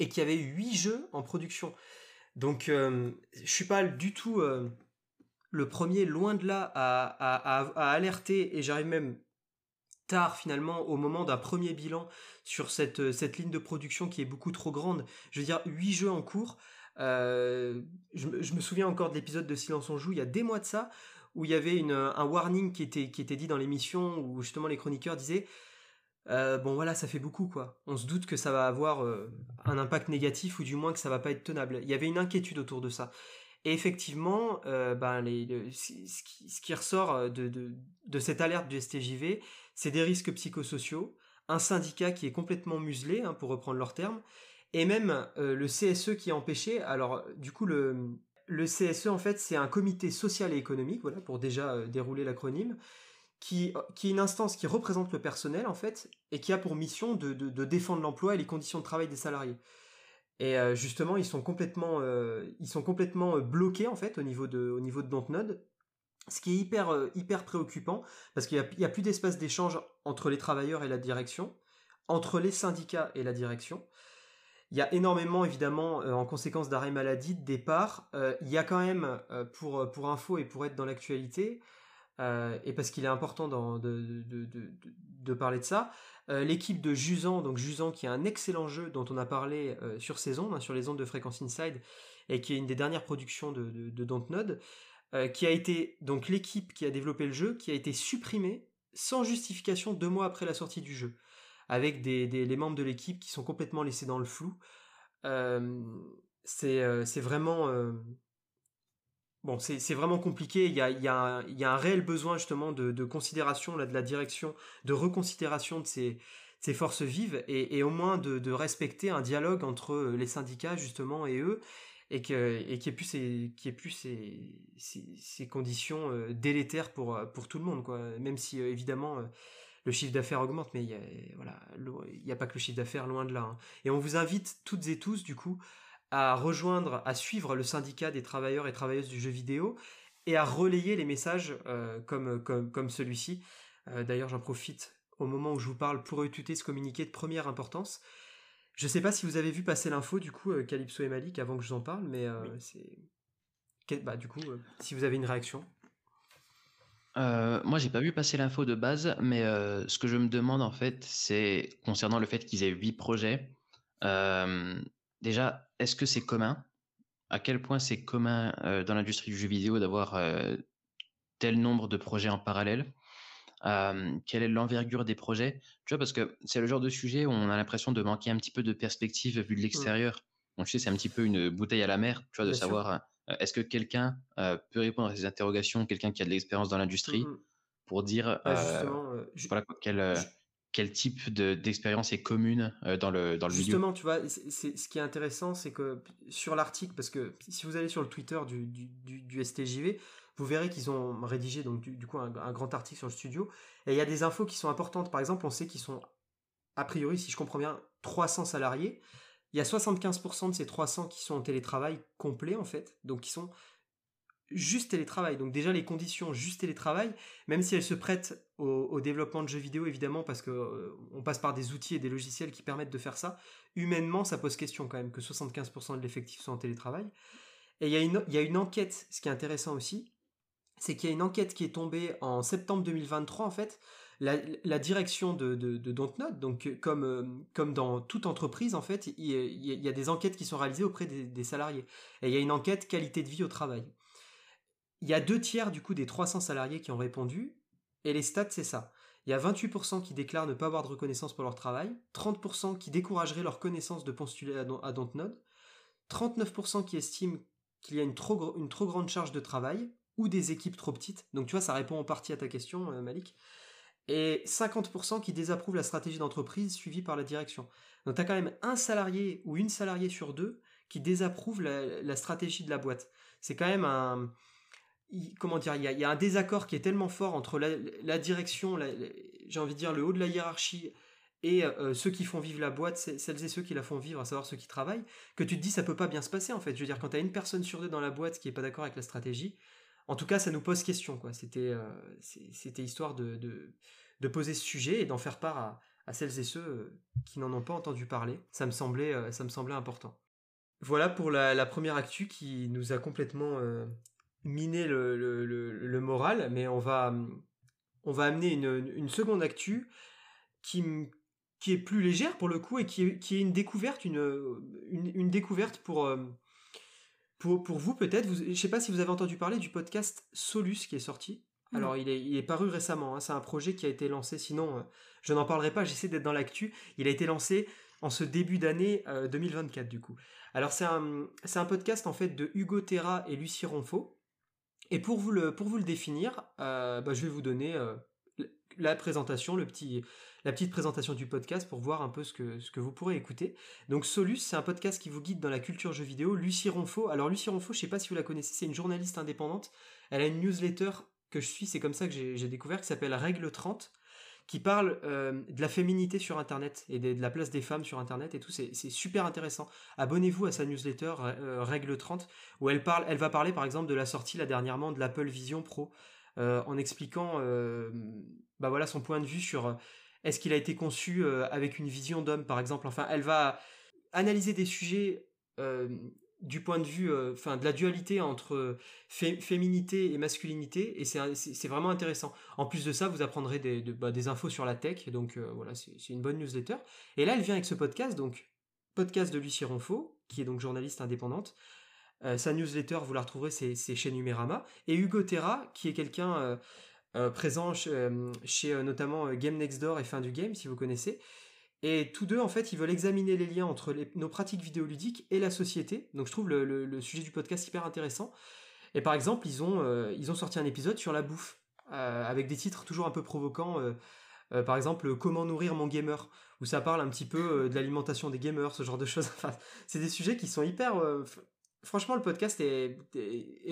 et qu'il y avait 8 jeux en production. Donc, euh, je suis pas du tout euh, le premier, loin de là, à, à- alerter, et j'arrive même tard finalement au moment d'un premier bilan sur cette, euh, cette ligne de production qui est beaucoup trop grande. Je veux dire, 8 jeux en cours. Euh, je, me- souviens encore de l'épisode de Silence on joue il y a des mois de ça, où il y avait un warning qui était, dit dans l'émission, où justement les chroniqueurs disaient euh, bon voilà, ça fait beaucoup quoi. On se doute que ça va avoir un impact négatif ou du moins que ça va pas être tenable. Il y avait une inquiétude autour de ça. Et effectivement, euh, ben, ce, qui, ressort euh, de, cette alerte du STJV, c'est des risques psychosociaux, un syndicat qui est complètement muselé, hein, pour reprendre leurs termes, et même euh, le CSE qui est empêché. Alors, du coup, le, CSE, en fait, c'est un comité social et économique, voilà, pour déjà dérouler l'acronyme, qui, est une instance qui représente le personnel, en fait, et qui a pour mission de défendre l'emploi et les conditions de travail des salariés. Et euh, justement, ils sont complètement, euh, euh, bloqués, en fait, au niveau de, au ce qui est hyper, préoccupant, parce qu'il n'y a, plus d'espace d'échange entre les travailleurs et la direction, entre les syndicats et la direction. Il y a énormément, évidemment, en conséquence d'arrêt maladie, de départ. Il y a quand même, pour info et pour être dans l'actualité, euh, et parce qu'il est important de, parler de ça, euh, l'équipe de Jusan, donc Jusan qui est un excellent jeu dont on a parlé euh, sur ces ondes, hein, sur les ondes de Fréquence Inside, et qui est une des dernières productions de, de, Dontnod, qui a été, donc l'équipe qui a développé le jeu, qui a été supprimée sans justification deux mois après la sortie du jeu, avec des, les membres de l'équipe qui sont complètement laissés dans le flou. C'est vraiment... Bon, c'est vraiment compliqué. Il y a, un, réel besoin justement de, considération de la direction, de reconsidération de ces, forces vives et, au moins de, respecter un dialogue entre euh, les syndicats justement et eux et que et qu'il n'y ait plus ces conditions euh, délétères pour euh, pour tout le monde quoi. Même si évidemment le chiffre d'affaires augmente, mais il voilà, il n'y a pas que le chiffre d'affaires loin de là. hein. Et on vous invite toutes et tous du coup à rejoindre, à suivre le syndicat des travailleurs et travailleuses du jeu vidéo et à relayer les messages euh, comme, comme, comme celui-ci. Euh, D'ailleurs, j'en profite au moment où je vous parle pour retuter ce communiqué de première importance. Je sais pas si vous avez vu passer l'info du coup, euh, Calypso et Malik, avant que je vous en parle, mais euh, c'est. Bah, du coup, euh, si vous avez une réaction. Euh, moi, j'ai pas vu passer l'info de base, mais euh, ce que je me demande en fait, c'est concernant le fait qu'ils aient huit projets. Déjà, est-ce que c'est commun? À quel point c'est commun euh, dans l'industrie du jeu vidéo d'avoir euh, tel nombre de projets en parallèle? Euh, quelle est l'envergure des projets? Tu vois, parce que c'est le genre de sujet où on a l'impression de manquer un petit peu de perspective vu de l'extérieur. Donc, tu sais, c'est un petit peu une bouteille à la mer, tu vois, de Bien savoir euh, est-ce que quelqu'un euh, peut répondre à ces interrogations, quelqu'un qui a de l'expérience dans l'industrie, Mhm. pour dire Ah, euh, euh, ju- voilà, quel, quel type de- d'expérience est commune euh, dans le, dans le. Justement, tu vois, ce qui est intéressant, c'est que sur l'article, parce que si vous allez sur le Twitter du, du, du- du STJV, vous verrez qu'ils ont rédigé donc du, du coup un, un grand article sur le studio, et il y a des infos qui sont importantes. Par exemple, on sait qu'ils sont, a priori, si je comprends bien, 300 salariés. Il y a 75% de ces 300 qui sont en télétravail complet, en fait, donc qui sont juste télétravail. Donc déjà les conditions juste télétravail, même si elles se prêtent au, développement de jeux vidéo évidemment parce que euh, on passe par des outils et des logiciels qui permettent de faire ça, humainement ça pose question quand même que 75% de l'effectif soit en télétravail. Et il y, a une, enquête, ce qui est intéressant aussi, c'est qu'il y a une enquête qui est tombée en septembre 2023 en fait. La, direction de, de, de donc euh, comme, dans toute entreprise en fait, il, y a- des enquêtes qui sont réalisées auprès des salariés. Et il y a une enquête qualité de vie au travail. Il y a deux tiers du coup des 300 salariés qui ont répondu, et les stats c'est ça. Il y a 28% qui déclarent ne pas avoir de reconnaissance pour leur travail, 30% qui décourageraient leur connaissance de postuler à, Don- à Dontnod, 39% qui estiment qu'il y a une trop, grande charge de travail, ou des équipes trop petites. Donc tu vois, ça répond en partie à ta question, euh, Malik. et 50% qui désapprouvent la stratégie d'entreprise suivie par la direction. Donc tu quand même un salarié ou une salariée sur deux qui désapprouve la stratégie de la boîte. C'est quand même un... Comment dire, il y, a, un désaccord qui est tellement fort entre la, direction, j'ai envie de dire le haut de la hiérarchie et euh, ceux qui font vivre la boîte, celles et ceux qui la font vivre, à savoir ceux qui travaillent, que tu te dis ça peut pas bien se passer en fait. Je veux dire, quand tu as une personne sur deux dans la boîte qui est pas d'accord avec la stratégie, en tout cas ça nous pose question. quoi. C'était euh, histoire de, poser ce sujet et d'en faire part à, celles et ceux euh, qui n'en ont pas entendu parler. Ça me semblait, important. Voilà pour la, première actu qui nous a complètement miné le, le- le- le moral, mais on va, on va amener une, une seconde actu qui, qui est plus légère pour le coup et qui est, qui est une découverte, une, une, une découverte pour, euh, pour, pour vous peut-être. Vous- Je ne sais pas si vous avez entendu parler du podcast Solus qui est sorti. Non. Alors il est, il est paru récemment, hein, c'est un projet qui a été lancé, sinon euh, je n'en parlerai pas, j'essaie d'être dans l'actu. Il a été lancé en ce début d'année euh, 2024 du coup. Alors c'est un, c'est un podcast en fait de Hugo Terra et Lucie Ronfaux. Et pour vous le, pour vous le définir, euh, bah, je vais vous donner euh, la présentation, le petit, la petite présentation du podcast pour voir un peu ce que, ce que vous pourrez écouter. Donc Solus, c'est un podcast qui vous guide dans la culture jeux vidéo. Lucie Ronfaux, alors Lucie Ronfaux, je sais pas si vous la connaissez, c'est une journaliste indépendante. Elle a une newsletter que je suis, c'est comme ça que j'ai découvert, qui s'appelle Règle 30, qui parle euh, de la féminité sur Internet et de, la place des femmes sur Internet et tout. C'est super intéressant. Abonnez-vous à sa newsletter euh, Règle 30, où elle, parle, elle va parler par exemple de la sortie là dernièrement de l'Apple Vision Pro, euh, en expliquant euh, bah voilà, son point de vue sur euh, est-ce qu'il a été conçu euh, avec une vision d'homme par exemple. Enfin, elle va analyser des sujets euh, du point de vue, euh, enfin, de la dualité entre fé- féminité et masculinité, et c'est vraiment intéressant. En plus de ça, vous apprendrez des, de- bah, infos sur la tech, donc euh, voilà, c'est une bonne newsletter. Et là, elle vient avec ce podcast, donc podcast de Lucie Ronfaux, qui est donc journaliste indépendante. Euh, sa newsletter, vous la retrouverez, c'est chez Numérama. Et Hugo Terra, qui est quelqu'un euh, euh, présent chez, euh, euh, notamment euh, Game Next Door et Fin du Game, si vous connaissez. Et tous deux, en fait, ils veulent examiner les liens entre nos pratiques vidéoludiques et la société. Donc je trouve le, sujet du podcast hyper intéressant. Et par exemple, ils ont, euh, sorti un épisode sur la bouffe, euh, avec des titres toujours un peu provocants. euh, euh, par exemple, Comment nourrir mon gamer, où ça parle un petit peu de l'alimentation des gamers, ce genre de choses. Enfin, c'est des sujets qui sont hyper... franchement, le podcast est,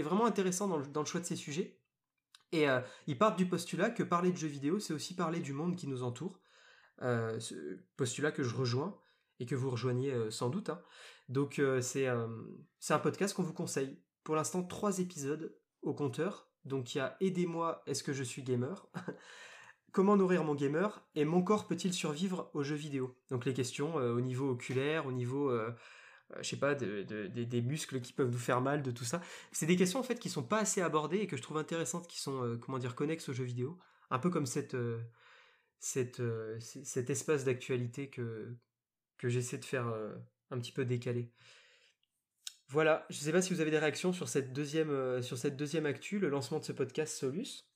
vraiment intéressant dans le, dans le choix de ces sujets. Et ils partent du postulat que parler de jeux vidéo, c'est aussi parler du monde qui nous entoure. Euh, ce postulat que je rejoins et que vous rejoignez euh, sans doute. hein. Donc euh, c'est un podcast qu'on vous conseille. Pour l'instant, trois épisodes au compteur. Donc il y a Aidez-moi, est-ce que je suis gamer? Comment nourrir mon gamer? Et mon corps peut-il survivre aux jeux vidéo? Donc les questions au niveau oculaire, au niveau, je sais pas, de- de- des- muscles qui peuvent nous faire mal, de tout ça. C'est des questions en fait qui sont pas assez abordées et que je trouve intéressantes, qui sont, comment dire, connexes aux jeux vidéo. Un peu comme cette, cette, euh, cet espace d'actualité que, que j'essaie de faire euh, un petit peu décalé. Voilà, je sais pas si vous avez des réactions sur cette deuxième, euh, sur cette deuxième actu, le lancement de ce podcast Solus.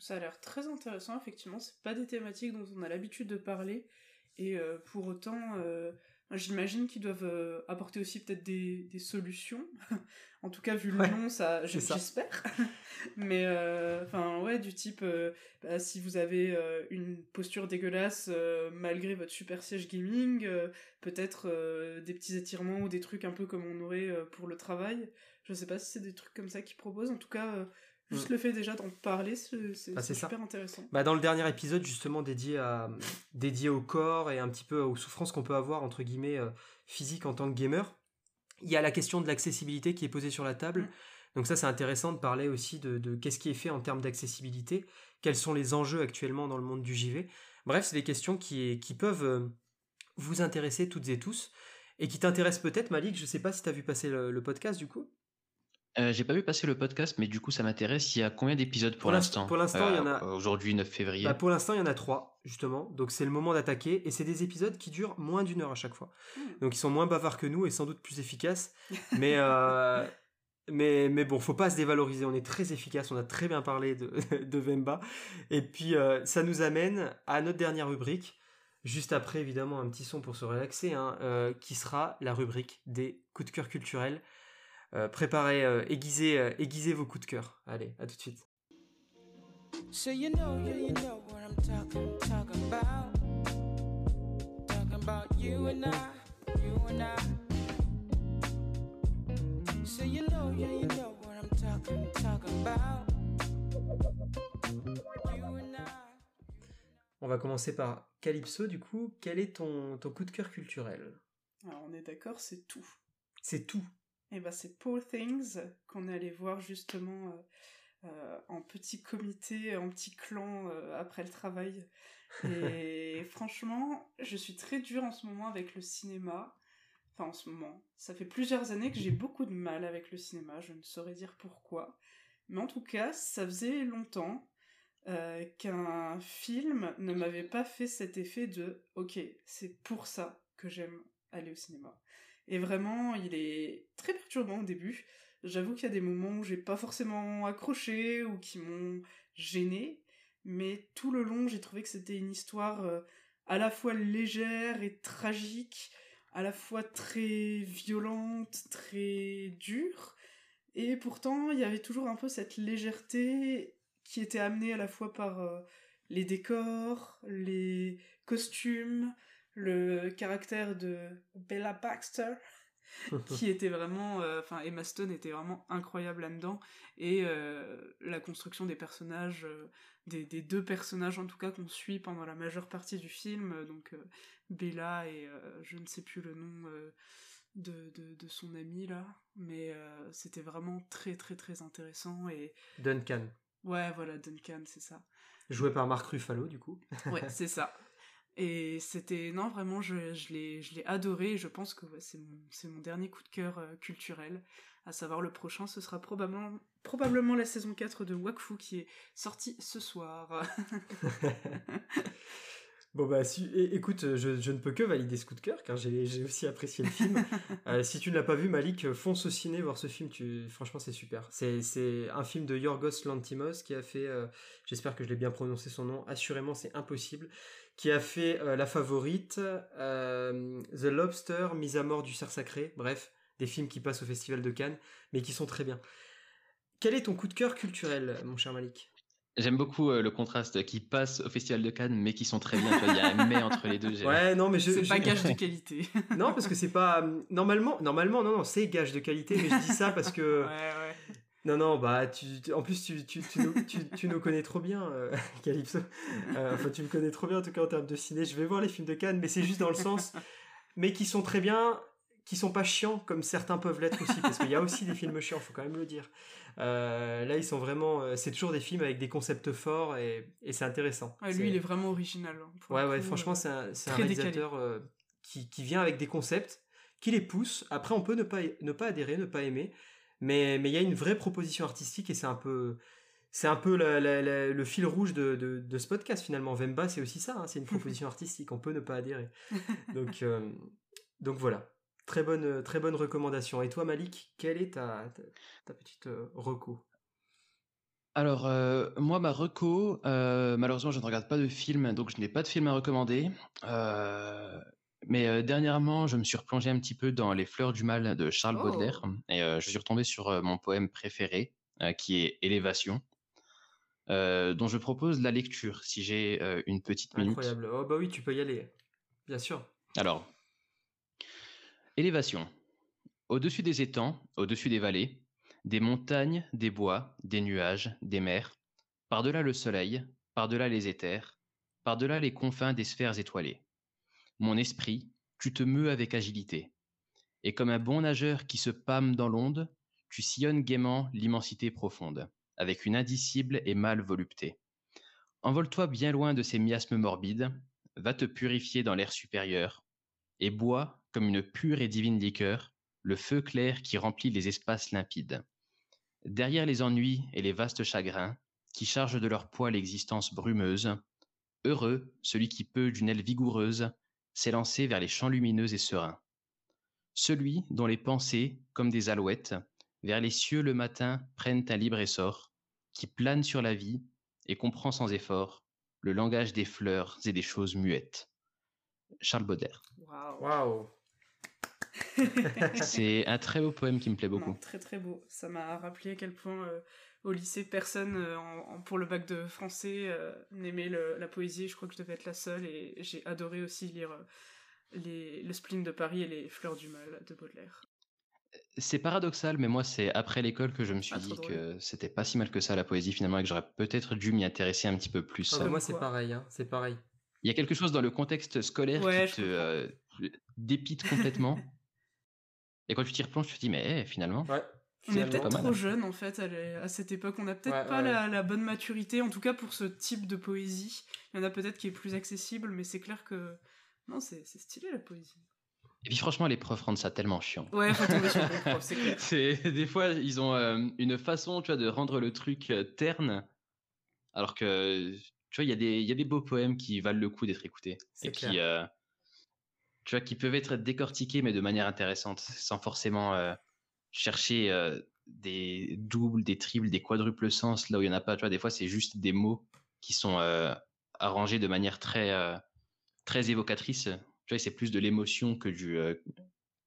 Ça a l'air très intéressant, effectivement. C'est pas des thématiques dont on a l'habitude de parler. Et pour autant, j'imagine qu'ils doivent euh, apporter aussi peut-être des, des solutions. en tout cas, vu le Ouais, nom, ça, j'espère. Mais, euh, enfin, ouais, du type, euh, bah, si vous avez une posture dégueulasse malgré votre super siège gaming, peut-être des petits étirements ou des trucs un peu comme on aurait pour le travail. Je sais pas si c'est des trucs comme ça qu'ils proposent. En tout cas, juste Mm. le fait déjà d'en parler, c'est c'est- ça. super intéressant. Bah, dans le dernier épisode, justement, dédié, à, dédié au corps et un petit peu aux souffrances qu'on peut avoir, entre guillemets, euh, physiques en tant que gamer, il y a la question de l'accessibilité qui est posée sur la table. Mm. Donc ça, c'est intéressant de parler aussi de, de qu'est-ce qui est fait en termes d'accessibilité, quels sont les enjeux actuellement dans le monde du JV. Bref, c'est des questions qui, qui peuvent euh, vous intéresser toutes et tous, et qui t'intéressent peut-être, Malik, je sais pas si tu as vu passer le, le podcast, du coup. Euh, J'ai pas vu passer le podcast, mais du coup, ça m'intéresse. Il y a combien d'épisodes pour Pour l'instant- pour l'instant, il y en a- Euh, Aujourd'hui, 9 février. Bah, pour l'instant, il y en a trois, justement. Donc, c'est le moment d'attaquer. Et c'est des épisodes qui durent moins d'une heure à chaque fois. Hmm. Donc, ils sont moins bavards que nous et sans doute plus efficaces. Mais, euh, mais, mais bon, faut pas se dévaloriser. On est très efficace. On a très bien parlé de, de Vemba. Et puis, euh, ça nous amène à notre dernière rubrique. Juste après, évidemment, un petit son pour se relaxer, hein, euh, qui sera la rubrique des coups de cœur culturels. Euh, préparez, euh, aiguisez, euh, aiguisez vos coups de cœur. Allez, à tout de suite. So you know, yeah, you know what I'm talking, talking about. Talking about you and I, you and I. So you know, yeah, you know what I'm talking, talking about. You and I. On va commencer par Calypso, du coup. Quel est ton, ton coup de cœur culturel? Alors on est d'accord, c'est tout. C'est tout. Et ben c'est Poor Things qu'on est allé voir justement euh, euh, en petit comité, en petit clan euh, après le travail. Et franchement, je suis très dure en ce moment avec le cinéma. Enfin en ce moment, ça fait plusieurs années que j'ai beaucoup de mal avec le cinéma. Je ne saurais dire pourquoi, mais en tout cas, ça faisait longtemps euh, qu'un film ne m'avait pas fait cet effet de ok, c'est pour ça que j'aime aller au cinéma. Et vraiment, il est très perturbant au début. J'avoue qu'il y a des moments où j'ai pas forcément accroché ou qui m'ont gêné, mais tout le long, j'ai trouvé que c'était une histoire euh, à la fois légère et tragique, à la fois très violente, très dure, et pourtant, il y avait toujours un peu cette légèreté qui était amenée à la fois par euh, les décors, les costumes, le caractère de Bella Baxter, qui était vraiment, euh, enfin Emma Stone était vraiment incroyable là-dedans, et euh, la construction des personnages, euh, des, des deux personnages en tout cas qu'on suit pendant la majeure partie du film, donc Bella et je ne sais plus le nom de, de, de son ami là, mais c'était vraiment très très très intéressant et Duncan. ouais voilà Duncan c'est ça. Joué par Marc Ruffalo, du coup. Ouais, c'est ça. Et c'était non vraiment je, je l'ai je l'ai adoré et je pense que ouais, c'est mon c'est mon dernier coup de cœur euh, culturel à savoir le prochain ce sera probablement probablement la saison 4 de Wakfu qui est sortie ce soir. Bon bah si, écoute, je, je ne peux que valider ce coup de cœur car j'ai j'ai aussi apprécié le film. Euh, si tu ne l'as pas vu, Malik, fonce au ciné voir ce film. Tu, franchement, c'est super. C'est c'est un film de Yorgos Lantimos qui a fait, euh, j'espère que je l'ai bien prononcé son nom. Assurément, c'est impossible. Qui a fait euh, La Favorite, euh, The Lobster, Mise à mort du cerf sacré. Bref, des films qui passent au Festival de Cannes, mais qui sont très bien. Quel est ton coup de cœur culturel, mon cher Malik? J'aime beaucoup euh, le contraste qui passe au Festival de Cannes, mais qui sont très bien. Il y a un mais entre les deux. Ouais, non, mais je. c'est je- pas gage de qualité. Non, parce que c'est pas. Normalement, normalement, non, non, c'est gage de qualité, mais je dis ça parce que. ouais ouais. Non, non, bah, tu, tu- en plus, tu, tu, tu, nous, tu, nous connais trop bien, euh, Calypso. Euh, enfin, tu me connais trop bien, en tout cas, en termes de ciné. Je vais voir les films de Cannes, mais c'est juste dans le sens. Mais qui sont très bien, qui sont pas chiants, comme certains peuvent l'être aussi, parce qu'il y a aussi des films chiants, faut quand même le dire. Euh, là, ils sont vraiment. c'est toujours des films avec des concepts forts et, et c'est intéressant. Ouais, lui il est vraiment original. hein, Ouais, ouais, coup, franchement, c'est un, un réalisateur qui, qui vient avec des concepts, qui les pousse. Après, on peut ne pas, ne pas adhérer, ne pas aimer, mais mais il y a une vraie proposition artistique et c'est un peu. C'est un peu la- la- la- le fil rouge de, de, de ce podcast finalement. Vemba, c'est aussi ça, hein, c'est une proposition artistique, on peut ne pas adhérer. Donc, euh, donc voilà, très bonne, très bonne recommandation. Et toi Malik, quelle est ta, ta, ta petite euh, reco? Alors, euh, moi, ma reco, malheureusement, je ne regarde pas de film, donc je n'ai pas de film à recommander. Mais euh, dernièrement, je me suis replongé un petit peu dans Les Fleurs du Mal de Charles Oh. Baudelaire, et euh, je suis retombé sur euh, mon poème préféré, qui est Élévation, dont je propose la lecture, si j'ai une petite minute. Incroyable. Oh bah oui, tu peux y aller, bien sûr. Alors, élévation. Au-dessus des étangs, au-dessus des vallées, des montagnes, des bois, des nuages, des mers, par-delà le soleil, par-delà les éthers, par-delà les confins des sphères étoilées. Mon esprit, tu te meus avec agilité. Et comme un bon nageur qui se pâme dans l'onde, tu sillonnes gaiement l'immensité profonde, avec une indicible et mâle volupté. Envole-toi bien loin de ces miasmes morbides, va te purifier dans l'air supérieur, et bois, comme une pure et divine liqueur, le feu clair qui remplit les espaces limpides. Derrière les ennuis et les vastes chagrins, qui chargent de leur poids l'existence brumeuse, heureux celui qui peut, d'une aile vigoureuse, s'élancer vers les champs lumineux et sereins. Celui dont les pensées, comme des alouettes, vers les cieux le matin prennent un libre essor, qui plane sur la vie et comprend sans effort le langage des fleurs et des choses muettes. Charles Baudelaire. Waouh. Waouh. C'est un très beau poème qui me plaît beaucoup. Non, très très beau. Ça m'a rappelé à quel point euh, au lycée, personne euh, en- en- pour le bac de français euh, n'aimait la poésie. Je crois que je devais être la seule et j'ai adoré aussi lire euh, les, le spleen de Paris et les fleurs du mal de Baudelaire. C'est paradoxal, mais moi, c'est après l'école que je me suis Ah, dit que c'était pas si mal que ça la poésie finalement et que j'aurais peut-être dû m'y intéresser un petit peu plus. Ah bah, moi, c'est pareil, hein, c'est pareil. Il y a quelque chose dans le contexte scolaire Ouais, qui te euh, dépite complètement. et quand tu t'y replonges, tu te dis, mais eh, finalement, Ouais. On est peut-être trop jeune en fait à, cette époque. On n'a peut-être Ouais, pas ouais. La, la bonne maturité, en tout cas pour ce type de poésie. Il y en a peut-être qui est plus accessible, mais c'est clair que non, c'est stylé la poésie. Et puis franchement, les profs rendent ça tellement chiant. Ouais, faut tomber sur le bon prof, c'est clair. C'est des fois ils ont euh, une façon, tu vois, de rendre le truc euh, terne, alors que tu vois, il y a des il y a des beaux poèmes qui valent le coup d'être écoutés et clair. qui euh, tu vois qui peuvent être décortiqués mais de manière intéressante, sans forcément chercher euh, des doubles, des triples, des quadruples sens là où il y en a pas. Tu vois, des fois c'est juste des mots qui sont euh, arrangés de manière très euh, très évocatrice. Tu vois, c'est plus de l'émotion que du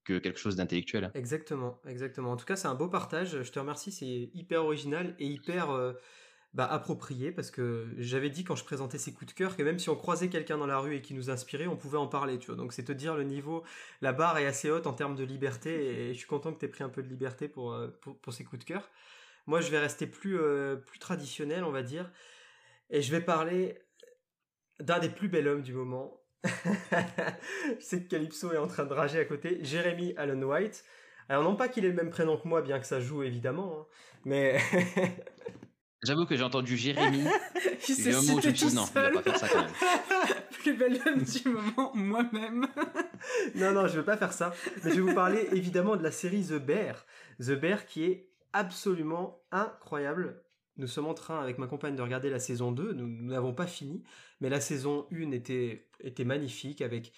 que quelque chose d'intellectuel. Exactement, exactement. En tout cas, c'est un beau partage. Je te remercie, c'est hyper original et hyper bah, approprié parce que j'avais dit quand je présentais ces coups de cœur que même si on croisait quelqu'un dans la rue et qui nous inspirait, on pouvait en parler, tu vois. Donc c'est te dire le niveau, la barre est assez haute en termes de liberté et je suis content que tu aies pris un peu de liberté pour, euh, pour, ces coups de cœur. Moi, je vais rester plus, euh, plus traditionnel, on va dire, et je vais parler d'un des plus bels hommes du moment. je sais que Calypso est en train de rager à côté. Jérémy Allen White. Alors non pas qu'il ait le même prénom que moi, bien que ça joue évidemment, hein, mais J'avoue que j'ai entendu Jérémy. Il s'est un mot, je cité me suis dit, tout non, il va seul. pas faire ça quand même. Plus bel homme du moment, moi-même. non non, je vais pas faire ça. Mais je vais vous parler évidemment de la série The Bear. The Bear qui est absolument incroyable. Nous sommes en train avec ma compagne de regarder la saison 2, nous nous n'avons pas fini, mais la saison 1 était, était magnifique avec...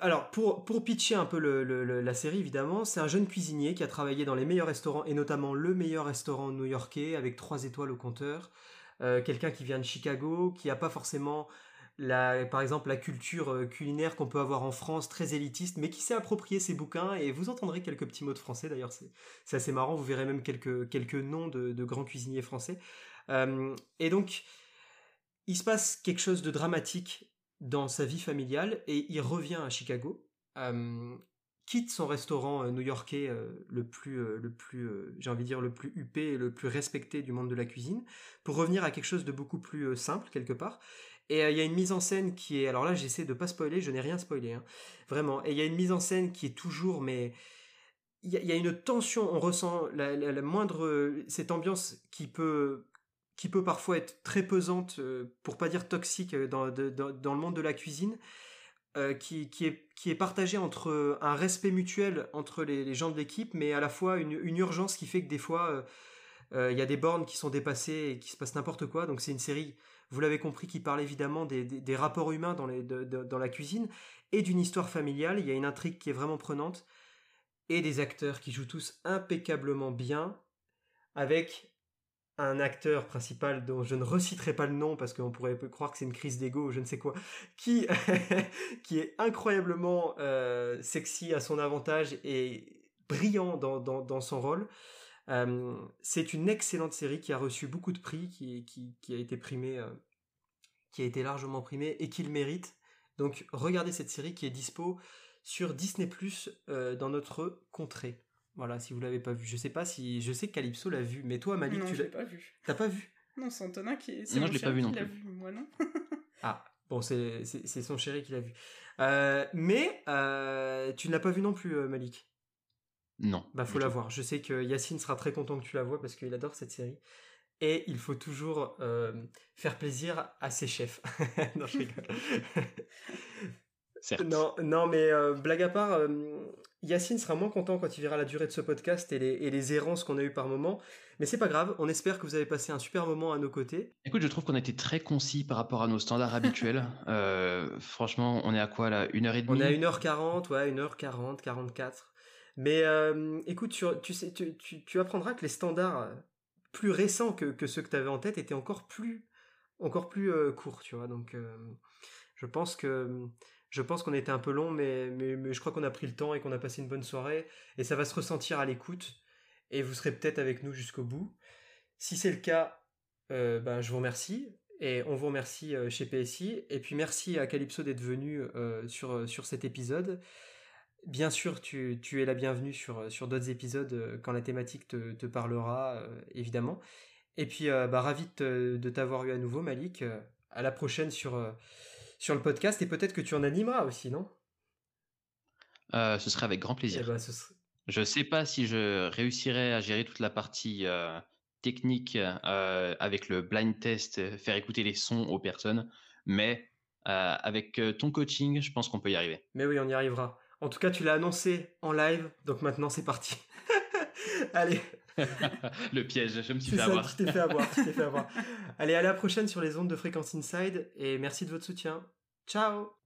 Alors, pour, pitcher un peu la série, évidemment, c'est un jeune cuisinier qui a travaillé dans les meilleurs restaurants, et notamment le meilleur restaurant new-yorkais, avec 3 étoiles au compteur. Euh, Quelqu'un qui vient de Chicago, qui n'a pas forcément, par exemple, la culture euh, culinaire qu'on peut avoir en France, très élitiste, mais qui s'est approprié ses bouquins, et vous entendrez quelques petits mots de français, d'ailleurs, c'est assez marrant, vous verrez même quelques, noms de, de grands cuisiniers français. Euh, et donc, il se passe quelque chose de dramatique dans sa vie familiale et il revient à Chicago, euh, quitte son restaurant euh, new-yorkais euh, le plus, le plus j'ai envie de dire, le plus huppé le plus respecté du monde de la cuisine, pour revenir à quelque chose de beaucoup plus simple, quelque part. Et il y a une mise en scène qui est... Alors là, j'essaie de pas spoiler, je n'ai rien spoilé, hein, vraiment. Et il y a une mise en scène qui est toujours, mais... Il y, a- une tension, on ressent la moindre... Cette ambiance qui peut qui peut parfois être très pesante, euh, pour pas dire toxique, euh, dans, le monde de la cuisine, euh, qui, est, qui est partagé entre un respect mutuel entre les, gens de l'équipe, mais à la fois une, urgence qui fait que des fois, il y a des bornes qui sont dépassées et qui se passe n'importe quoi. Donc c'est une série, vous l'avez compris, qui parle évidemment des, rapports humains dans, dans la cuisine et d'une histoire familiale. Il y a une intrigue qui est vraiment prenante et des acteurs qui jouent tous impeccablement bien avec un acteur principal dont je ne reciterai pas le nom parce qu'on pourrait croire que c'est une crise d'ego ou je ne sais quoi, qui, est incroyablement euh, sexy à son avantage et brillant dans, son rôle. Euh, c'est une excellente série qui a reçu beaucoup de prix, qui, a été primée, euh, qui a été largement primée et qui le mérite. Donc regardez cette série qui est dispo sur Disney Plus dans notre contrée. Voilà, si vous l'avez pas vu. Je sais pas si. Je sais que Calypso l'a vu, mais toi, Malik, non, tu je l'as. pas vu. T'as pas vu? Non, c'est Antonin qui. c'est Non, mon je l'ai pas chéri vu non qui l'a plus. vu, moi non. Ah, bon, c'est c'est- c'est son chéri qui l'a vu. Euh, mais euh, tu ne l'as pas vu non plus, euh, Malik. Non. Bah, faut la voir. Je sais que Yacine sera très content que tu la vois parce qu'il adore cette série. Et il faut toujours euh, faire plaisir à ses chefs. non, je rigole. Certes. Non, non, mais euh, blague à part, euh, Yacine sera moins content quand il verra la durée de ce podcast et les, et les errances qu'on a eues par moment. Mais c'est pas grave, on espère que vous avez passé un super moment à nos côtés. Écoute, je trouve qu'on a été très concis par rapport à nos standards habituels. Euh, franchement, on est à quoi là Une heure et demie? On est à 1h40, ouais, 1h40, 44. Mais euh, écoute, tu, tu sais, tu, tu, tu apprendras que les standards plus récents que, que ceux que tu avais en tête étaient encore plus, encore plus euh, courts, tu vois. Donc, je pense que je pense qu'on était un peu long, mais, je crois qu'on a pris le temps et qu'on a passé une bonne soirée. Et ça va se ressentir à l'écoute. et vous serez peut-être avec nous jusqu'au bout. Si c'est le cas, euh, ben, je vous remercie. Et on vous remercie euh, chez PSI. Et puis merci à Calypso d'être venu euh, sur, cet épisode. Bien sûr, tu, es la bienvenue sur, d'autres épisodes quand la thématique te, parlera, évidemment. Et puis, bah, ravi de, t'avoir eu à nouveau, Malik. À la prochaine sur, sur le podcast. Et peut-être que tu en animeras aussi, non? Euh, ce serait avec grand Eh plaisir. ben, serait- Je sais pas si je réussirai à gérer toute la partie euh, technique euh, avec le blind test, faire écouter les sons aux personnes, mais avec ton coaching, je pense qu'on peut y arriver. Mais oui, on y arrivera. En tout cas, tu l'as annoncé en live, donc maintenant c'est parti. Allez, le piège, je me suis fait ça, avoir. tu t'es fait avoir, tu t'es fait avoir. Allez, à la prochaine sur les ondes de Fréquence Inside et merci de votre soutien. Ciao